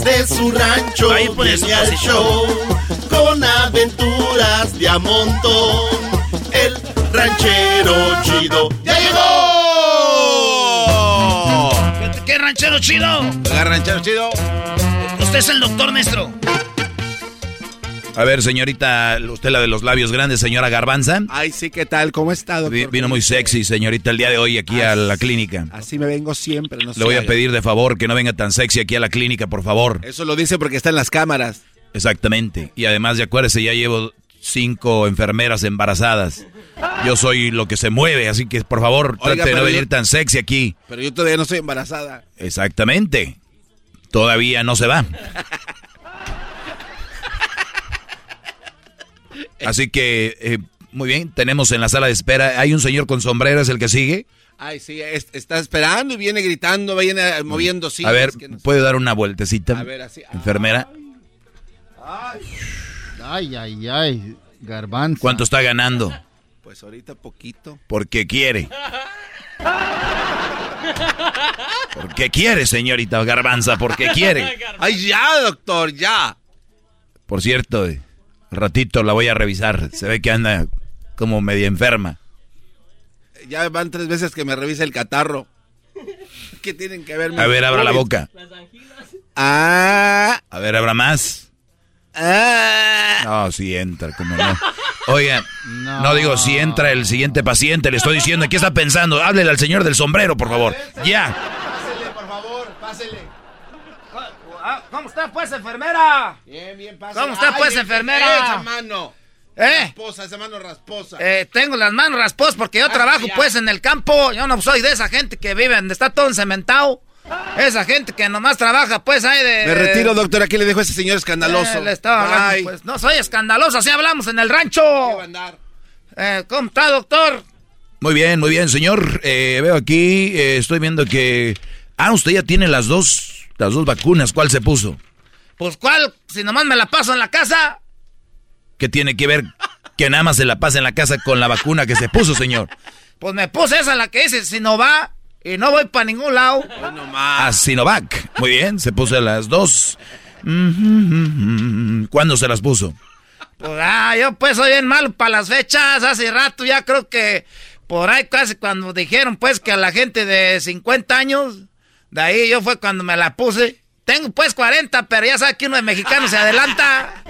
Desde su rancho Ahí pone su viene al show con aventuras de a montón. El ranchero chido ya llegó. ¿Qué, qué ranchero chido? ¿Qué ranchero chido? Usted es el doctor maestro. A ver, señorita, usted la de los labios grandes, señora Garbanza. Ay, sí, ¿qué tal? ¿Cómo está, doctor? Vi- Vino muy sexy, señorita, el día de hoy aquí a la clínica. Así me vengo siempre. No Le voy a pedir de favor que no venga tan sexy aquí a la clínica, por favor. Eso lo dice porque está en las cámaras. Exactamente. Y además, de acuérdese, ya llevo cinco enfermeras embarazadas. Yo soy lo que se mueve, así que por favor, Oiga, trate de no venir yo- tan sexy aquí. Pero yo todavía no estoy embarazada. Exactamente. Todavía no se va. Así que, eh, muy bien, tenemos en la sala de espera, hay un señor con sombrero, es el que sigue. Ay, sí, es- está esperando y viene gritando, viene eh, moviendo sillas. a ver, que no sé. ¿puede dar una vueltecita? A ver, así. Enfermera, Ay, ay, ay. Garbanzo. ¿cuánto está ganando? Pues ahorita poquito. Porque quiere. Porque quiere, señorita Garbanza, porque quiere. Ay, ya, doctor, ya. Por cierto, eh, ratito la voy a revisar. Se ve que anda como media enferma. Ya van tres veces que me revisa el catarro. ¿Qué tienen que ver? A ver, abra la boca. Ah. A ver, ¿habrá más? Ah. No, sí entra, como no. Oiga, no. digo si entra el siguiente paciente, le estoy diciendo, ¿qué está pensando? Háblele al señor del sombrero, por favor. Ya. Pásele, por favor, pásele. ¿Cómo está, pues, enfermera? Bien, bien, pásele. ¿Cómo está, pues, enfermera? Esa mano. ¿Eh? Rasposa, esa mano rasposa. Eh, tengo las manos rasposas porque yo trabajo, pues, en el campo. Yo no soy de esa gente que vive donde está todo encementado. Esa gente que nomás trabaja, pues, ahí de... Me retiro, doctor. Aquí le dejo a ese señor escandaloso. Eh, le estaba hablando, pues. No soy escandaloso, así hablamos en el rancho. Eh, ¿Cómo está, doctor? Muy bien, muy bien, señor. Eh, veo aquí, eh, estoy viendo que... Ah, usted ya tiene las dos, las dos vacunas. ¿Cuál se puso? Pues, ¿cuál? Si nomás me la paso en la casa. ¿Qué tiene que ver que nada más se la pase en la casa con la vacuna que se puso, señor? Pues me puse esa, la que dice Sinovac, y no voy para ningún lado. A Sinovac. Muy bien, se puso las dos. ¿Cuándo se las puso? Pues, ah, yo pues soy bien malo para las fechas. Hace rato ya creo que por ahí casi cuando dijeron pues que a la gente de 50 años, de ahí yo fue cuando me la puse. Tengo pues 40, pero ya sabe que uno de mexicano se adelanta.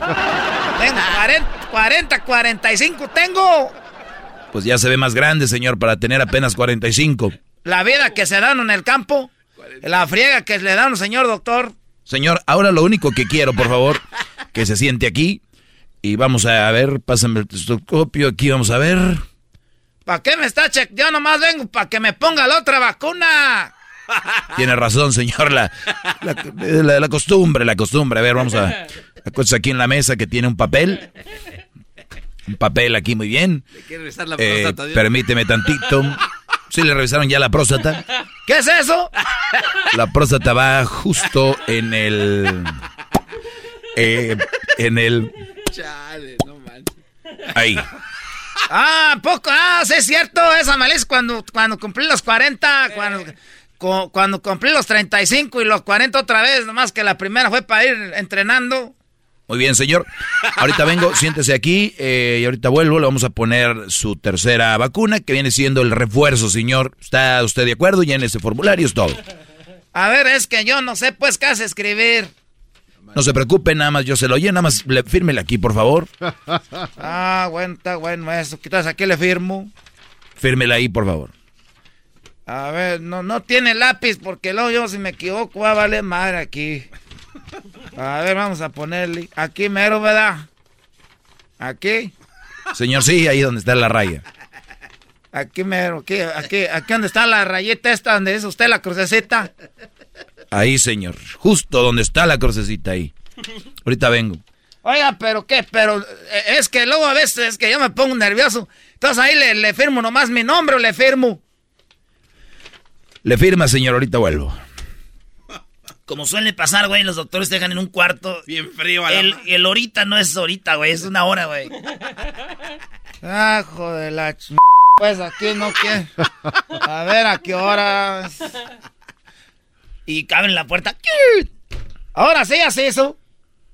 Tengo 40, 40, 45 tengo. Pues ya se ve más grande, señor, para tener apenas 45. La vida que se dan en el campo, la friega que le dan, señor doctor. Señor, ahora lo único que quiero, por favor, que se siente aquí y vamos a ver, pásame el testoscopio, aquí vamos a ver. ¿Para qué me está chequeando? Yo nomás vengo para que me ponga la otra vacuna. Tiene razón, señor, la, la, la, costumbre, la costumbre. A ver, vamos a... Acuérdese aquí en la mesa que tiene un papel. Un papel aquí muy bien. La eh, próstata, permíteme tantito. ¿Sí le revisaron ya la próstata? ¿Qué es eso? La próstata va justo en el... Eh, en el... Chale, no manches. Ahí. Ah, poco. Ah, sí es cierto. Esa maleza cuando, cuando cumplí los 40, cuando, cu- cuando cumplí los 35 y los 40 otra vez, nomás que la primera fue para ir entrenando. Muy bien, señor. Ahorita vengo, siéntese aquí eh, y ahorita vuelvo. Le vamos a poner su tercera vacuna, que viene siendo el refuerzo, señor. ¿Está usted de acuerdo? Ya en ese formulario es todo. A ver, es que yo no sé pues casi escribir. No se preocupe, nada más yo se lo oye, nada más le, fírmele aquí, por favor. Ah, bueno, está bueno eso. Quizás aquí le firmo. Fírmele ahí, por favor. A ver, no, no tiene lápiz porque luego yo si me equivoco va a valer madre aquí. A ver, vamos a ponerle. Aquí mero, ¿verdad? Aquí. Señor, sí, ahí donde está la raya. Aquí mero, aquí, aquí, aquí donde está la rayeta esta, donde dice usted la crucecita. Ahí, señor. Justo donde está la crucecita ahí. Ahorita vengo. Oiga, pero qué, pero eh, es que luego a veces es que yo me pongo nervioso. Entonces ahí le, le firmo nomás mi nombre o le firmo. Le firma, señor, ahorita vuelvo. Como suele pasar, güey, los doctores te dejan en un cuarto. Bien frío a la El, el ahorita no es ahorita, güey, es una hora, güey. Ah, joder, la ch... Pues aquí no quiere. A ver, ¿a qué hora? Y cabe en la puerta. Ahora sí hace eso.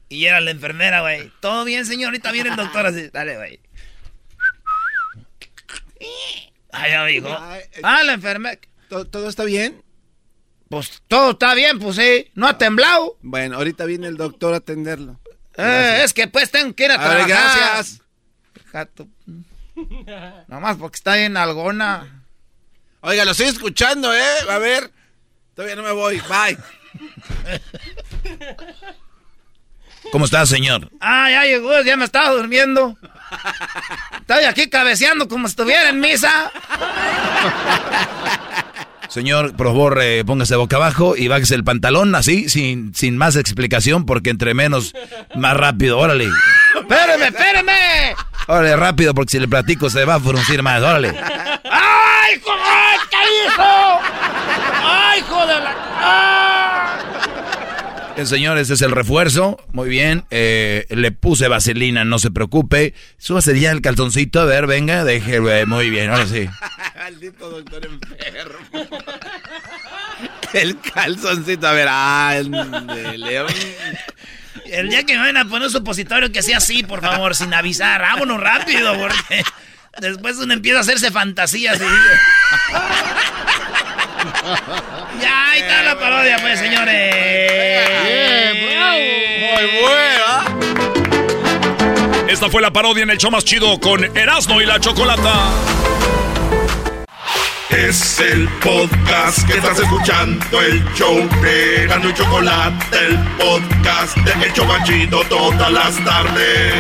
Y era la enfermera, güey. Todo bien, señor. Ahorita viene el doctor así. Dale, güey. Ay, amigo. Ah, la enfermera. ¿Todo, todo está bien? Pues todo está bien, pues sí. No ha temblado. Bueno, ahorita viene el doctor a atenderlo. Eh, es que pues tengo que ir a A ver, gracias. Gato. Nomás porque está bien algona. Oiga, lo estoy escuchando, ¿eh? A ver. Todavía no me voy. Bye. ¿Cómo está, señor? Ah, ya llegó, ya me estaba durmiendo. Estoy aquí cabeceando como si estuviera en misa. Señor, eh, póngase boca abajo y bájese el pantalón así, sin, sin más explicación, porque entre menos, más rápido. Órale. ¡Espéreme, espéreme! Órale, rápido, porque si le platico se va a fruncir más. Órale. ¡Ay, joder! ¿Qué hizo? ¡Ay, joder! La... El señor, este es el refuerzo. Muy bien. eh, le puse vaselina, no se preocupe. Súbase ya el calzoncito. A ver, venga, deje. eh, Muy bien, ahora sí. Maldito doctor enfermo. El calzoncito, a ver, ah, el de León. El día que me van a poner un supositorio que sea así, por favor, sin avisar. Vámonos rápido, porque después uno empieza a hacerse fantasías. y ya, ahí está la parodia, pues, señores. Muy buena. Esta fue la parodia en el show más chido con Erasmo y la Chocolata. Es el podcast que estás escuchando, el show de Gano y Chocolate, el podcast de El Chocachito todas las tardes.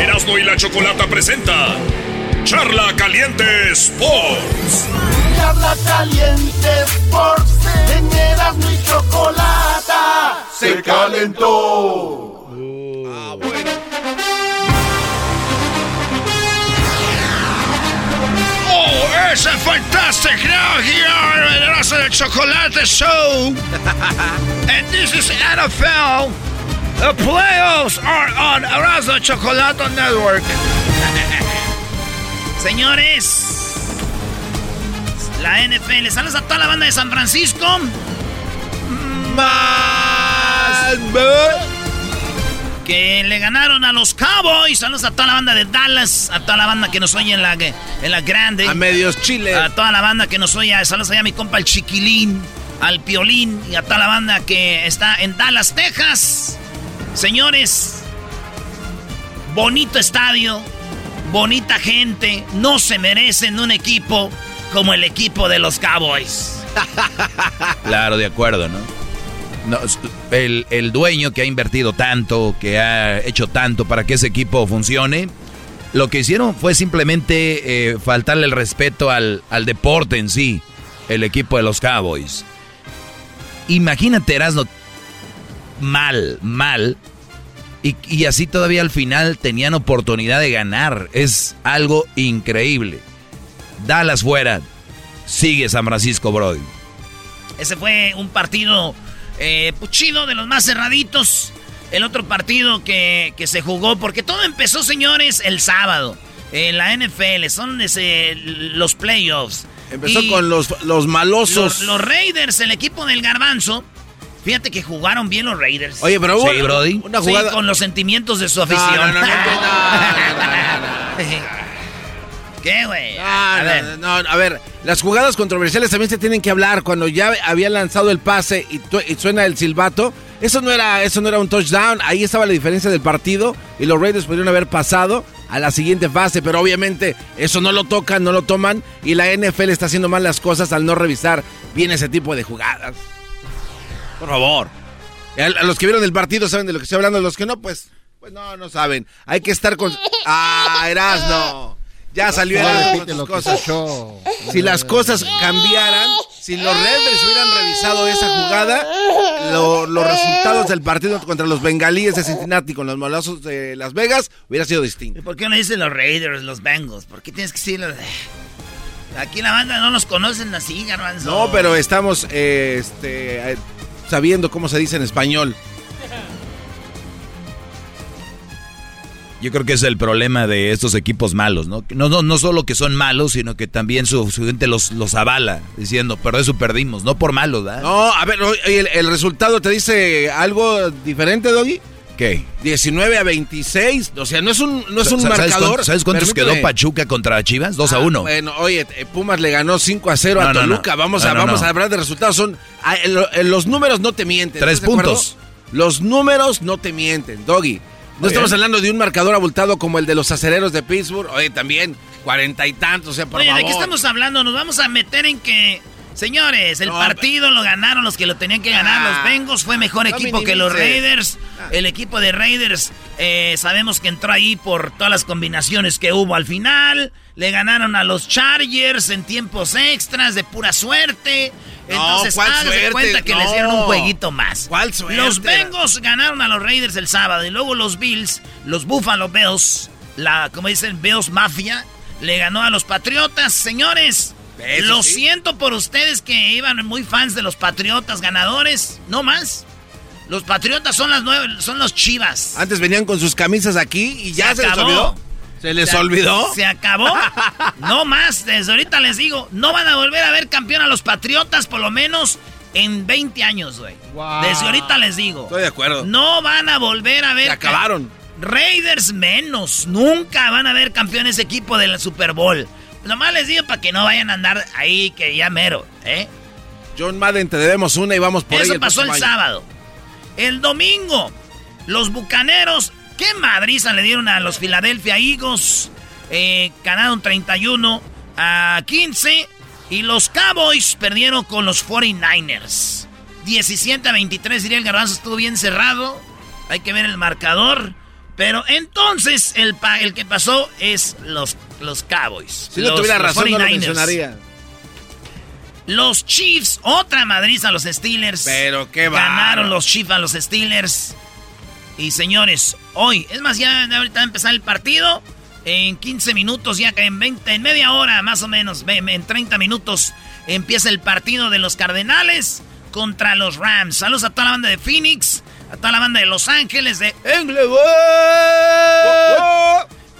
Erasmo y la Chocolata presenta Charla Caliente Sports. Charla Caliente Sports, en Erasmo y Chocolata se calentó. Ah, bueno. Oh, it's a fantastic now here in the Erasmo de Chocolate Show. and this is NFL. The playoffs are on Erasmo Chocolate Network. Señores, la NFL. Saludos a toda la banda de San Francisco. Más. Que le ganaron a los Cowboys. Saludos a toda la banda de Dallas. A toda la banda que nos oye en la, en la grande. A medios Chile. A toda la banda que nos oye. Saludos allá a mi compa el Chiquilín. Al Piolín. Y a toda la banda que está en Dallas, Texas. Señores, bonito estadio, bonita gente, no se merecen un equipo como el equipo de los Cowboys. Claro, de acuerdo, ¿no? El, el, dueño que ha invertido tanto, que ha hecho tanto para que ese equipo funcione, lo que hicieron fue simplemente eh, faltarle el respeto al, al, deporte en sí, el equipo de los Cowboys. Imagínate, Erasno, mal, mal. Y, y, así todavía al final tenían oportunidad de ganar. Es algo increíble. Dallas fuera. Sigue San Francisco Brody. Ese fue un partido eh, chido, de los más cerraditos. El otro partido que, que, se jugó, porque todo empezó, señores, el sábado. En la NFL, son ese, los playoffs. Empezó y con los, los malosos. Los, los Raiders, el equipo del garbanzo. Fíjate que jugaron bien los Raiders. Oye, pero hubo sí, Brody. Una jugada... Sí, con los sentimientos de su afición. No, no, no, ¿Qué, güey? a, ver. No, a ver, las jugadas controversiales también se tienen que hablar. Cuando ya había lanzado el pase y, y, suena el silbato, eso no era, eso no era un touchdown. Ahí estaba la diferencia del partido y los Raiders pudieron haber pasado a la siguiente fase, pero obviamente eso no lo tocan, no lo toman y la NFL está haciendo mal las cosas al no revisar bien ese tipo de jugadas. Por favor. A los que vieron el partido saben de lo que estoy hablando, los que no, pues, pues no, no saben. Hay que estar con... ¡Ah, Erasno! Ya salió no, cosas. Si las cosas cambiaran, si los Raiders hubieran revisado esa jugada, lo, los resultados del partido contra los bengalíes de Cincinnati con los malazos de Las Vegas hubiera sido distinto. ¿Y por qué no dicen los Raiders, los Bengals? ¿Por qué tienes que decirlo? Aquí la banda no nos conocen así, garbanzo. No, pero estamos eh, este, sabiendo cómo se dice en español. Yo creo que es el problema de estos equipos malos, ¿no? No, no, no solo que son malos, sino que también su, su gente los, los avala, diciendo, pero eso perdimos, no por malos, ¿verdad? No, a ver, el, el resultado te dice algo diferente, Doggy. ¿Qué? 19 a 26, o sea, no es un, no es un ¿Sabes marcador. Cuántos, ¿Sabes cuántos Permíteme. quedó Pachuca contra Chivas? 2 a Ah, 1. Bueno, oye, eh, Pumas le ganó 5 a 0 No, a no, no. Toluca. Vamos, No, a, no, vamos no. a hablar de resultados. Son, ah, lo- en los números no te mienten. Tres puntos. Los números no te mienten, Doggy. No Muy estamos bien. hablando de un marcador abultado como el de los acereros de Pittsburgh. Oye, también, cuarenta y tantos, o sea, por Oye, favor. ¿de qué estamos hablando? Nos vamos a meter en que... Señores, el No, partido lo ganaron los que lo tenían que ganar. Ah. los Bengals fue mejor No equipo que los. Raiders. El equipo de Raiders eh, sabemos que entró ahí por todas las combinaciones que hubo al final. Le ganaron a los Chargers en tiempos extras de pura suerte. Entonces, ¿cuál hágase suerte? cuenta que No. les dieron un jueguito más. ¿Cuál suerte? Los Bengals ganaron a los Raiders el sábado y luego los Bills, los Buffalo Bills, la, como dicen, Bills Mafia, le ganó a los Patriotas. Señores, Eso lo sí. siento por ustedes que iban muy fans de los Patriotas ganadores. No más. Los Patriotas son las nueve, son los Chivas. Antes venían con sus camisas aquí y ya se, les acabó. olvidó. ¿Se les Se- olvidó? Se acabó. No más. Desde ahorita les digo, no van a volver a ver campeón a los Patriotas por lo menos en 20 años, güey. Desde ahorita les digo. Estoy de acuerdo. No van a volver a ver. Se acabaron. Raiders menos. Nunca van a ver campeón ese equipo del Super Bowl. Nomás les digo para que no vayan a andar ahí que ya mero, ¿eh? John Madden, te debemos una y vamos por Eso pasó el sábado. El domingo, los bucaneros, ¿qué madriza le dieron a los Philadelphia Eagles? Eh, ganaron 31 a 15. Y los Cowboys perdieron con los 49ers. 17 a 23, diría el garbanzo, estuvo bien cerrado. Hay que ver el marcador. Pero entonces el, el que pasó es los, los Cowboys. Si no tuviera razón, no lo mencionaría. Los Chiefs, otra madriz a los Steelers. Pero qué va. Ganaron los Chiefs a los Steelers. Y señores, hoy, es más, ya ahorita va a empezar el partido. En 15 minutos, ya que en 20, en media hora más o menos, en 30 minutos, empieza el partido de los Cardenales contra los Rams. Saludos a toda la banda de Phoenix, a toda la banda de Los Ángeles, de Englewood.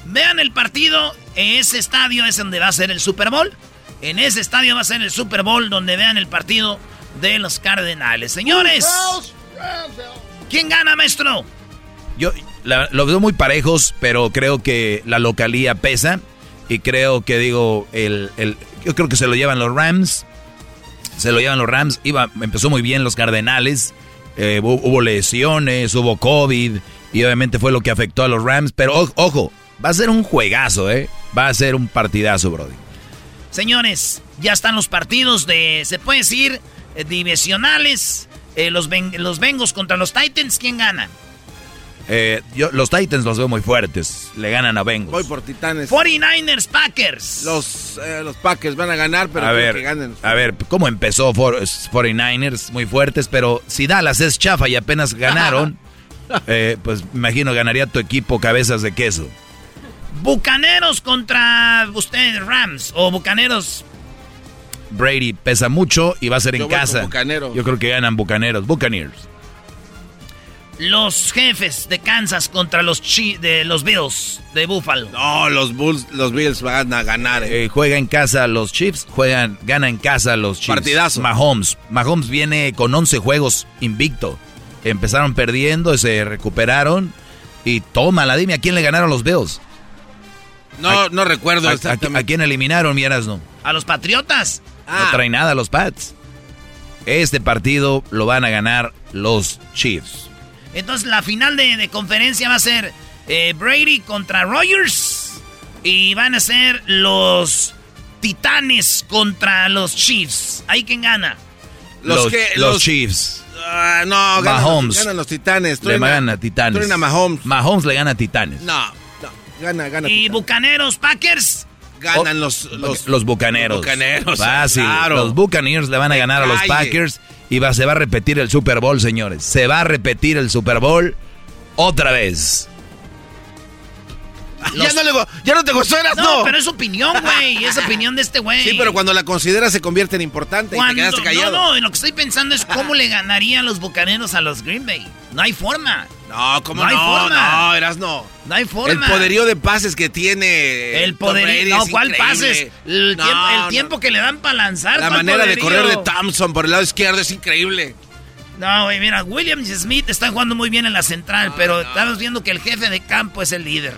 Vean el partido, en ese estadio es donde va a ser el Super Bowl. En ese estadio va a ser el Super Bowl donde vean el partido de los Cardenales. Señores, ¿quién gana, maestro? Yo lo veo muy parejos, pero creo que la localía pesa. Y creo que, digo, el, yo creo que se lo llevan los Rams. Se lo llevan los Rams. Iba, empezó muy bien los Cardenales. Eh, hubo, lesiones, hubo COVID. Y obviamente fue lo que afectó a los Rams. Pero ojo, va a ser un juegazo, ¿eh? Va a ser un partidazo, Brody. Señores, ya están los partidos de, se puede decir, eh, divisionales. Eh, los, los Bengals contra los Titans, ¿quién gana? Eh, yo, los Titans los veo muy fuertes. Le ganan a Bengals. Voy por Titanes. 49ers, Packers. Los, eh, los Packers van a ganar, pero a ver, que ganen. A ver, ¿cómo empezó 49ers? Muy fuertes, pero si Dallas es chafa y apenas ganaron, eh, pues imagino ganaría tu equipo cabezas de queso. Bucaneros contra ustedes, Rams. O Bucaneros. Brady pesa mucho y va a ser en casa. Yo creo que ganan Bucaneros. Buccaneers. Los jefes de Kansas contra los de los Bills de Buffalo. No, los Bulls, los Bills van a ganar. Eh. eh. juega en casa los Chiefs, juegan, gana en casa los Chiefs. Partidazo. Mahomes. Mahomes viene con 11 juegos invicto. Empezaron perdiendo, se recuperaron y toma la dime a quién le ganaron los Bills. No, no recuerdo a, quién eliminaron, miras no. A los Patriotas. No ah. trae nada los Pats. Este partido lo van a ganar los Chiefs. Entonces la final de, conferencia va a ser eh, Brady contra Rogers. Y van a ser los Titanes contra los Chiefs. ¿Ahí quién gana? Los, los, Chiefs. Ah, no, ganan, Mahomes. ganan los Titanes. le gana a Titanes. Mahomes. Mahomes le gana a Titanes. No, no. Gana, gana. ¿Y Bucaneros, Packers? Ganan los, los, Bucaneros. Bucaneros. Fácil. Los Buccaneers le van a ganar a los Packers. Y va, se va a repetir el Super Bowl, señores. Se va a repetir el Super Bowl otra vez. Ya, no le, ya no te gustó, no. No, pero es opinión, güey. Es opinión de este güey. Sí, pero cuando la consideras se convierte en importante y te quedaste callado. No, no, lo que estoy pensando es cómo le ganarían los bucaneros a los Green Bay. No hay forma. No, ¿cómo no? No, hay forma. no, eras no. No hay forma. El poderío de pases que tiene. El poderío. No, ¿cuál pases? El, tiempo, que le dan para lanzar. La manera de correr de Thompson por el lado izquierdo es increíble. No, güey, mira, Williams Smith está jugando muy bien en la central, pero estamos viendo que el jefe de campo es el líder.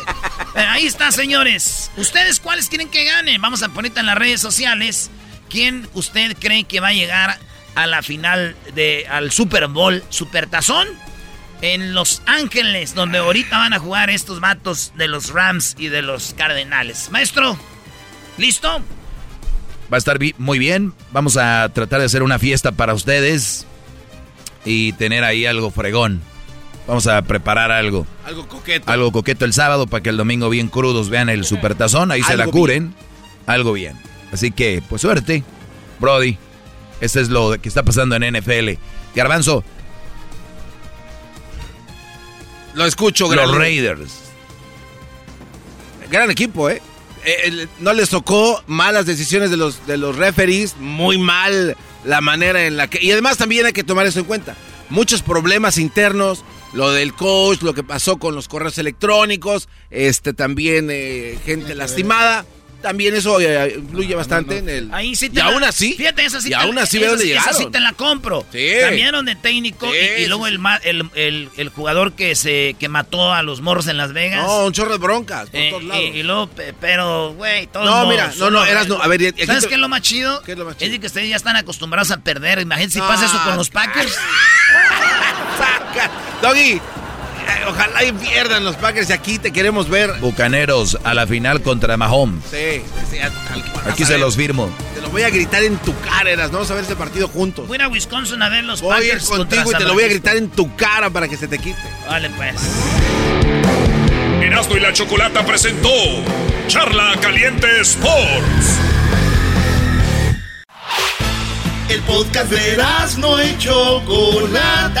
ahí está, señores. ¿Ustedes cuáles quieren que ganen? Vamos a poner en las redes sociales. ¿Quién usted cree que va a llegar a la final de al Super Bowl, Super Tazón? En Los Ángeles, donde ahorita van a jugar estos matos de los Rams y de los Cardenales. Maestro, ¿listo? Va a estar muy bien. Vamos a tratar de hacer una fiesta para ustedes y tener ahí algo fregón. Vamos a preparar algo. Algo coqueto. Algo coqueto el sábado para que el domingo bien crudos vean el supertazón. Ahí se la curen. Algo bien. Así que, pues suerte, Brody. Esto es lo que está pasando en NFL. Garbanzo. Lo escucho, Los Raiders. Gran equipo, ¿eh? Eh no les tocó malas decisiones de los, de los referees. Muy mal la manera en la que... Y además también hay que tomar eso en cuenta. Muchos problemas internos, lo del coach, lo que pasó con los correos electrónicos, este también eh, gente lastimada. También eso eh, influye bastante en el. Ahí sí te y aún así. Fíjate, esa sí y te, aún así llegaron. Esa sí te la compro. Sí. Cambiaron de técnico y, luego el, el, el, el, jugador que se que mató a los morros en Las Vegas. No, un chorro de broncas por eh, todos lados. Y, luego, pero, güey, todos No, mira, no, no, eras no. A ver, aquí ¿sabes te- qué es lo más chido? ¿Qué es lo más chido? Es de que ustedes ya están acostumbrados a perder. Imagínate si pasa eso con los Packers. Saca. Doggy, eh, ojalá y pierdan los Packers y aquí te queremos ver. Bucaneros a la final contra Mahomes. Sí, sí, al- Aquí se ver. los firmo. Te lo voy a gritar en tu cara, Eras. Vamos a ver este partido juntos. Voy a Wisconsin a ver los Voy a ir Packers contra contigo y te lo voy a gritar en tu cara para que se te quite. Vale, pues. Erasmo y la Chocolata presentó Charla Caliente Sports. El podcast de no y Chocolata.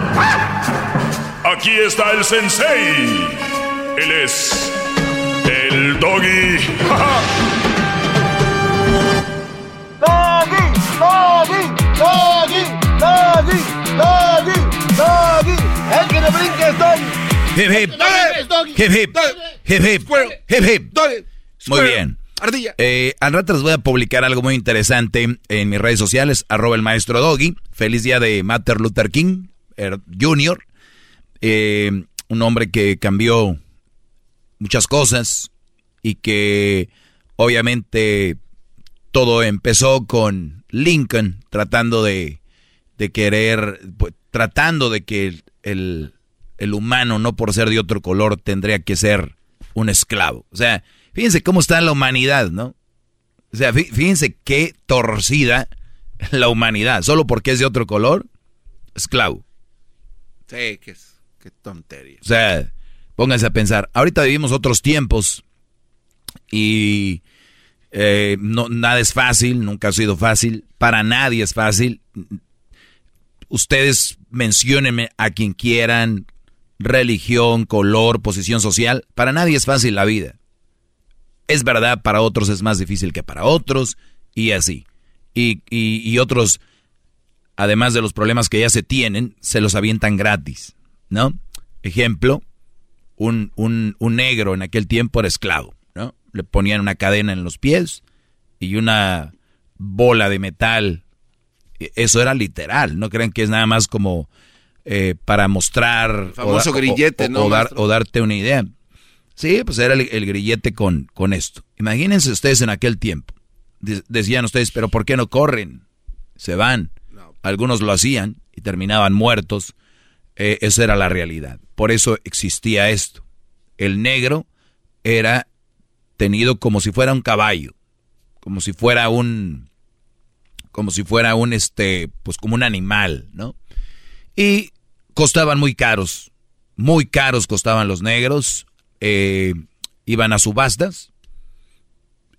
Aquí está el sensei. Él es. El doggy. Doggy, doggy, doggy, doggy, doggy, doggy. El que no brinque es doggy. Hip hip. Hip hip. Hip hip. Hip hip. Muy bien. Ardilla. Eh, al rato les voy a publicar algo muy interesante en mis redes sociales, arroba el maestro Doggy. Feliz día de Martin Luther King er, Jr., eh, un hombre que cambió muchas cosas y que obviamente todo empezó con Lincoln tratando de, de querer, pues, tratando de que el, el, humano, no por ser de otro color, tendría que ser un esclavo. O sea, fíjense cómo está la humanidad, ¿no? O sea, fí- fíjense qué torcida la humanidad. Solo porque es de otro color, esclavo. Sí, qué, qué tontería. O sea, pónganse a pensar. Ahorita vivimos otros tiempos y eh, nada es fácil, nunca ha sido fácil. Para nadie es fácil. Ustedes menciónenme a quien quieran, religión, color, posición social. Para nadie es fácil la vida. Es verdad, para otros es más difícil que para otros y así. Y otros, además de los problemas que ya se tienen, se los avientan gratis, ¿no? Ejemplo, un, un, un negro en aquel tiempo era esclavo, ¿no? Le ponían una cadena en los pies y una bola de metal. E- Eso era literal, no crean que es nada más como eh, para mostrar... famoso o da- grillete, o- ¿no, o dar- maestro? o darte una idea. Sí, pues era el, el grillete con, con esto. Imagínense ustedes en aquel tiempo. De- decían ustedes, pero ¿por qué no corren? Se van. Algunos lo hacían y terminaban muertos. Eh, esa era la realidad. Por eso existía esto. El negro era tenido como si fuera un caballo, como si fuera un, como si fuera un, este, pues como un animal, ¿no? Y costaban muy caros, muy caros costaban los negros. eh, iban a subastas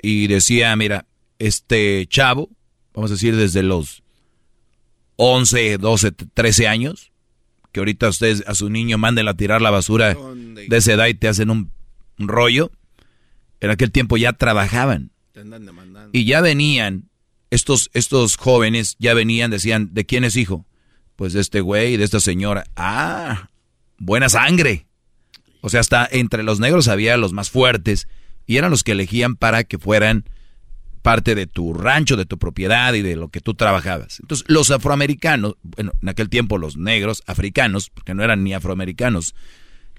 y decía, mira, este chavo, vamos a decir desde los 11, 12, 13 años, que ahorita ustedes a su niño manden a tirar la basura de esa edad y te hacen un, un rollo, en aquel tiempo ya trabajaban. Y ya venían, estos, estos jóvenes ya venían, decían, ¿de quién es hijo? Pues de este güey de esta señora. Ah, buena sangre. O sea, hasta entre los negros había los más fuertes y eran los que elegían para que fueran parte de tu rancho, de tu propiedad y de lo que tú trabajabas. Entonces, los afroamericanos, bueno, en aquel tiempo los negros, africanos, porque no eran ni afroamericanos,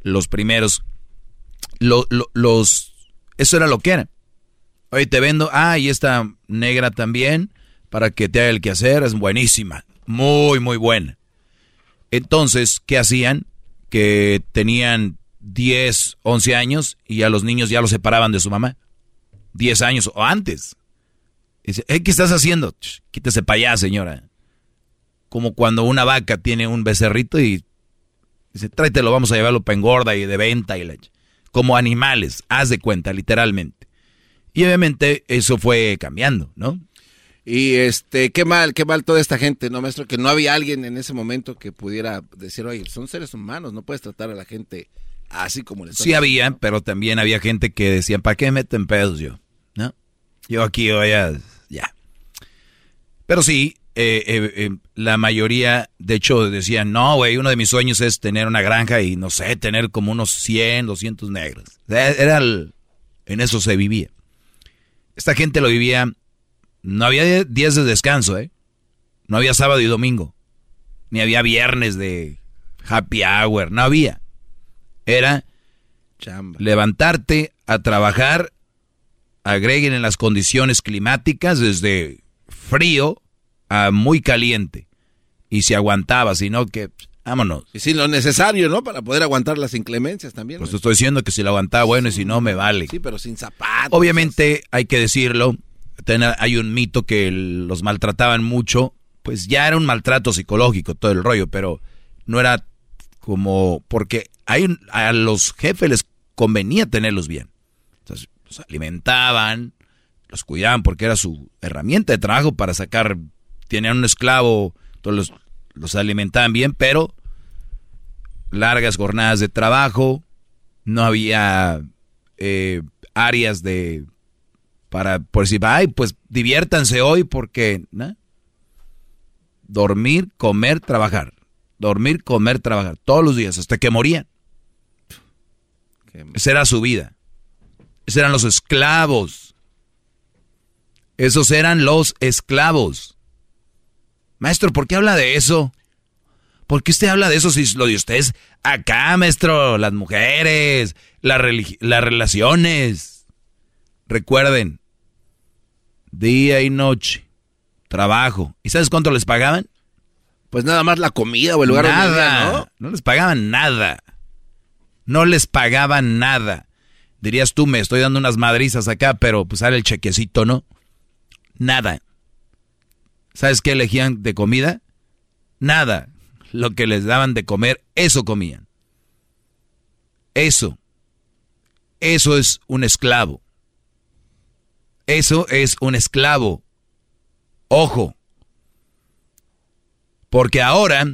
los primeros, lo- lo- los, eso era lo que era. Oye, te vendo, ah, y esta negra también, para que te haga el quehacer, es buenísima, muy, muy buena. Entonces, ¿qué hacían? Que tenían 10, 11 años y a los niños ya los separaban de su mamá. 10 años o antes. Dice, "Eh, ¿qué estás haciendo? Quítese para allá, señora. Como cuando una vaca tiene un becerrito y dice, tráetelo, vamos a llevarlo para engorda y de venta y leche. Como animales, haz de cuenta, literalmente. Y obviamente eso fue cambiando, ¿no? Y este, qué mal, qué mal toda esta gente, ¿no, maestro? Que no había alguien en ese momento que pudiera decir, oye, son seres humanos, no puedes tratar a la gente así como les Sí había, pero también había gente que decían, ¿para qué meten pedos yo? ¿No? Yo aquí voy a... Pero sí, eh, eh, eh, la mayoría, de hecho, decían, no, güey, uno de mis sueños es tener una granja y, no sé, tener como unos 100, 200 negros. Era el, en eso se vivía. Esta gente lo vivía no había días de descanso, ¿eh? No había sábado y domingo. Ni había viernes de happy hour. No había. Era levantarte a trabajar. Agreguen en las condiciones climáticas desde frío a muy caliente. Y si aguantaba, sino que vámonos. Y sin lo necesario, ¿no? Para poder aguantar las inclemencias también. Pues te estoy diciendo que si lo aguantaba, bueno, y si no, me vale. Sí, pero sin zapatos. Obviamente, hay que decirlo, hay un mito que los maltrataban mucho, pues ya era un maltrato psicológico todo el rollo, pero no era como porque hay, a los jefes les convenía tenerlos bien. Entonces, los alimentaban, los cuidaban porque era su herramienta de trabajo para sacar, tenían un esclavo, todos los, los alimentaban bien, pero largas jornadas de trabajo, no había eh, áreas de para por si ay, pues diviértanse hoy porque ¿no? dormir, comer, trabajar, dormir, comer, trabajar todos los días hasta que morían. Esa era su vida. Esos eran los esclavos. Esos eran los esclavos. Maestro, ¿por qué habla de eso? ¿Por qué usted habla de eso si lo de usted es acá, maestro? Las mujeres, las relaciones. Recuerden, día y noche, trabajo. ¿Y sabes cuánto les pagaban? Pues nada más la comida o el lugar nada, ¿no? No les pagaban nada. No les pagaban nada. Dirías tú, me estoy dando unas madrizas acá, pero pues sale el chequecito, ¿no? Nada. ¿Sabes qué elegían de comida? Nada. Lo que les daban de comer, eso comían. Eso. Eso es un esclavo. Eso es un esclavo. Ojo. Porque ahora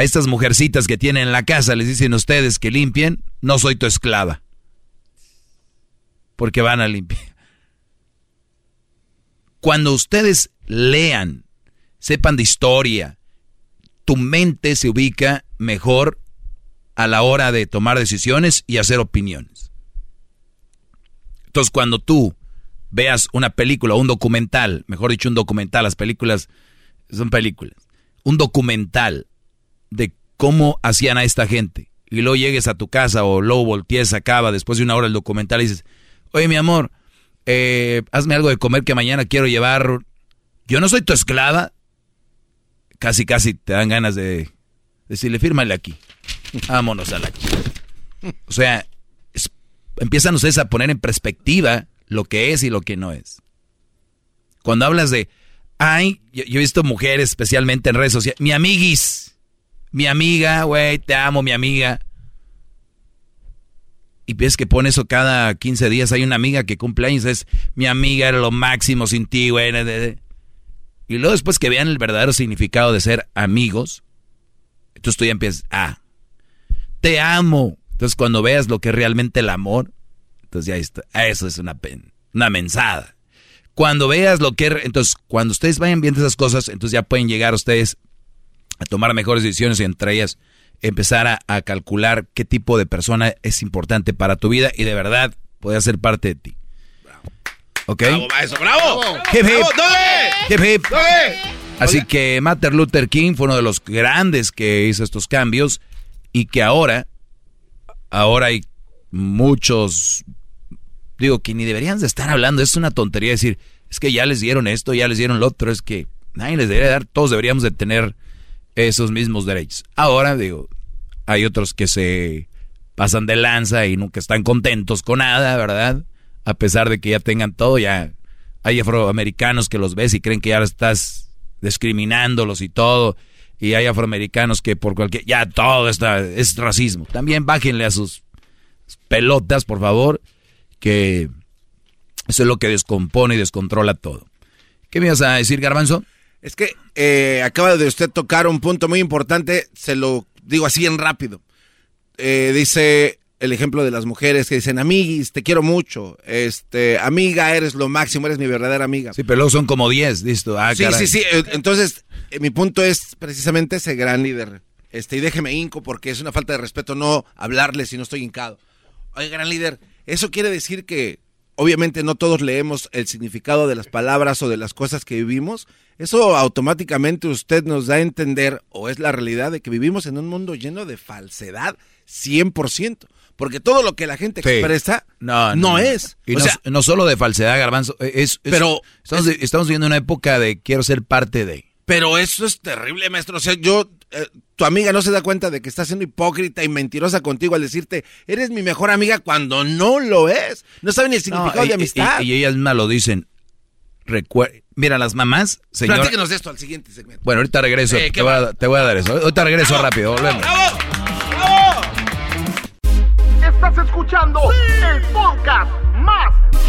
a estas mujercitas que tienen en la casa les dicen ustedes que limpien, no soy tu esclava. Porque van a limpiar. Cuando ustedes lean, sepan de historia, tu mente se ubica mejor a la hora de tomar decisiones y hacer opiniones. Entonces, cuando tú veas una película o un documental, mejor dicho, un documental, las películas son películas, un documental de cómo hacían a esta gente, y luego llegues a tu casa o luego voltees, acaba después de una hora el documental y dices, oye mi amor, eh, hazme algo de comer que mañana quiero llevar, yo no soy tu esclava, casi casi te dan ganas de decirle, fírmale aquí, vámonos a la... O sea, empiezan ustedes a poner en perspectiva lo que es y lo que no es. Cuando hablas de, ay, yo, he visto mujeres especialmente en redes sociales, mi amiguis, mi amiga, güey, te amo, mi amiga. Y ves que pone eso cada 15 días. Hay una amiga que cumple años, es mi amiga, era lo máximo sin ti, güey. Y luego después que vean el verdadero significado de ser amigos, entonces tú ya empiezas, ah, te amo, entonces, cuando veas lo que es realmente el amor, entonces ya está. Eso es una, una mensada. Cuando veas lo que es, entonces, cuando ustedes vayan viendo esas cosas, entonces ya pueden llegar ustedes a tomar mejores decisiones y entre ellas empezar a, calcular qué tipo de persona es importante para tu vida y de verdad puede ser parte de ti. Bravo. ¿Ok? Bravo, maestro, bravo. Hip, hip. Hip, hip. Así que Martin Luther King fue uno de los grandes que hizo estos cambios y que ahora ahora hay muchos, digo, que ni deberían de estar hablando, es una tontería decir, es que ya les dieron esto, ya les dieron lo otro, es que nadie les debería dar, todos deberíamos de tener esos mismos derechos. Ahora, digo, hay otros que se pasan de lanza y nunca están contentos con nada, ¿verdad? A pesar de que ya tengan todo, ya hay afroamericanos que los ves y creen que ya estás discriminándolos y todo y hay afroamericanos que por cualquier... Ya todo está, es racismo. También bájenle a sus pelotas, por favor, que Eso es lo que descompone y descontrola todo. ¿Qué me ibas a decir, Garbanzo? Es que eh, acaba de usted tocar un punto muy importante, se lo digo así en rápido. Eh, dice el ejemplo de las mujeres que dicen, amiguis, te quiero mucho, este, amiga, eres lo máximo, eres mi verdadera amiga. Sí, pero luego son como 10, listo. Ah, sí, sí, sí, eh, entonces mi punto es precisamente ese gran líder. Este, y déjeme hinco porque es una falta de respeto no hablarle si no estoy hincado. Oye, gran líder, eso quiere decir que obviamente no todos leemos el significado de las palabras o de las cosas que vivimos, eso automáticamente usted nos da a entender, o es la realidad, de que vivimos en un mundo lleno de falsedad 100%. Porque todo lo que la gente expresa no, no, es. Y no, no, solo de falsedad, Garbanzo. Es, pero estamos, estamos viviendo una época de quiero ser parte de. Pero eso es terrible, maestro. O sea, yo eh, tu amiga no se da cuenta de que está siendo hipócrita y mentirosa contigo al decirte, eres mi mejor amiga cuando no lo es. No sabe ni el significado de amistad. Y, ellas mismas lo dicen. Mira, las mamás, señora... Platíquenos de esto al siguiente segmento. Bueno, ahorita regreso. te, voy a, te, voy a, dar eso. Ahorita regreso rápido. Volvemos. ¡Bravo! ¡Bravo! Estás escuchando el podcast más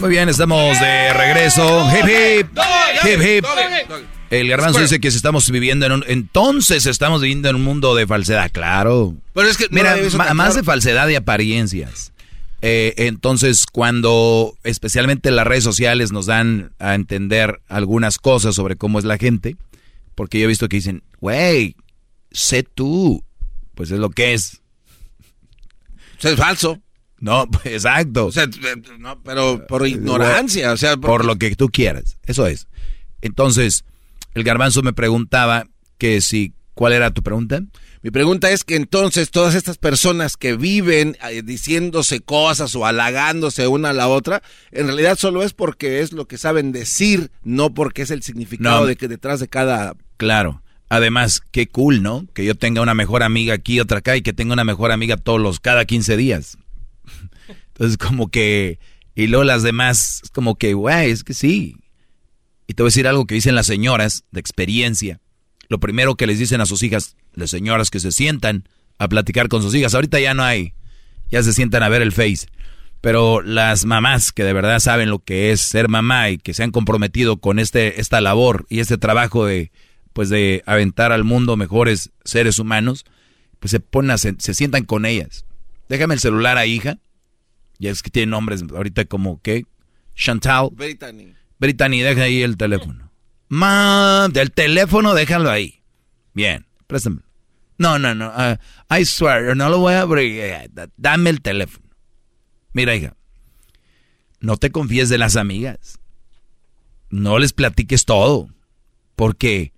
Muy bien, estamos de regreso. Hip hip. Hip hip. El garbanzo dice que estamos viviendo en un... Entonces estamos viviendo en un mundo de falsedad, claro. Pero es que... Mira, más de falsedad y apariencias. Eh, entonces, cuando especialmente las redes sociales nos dan a entender algunas cosas sobre cómo es la gente, porque yo he visto que dicen, güey, sé tú. Pues es lo que es. es falso. No, pues, exacto. O sea, no, pero por ignorancia, o sea, por lo que tú quieras. Eso es. Entonces, el garbanzo me preguntaba que si, ¿cuál era tu pregunta? Mi pregunta es que entonces todas estas personas que viven eh, diciéndose cosas o halagándose una a la otra, en realidad solo es porque es lo que saben decir, no porque es el significado de que detrás de cada... Claro. Además, qué cool, ¿no? Que yo tenga una mejor amiga aquí, otra acá, y que tenga una mejor amiga todos los, cada 15 días. Entonces, como que. Y luego las demás, como que, güey, es que sí. Y te voy a decir algo que dicen las señoras de experiencia. Lo primero que les dicen a sus hijas, las señoras que se sientan a platicar con sus hijas. Ahorita ya no hay. Ya se sientan a ver el face. Pero las mamás que de verdad saben lo que es ser mamá y que se han comprometido con este, esta labor y este trabajo de, pues de aventar al mundo mejores seres humanos, pues se ponen se sientan con ellas. Déjame el celular a hija ya es que tiene nombres ahorita como, ¿qué? Chantal. Brittany. Brittany, deja ahí el teléfono. Ma, del teléfono déjalo ahí. Bien, préstame. No, no, no. Uh, I swear, no lo voy a abrir. Dame el teléfono. Mira, hija. No te confíes de las amigas. No les platiques todo. Porque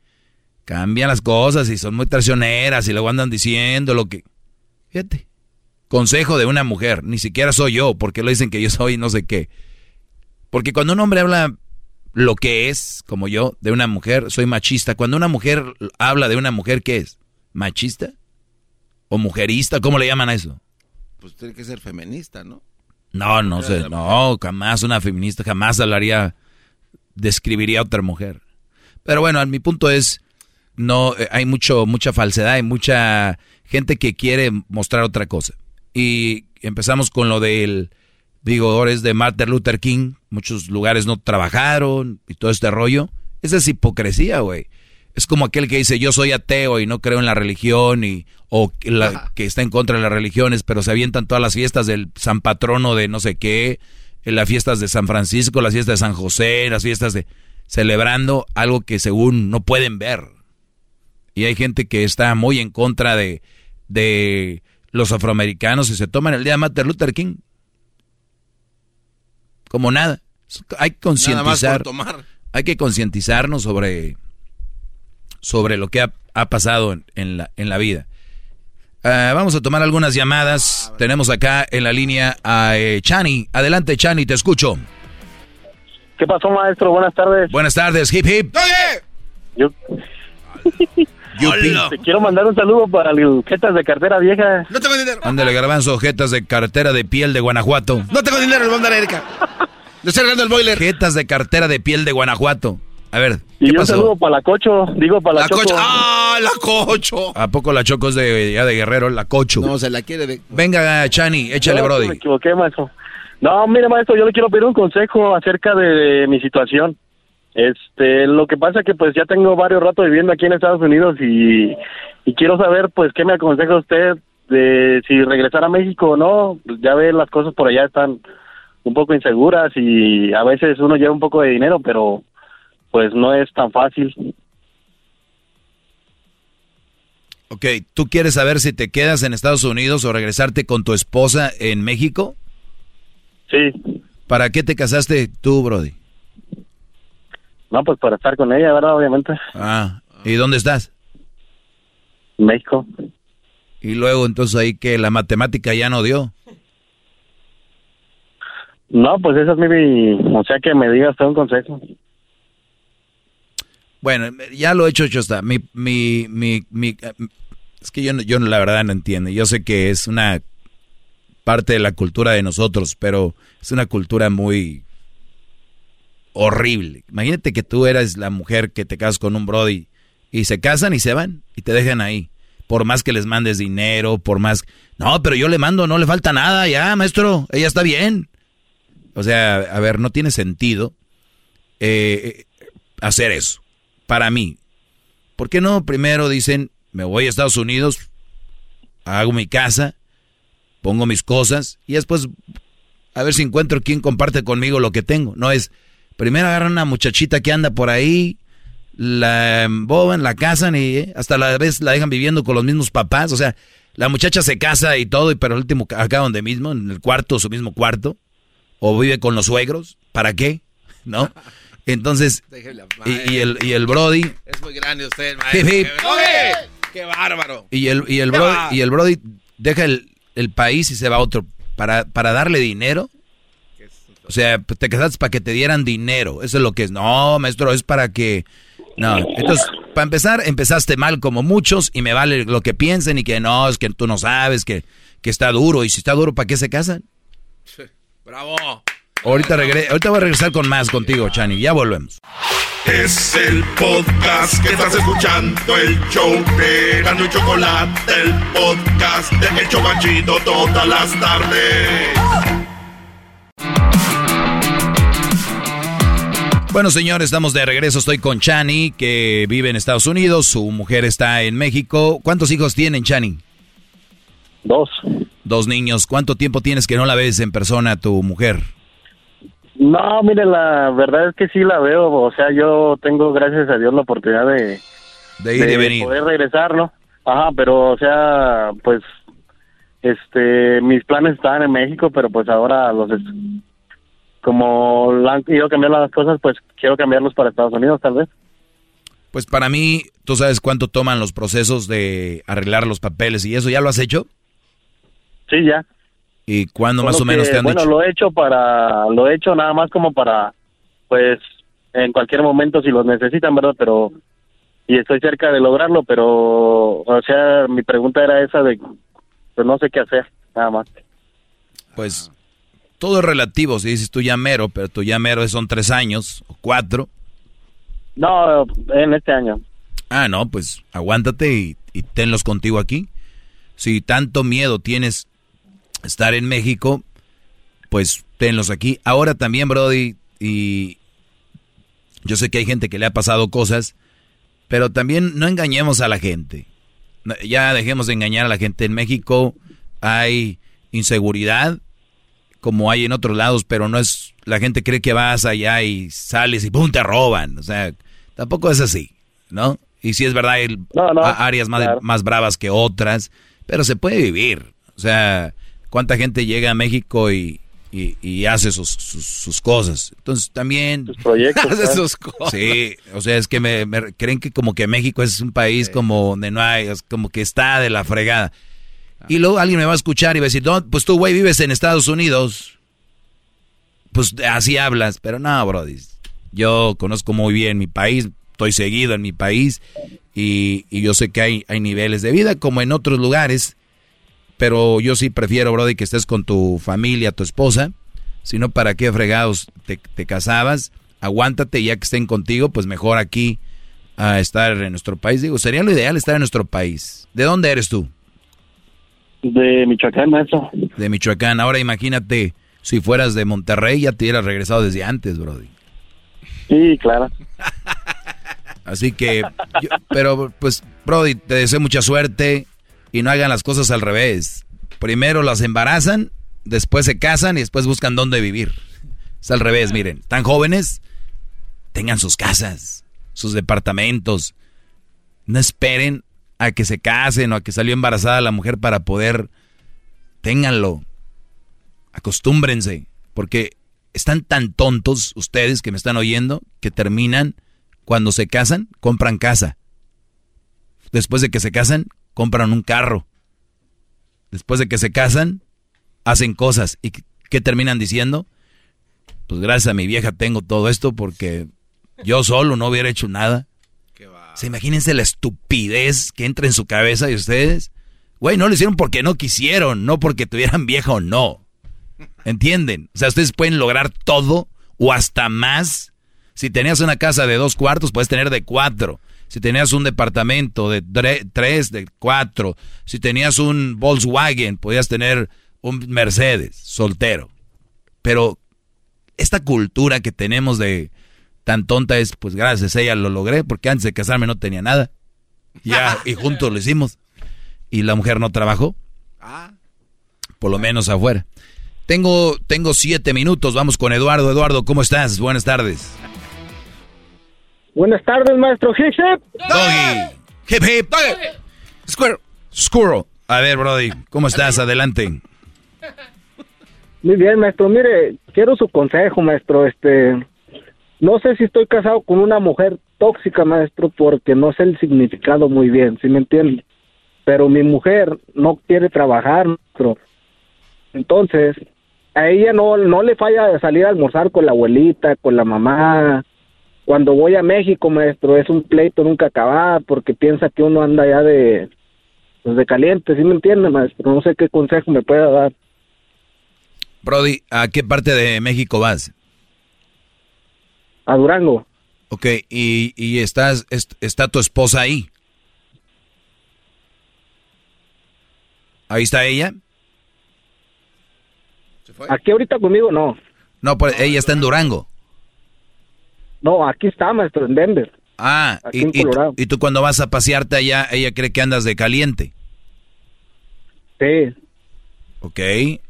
cambian las cosas y son muy traicioneras y luego andan diciendo lo que... Fíjate. Consejo de una mujer, ni siquiera soy yo, porque lo dicen que yo soy no sé qué. Porque cuando un hombre habla lo que es, como yo, de una mujer, soy machista. Cuando una mujer habla de una mujer, ¿qué es? ¿Machista? ¿O mujerista? ¿Cómo le llaman a eso? Pues tiene que ser feminista, ¿no? No, no sé, no, jamás una feminista, jamás hablaría, describiría a otra mujer. Pero bueno, mi punto es, no, eh, hay mucho, mucha falsedad, hay mucha gente que quiere mostrar otra cosa y empezamos con lo del vigores de Martin Luther King. Muchos lugares no trabajaron y todo este rollo. Esa es hipocresía, güey. Es como aquel que dice yo soy ateo y no creo en la religión y o que está en contra de las religiones, pero se avientan todas las fiestas del San Patrono de no sé qué, en las fiestas de San Francisco, las fiestas de San José, las fiestas de celebrando algo que según no pueden ver. Y hay gente que está muy en contra de de los afroamericanos y se toman el día de Martin Luther King. Como nada. Hay que concientizar. Hay que concientizarnos sobre, sobre lo que ha, pasado en, la, en la vida. Ah, vamos a tomar algunas llamadas. Tenemos acá en la línea a eh, Chani. Adelante, Chani, te escucho. ¿Qué pasó, maestro? Buenas tardes. Buenas tardes, hip hip. Yo... Te quiero mandar un saludo para el Jetas de cartera vieja. No tengo dinero. Ándale, garbanzo, Jetas de cartera de piel de Guanajuato. No tengo dinero, el a Erika. Le estoy el boiler. Jetas de cartera de piel de Guanajuato. A ver, ¿qué y un saludo para la Cocho, digo para la, Choco. ¡Ah, la Cocho! ¿A poco la Choco es de, ya de Guerrero, la Cocho? No, se la quiere de... Venga, Chani, échale, no, brody. Me equivoqué, maestro. No, mire, maestro, yo le quiero pedir un consejo acerca de mi situación. Este, lo que pasa es que pues ya tengo varios ratos viviendo aquí en Estados Unidos y, quiero saber pues qué me aconseja usted de si regresar a México o no. Ya ve las cosas por allá están un poco inseguras y a veces uno lleva un poco de dinero, pero pues no es tan fácil. Ok, ¿tú quieres saber si te quedas en Estados Unidos o regresarte con tu esposa en México? Sí. ¿Para qué te casaste tú, Brody? No, pues para estar con ella, ¿verdad? Obviamente. Ah, ¿y dónde estás? México. Y luego entonces ahí que la matemática ya no dio. No, pues esa es mi, o sea que me digas un consejo. Bueno, ya lo he hecho, yo está. Mi, mi, mi, mi, es que yo, yo la verdad no entiendo. Yo sé que es una parte de la cultura de nosotros, pero es una cultura muy horrible. Imagínate que tú eres la mujer que te casas con un brody y se casan y se van y te dejan ahí. Por más que les mandes dinero, por más... No, pero yo le mando, no le falta nada, ya, maestro, ella está bien. O sea, a ver, no tiene sentido eh, hacer eso. Para mí. ¿Por qué no primero dicen, me voy a Estados Unidos, hago mi casa, pongo mis cosas y después a ver si encuentro quien comparte conmigo lo que tengo? No es, Primero agarran una muchachita que anda por ahí, la emboban, la casan y eh, hasta la vez la dejan viviendo con los mismos papás. O sea, la muchacha se casa y todo, y pero el último acá donde mismo, en el cuarto, su mismo cuarto, o vive con los suegros. ¿Para qué? ¿No? Entonces, y, el, y el Brody. Es muy grande usted, maestro. ¡Qué bárbaro! Y el, y el, brody, y el Brody deja el, el, país y se va a otro para, para darle dinero o sea, pues, te casaste para que te dieran dinero. Eso es lo que es. No, maestro, es para que... No, entonces, para empezar, empezaste mal como muchos y me vale lo que piensen y que no, es que tú no sabes, que, que está duro. Y si está duro, ¿para qué se casan? Bravo. Ahorita, ahorita voy a regresar con más contigo, Chani. Ya volvemos. Es el podcast que estás escuchando, el show de y Chocolate, el podcast de El Chocachito todas las tardes. Bueno, señores, estamos de regreso. Estoy con Chani, que vive en Estados Unidos. Su mujer está en México. ¿Cuántos hijos tienen, Chani? Dos. Dos niños. ¿Cuánto tiempo tienes que no la ves en persona tu mujer? No, mire, la verdad es que sí la veo. O sea, yo tengo, gracias a Dios, la oportunidad de... De ir y venir. poder regresar, ¿no? Ajá, pero, o sea, pues, este, mis planes estaban en México, pero pues ahora los como han ido cambiar las cosas, pues quiero cambiarlos para Estados Unidos, tal vez. Pues para mí, ¿tú sabes cuánto toman los procesos de arreglar los papeles y eso? ¿Ya lo has hecho? Sí, ya. ¿Y cuándo más o menos te han bueno, dicho? Bueno, lo he hecho para, lo he hecho nada más como para, pues, en cualquier momento si los necesitan, ¿verdad? Pero, y estoy cerca de lograrlo, pero, o sea, mi pregunta era esa de, pues no sé qué hacer, nada más. Pues todo es relativo, si dices tú ya mero, pero tu ya mero son tres años o cuatro. No, en este año. Ah, no, pues aguántate y, y tenlos contigo aquí. Si tanto miedo tienes estar en México, pues tenlos aquí. Ahora también, Brody, y yo sé que hay gente que le ha pasado cosas, pero también no engañemos a la gente. Ya dejemos de engañar a la gente. En México hay inseguridad, como hay en otros lados, pero no es, la gente cree que vas allá y sales y ¡pum! te roban. O sea, tampoco es así, ¿no? Y si es verdad, hay áreas más, más bravas que otras, pero se puede vivir. O sea, ¿cuánta gente llega a México y, y, hace sus, sus, cosas. Entonces también... Sus proyectos. hace sus cosas. Sí, o sea, es que me, creen que como que México es un país como donde no hay, como que está de la fregada. Y luego alguien me va a escuchar y va a decir, pues tú, güey, vives en Estados Unidos. Pues así hablas, pero no, Brody. Yo conozco muy bien mi país, estoy seguido en mi país y, yo sé que hay, hay niveles de vida como en otros lugares pero yo sí prefiero, Brody, que estés con tu familia, tu esposa. Si no, ¿para qué fregados te, casabas? Aguántate, ya que estén contigo, pues mejor aquí a estar en nuestro país. Digo, sería lo ideal estar en nuestro país. ¿De dónde eres tú? De Michoacán, eso. De Michoacán. Ahora imagínate, si fueras de Monterrey, ya te hubieras regresado desde antes, Brody. Sí, claro. Así que, pero pues, Brody, te deseo mucha suerte y no hagan las cosas al revés. Primero las embarazan, después se casan y después buscan dónde vivir. Es al revés, miren. Tan jóvenes, tengan sus casas, sus departamentos. No esperen a que se casen o a que salió embarazada la mujer para poder. Ténganlo. Acostúmbrense. Porque están tan tontos ustedes que me están oyendo que terminan cuando se casan, compran casa. Después de que se casan, compran un carro. Después de que se casan, hacen cosas. ¿Y qué terminan diciendo? Pues gracias a mi vieja tengo todo esto porque yo solo no hubiera hecho nada. ¿Se imagínense la estupidez que entra en su cabeza de ustedes? Güey, no lo hicieron porque no quisieron, no porque tuvieran vieja o no. ¿Entienden? O sea, ustedes pueden lograr todo o hasta más. Si tenías una casa de dos cuartos, puedes tener de cuatro. Si tenías un departamento de tres, de cuatro, si tenías un Volkswagen, podías tener un Mercedes soltero. Pero esta cultura que tenemos de tan tonta es, pues gracias a ella lo logré, porque antes de casarme no tenía nada. Ya, y juntos lo hicimos. Y la mujer no trabajó. Ah. Por lo menos afuera. Tengo, tengo siete minutos, vamos con Eduardo. Eduardo, ¿cómo estás? Buenas tardes. Buenas tardes, maestro. Hip hip. Doggy. Hip hip. Squirrel. Squirrel. A ver, Brody, ¿cómo estás? Adelante. Muy bien, maestro. Mire, quiero su consejo, maestro. Este, no sé si estoy casado con una mujer tóxica, maestro, porque no sé el significado muy bien, ¿sí me entiende? Pero mi mujer no quiere trabajar, maestro. Entonces, a ella no, no le falla salir a almorzar con la abuelita, con la mamá, cuando voy a México, maestro, es un pleito nunca acabar porque piensa que uno anda ya de, pues de caliente, ¿sí me entiende, maestro? No sé qué consejo me pueda dar. Brody, ¿a qué parte de México vas? A Durango. Ok, ¿y, y estás, está tu esposa ahí? ¿Ahí está ella? Aquí ahorita conmigo no. No, pues ella está en Durango. No, aquí está, maestro, en Denver. Ah, y, y, tú cuando vas a pasearte allá, ella cree que andas de caliente. Sí. Ok. Sí,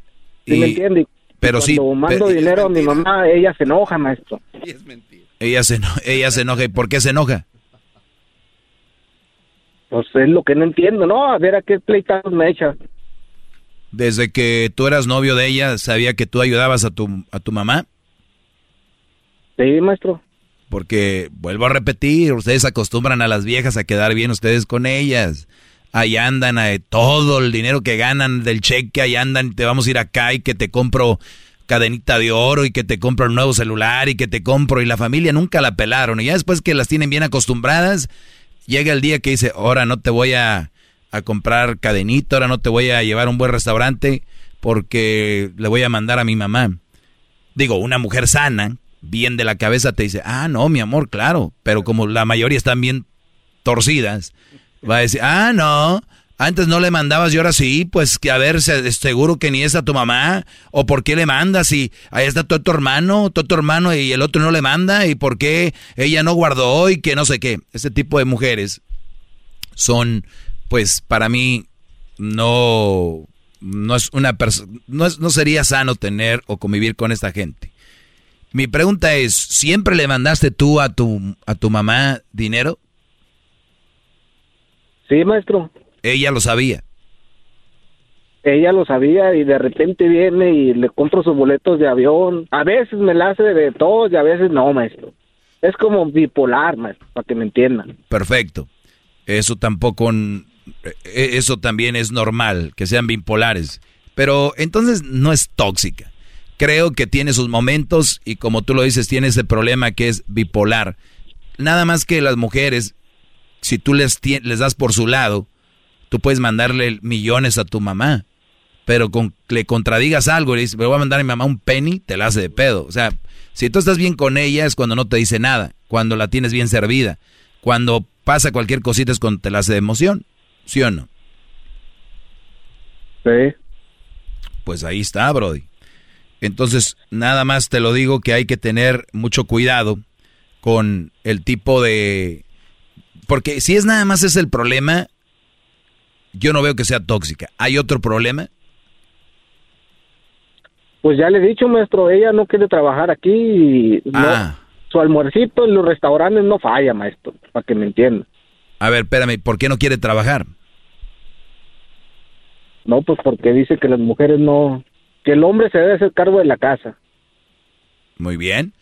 me entiende. Pero cuando sí. mando dinero a mi mamá, ella se enoja, maestro. es mentira. Ella se, ella se enoja. ¿Y por qué se enoja? Pues es lo que no entiendo, ¿no? A ver a qué pleitados me echa. Desde que tú eras novio de ella, ¿sabía que tú ayudabas a tu, a tu mamá? Sí, maestro. Porque, vuelvo a repetir, ustedes acostumbran a las viejas a quedar bien ustedes con ellas. Ahí andan, eh, todo el dinero que ganan del cheque, ahí andan, te vamos a ir acá y que te compro cadenita de oro y que te compro un nuevo celular y que te compro y la familia nunca la pelaron. Y ya después que las tienen bien acostumbradas, llega el día que dice, ahora no te voy a, a comprar cadenita, ahora no te voy a llevar a un buen restaurante porque le voy a mandar a mi mamá. Digo, una mujer sana, bien de la cabeza te dice, ah, no, mi amor, claro, pero como la mayoría están bien torcidas, va a decir, ah, no, antes no le mandabas y ahora sí, pues que a ver, seguro que ni es a tu mamá, o por qué le mandas y ahí está todo tu hermano, todo tu hermano y el otro no le manda y por qué ella no guardó y que no sé qué. Ese tipo de mujeres son, pues para mí, no, no es una persona, no, no sería sano tener o convivir con esta gente. Mi pregunta es, ¿siempre le mandaste tú a tu, a tu mamá dinero? Sí, maestro. Ella lo sabía. ella lo sabía y de repente viene y le compro sus boletos de avión. A veces me la hace de todo y a veces no, maestro. Es como bipolar, maestro, para que me entiendan. Perfecto. Eso tampoco, e, eso también es normal, que sean bipolares. Pero entonces no es tóxica. Creo que tiene sus momentos y como tú lo dices, tiene ese problema que es bipolar. Nada más que las mujeres, si tú les, les das por su lado, tú puedes mandarle millones a tu mamá pero con le contradigas algo y le dices, me voy a mandar a mi mamá un penny, te la hace de pedo. O sea, si tú estás bien con ella es cuando no te dice nada, cuando la tienes bien servida. Cuando pasa cualquier cosita es cuando te la hace de emoción, ¿sí o no? Sí. Pues ahí está, Brody. Entonces, nada más te lo digo que hay que tener mucho cuidado con el tipo de... Porque si es nada más es el problema, yo no veo que sea tóxica. ¿Hay otro problema? Pues ya le he dicho, maestro, ella no quiere trabajar aquí y ah. su almuercito en los restaurantes no falla, maestro, para que me entienda. A ver, espérame, ¿por qué no quiere trabajar? No, pues porque dice que las mujeres no, que el hombre se debe hacer cargo de la casa. Muy bien.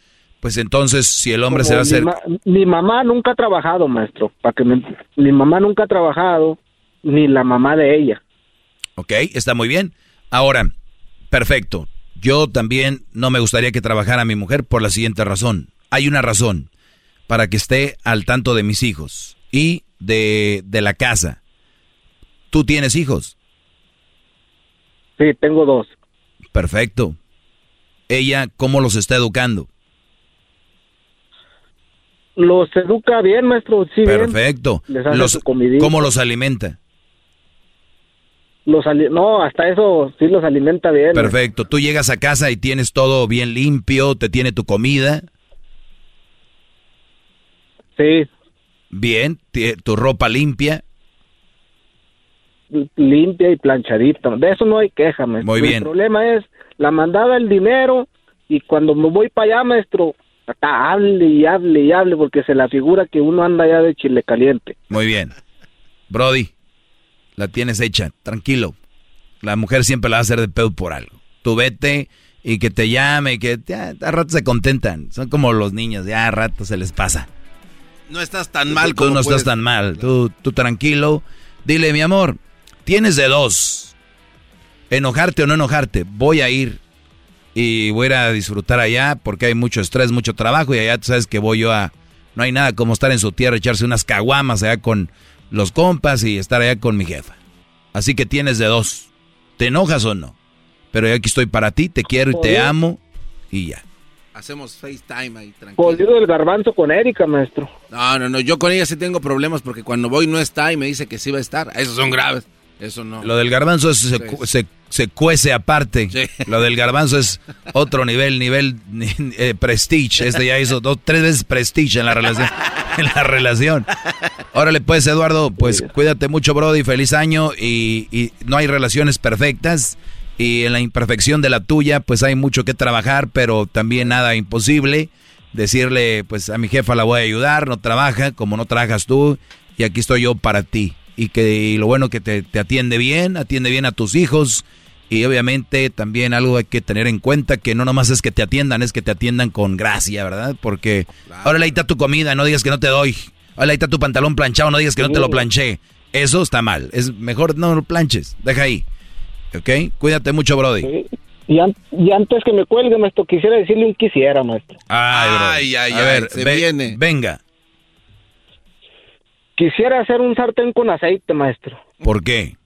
Pues entonces, si el hombre se va a hacer... Mi, mamá nunca ha trabajado, maestro, para que mi mamá nunca ha trabajado, ni la mamá de ella. Ok, está muy bien. Ahora, perfecto. Yo también no me gustaría que trabajara mi mujer por la siguiente razón. Hay una razón para que esté al tanto de mis hijos y de, de la casa. ¿Tú tienes hijos? Sí, tengo dos. Perfecto. ¿Ella cómo los está educando? Los educa bien, maestro. Sí, Perfecto. Los, ¿Cómo los alimenta? Los no, hasta eso sí los alimenta bien. Perfecto. Tú llegas a casa y tienes todo bien limpio, te tiene tu comida. Sí. Bien, tu ropa limpia. Limpia y planchadita. De eso no hay queja, maestro. Muy bien. El problema es la mandada el dinero y cuando me voy para allá, maestro, hable y hable y hable porque se la figura que uno anda ya de chile caliente. Muy bien. Brody, la tienes hecha, tranquilo. La mujer siempre la va a hacer de pedo por algo. Tú vete y que te llame, y que a rato se contentan. Son como los niños, ya a rato se les pasa. No estás tan mal como Tú no estás tan mal, tú, tú tranquilo. Dile, mi amor, tienes de dos. Enojarte o no enojarte, voy a ir y voy a ir a disfrutar allá porque hay mucho estrés, mucho trabajo y allá tú sabes que voy yo a... No hay nada como estar en su tierra, echarse unas caguamas allá con los compas y estar allá con mi jefa. Así que tienes de dos. ¿Te enojas o no? Pero yo aquí estoy para ti, te quiero y te amo y ya. Hacemos FaceTime ahí, tranquilo. Jodido el garbanzo con Erika, maestro. No, no, no, yo con ella sí tengo problemas porque cuando voy no está y me dice que sí va a estar. Esos son graves. Eso no. Lo del garbanzo se, se, cuece aparte. Lo del garbanzo es otro nivel, nivel eh, prestige. Este ya hizo dos, tres veces prestige en la relación. en la relación. Órale, pues, Eduardo, pues cuídate mucho, Brody. Feliz año. Y, y no hay relaciones perfectas. Y en la imperfección de la tuya, pues hay mucho que trabajar, pero también nada imposible. Decirle, pues a mi jefa la voy a ayudar, no trabaja como no trabajas tú. Y aquí estoy yo para ti y que lo bueno que te, atiende bien, atiende bien a tus hijos y obviamente también algo hay que tener en cuenta que no nomás es que te atiendan, es que te atiendan con gracia, ¿verdad? Porque ahora ahí está tu comida, no digas que no te doy. Ahora ahí está tu pantalón planchado, no digas que no te lo planché. Eso está mal. Es mejor no lo planches. Deja ahí. ¿Ok? Cuídate mucho, Brody. Y, antes que me cuelgue, maestro, quisiera decirle un quisiera, maestro. Ay, ay, ay. A ver, viene. venga. Quisiera hacer un sartén con aceite, maestro. ¿Por qué?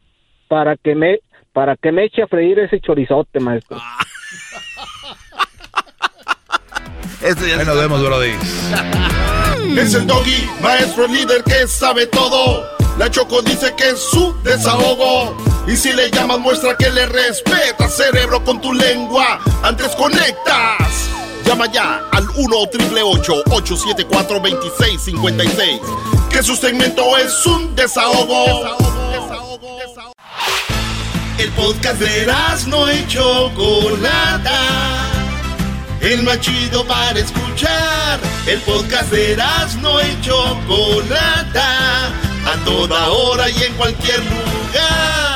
Para que me para que me eche a freír ese chorizote, maestro. Este ya nos vemos, Brody. Es el doggy, maestro líder que sabe todo. La Choco dice que es su desahogo. Y si le llamas, muestra que le respeta, cerebro, con tu lengua. Antes conectas. Llama ya al 1-888-874-2656. Que su segmento es un desahogo. El podcast de no hecho Chocolata. El más para escuchar. El podcast de no hecho Chocolata. A toda hora y en cualquier lugar.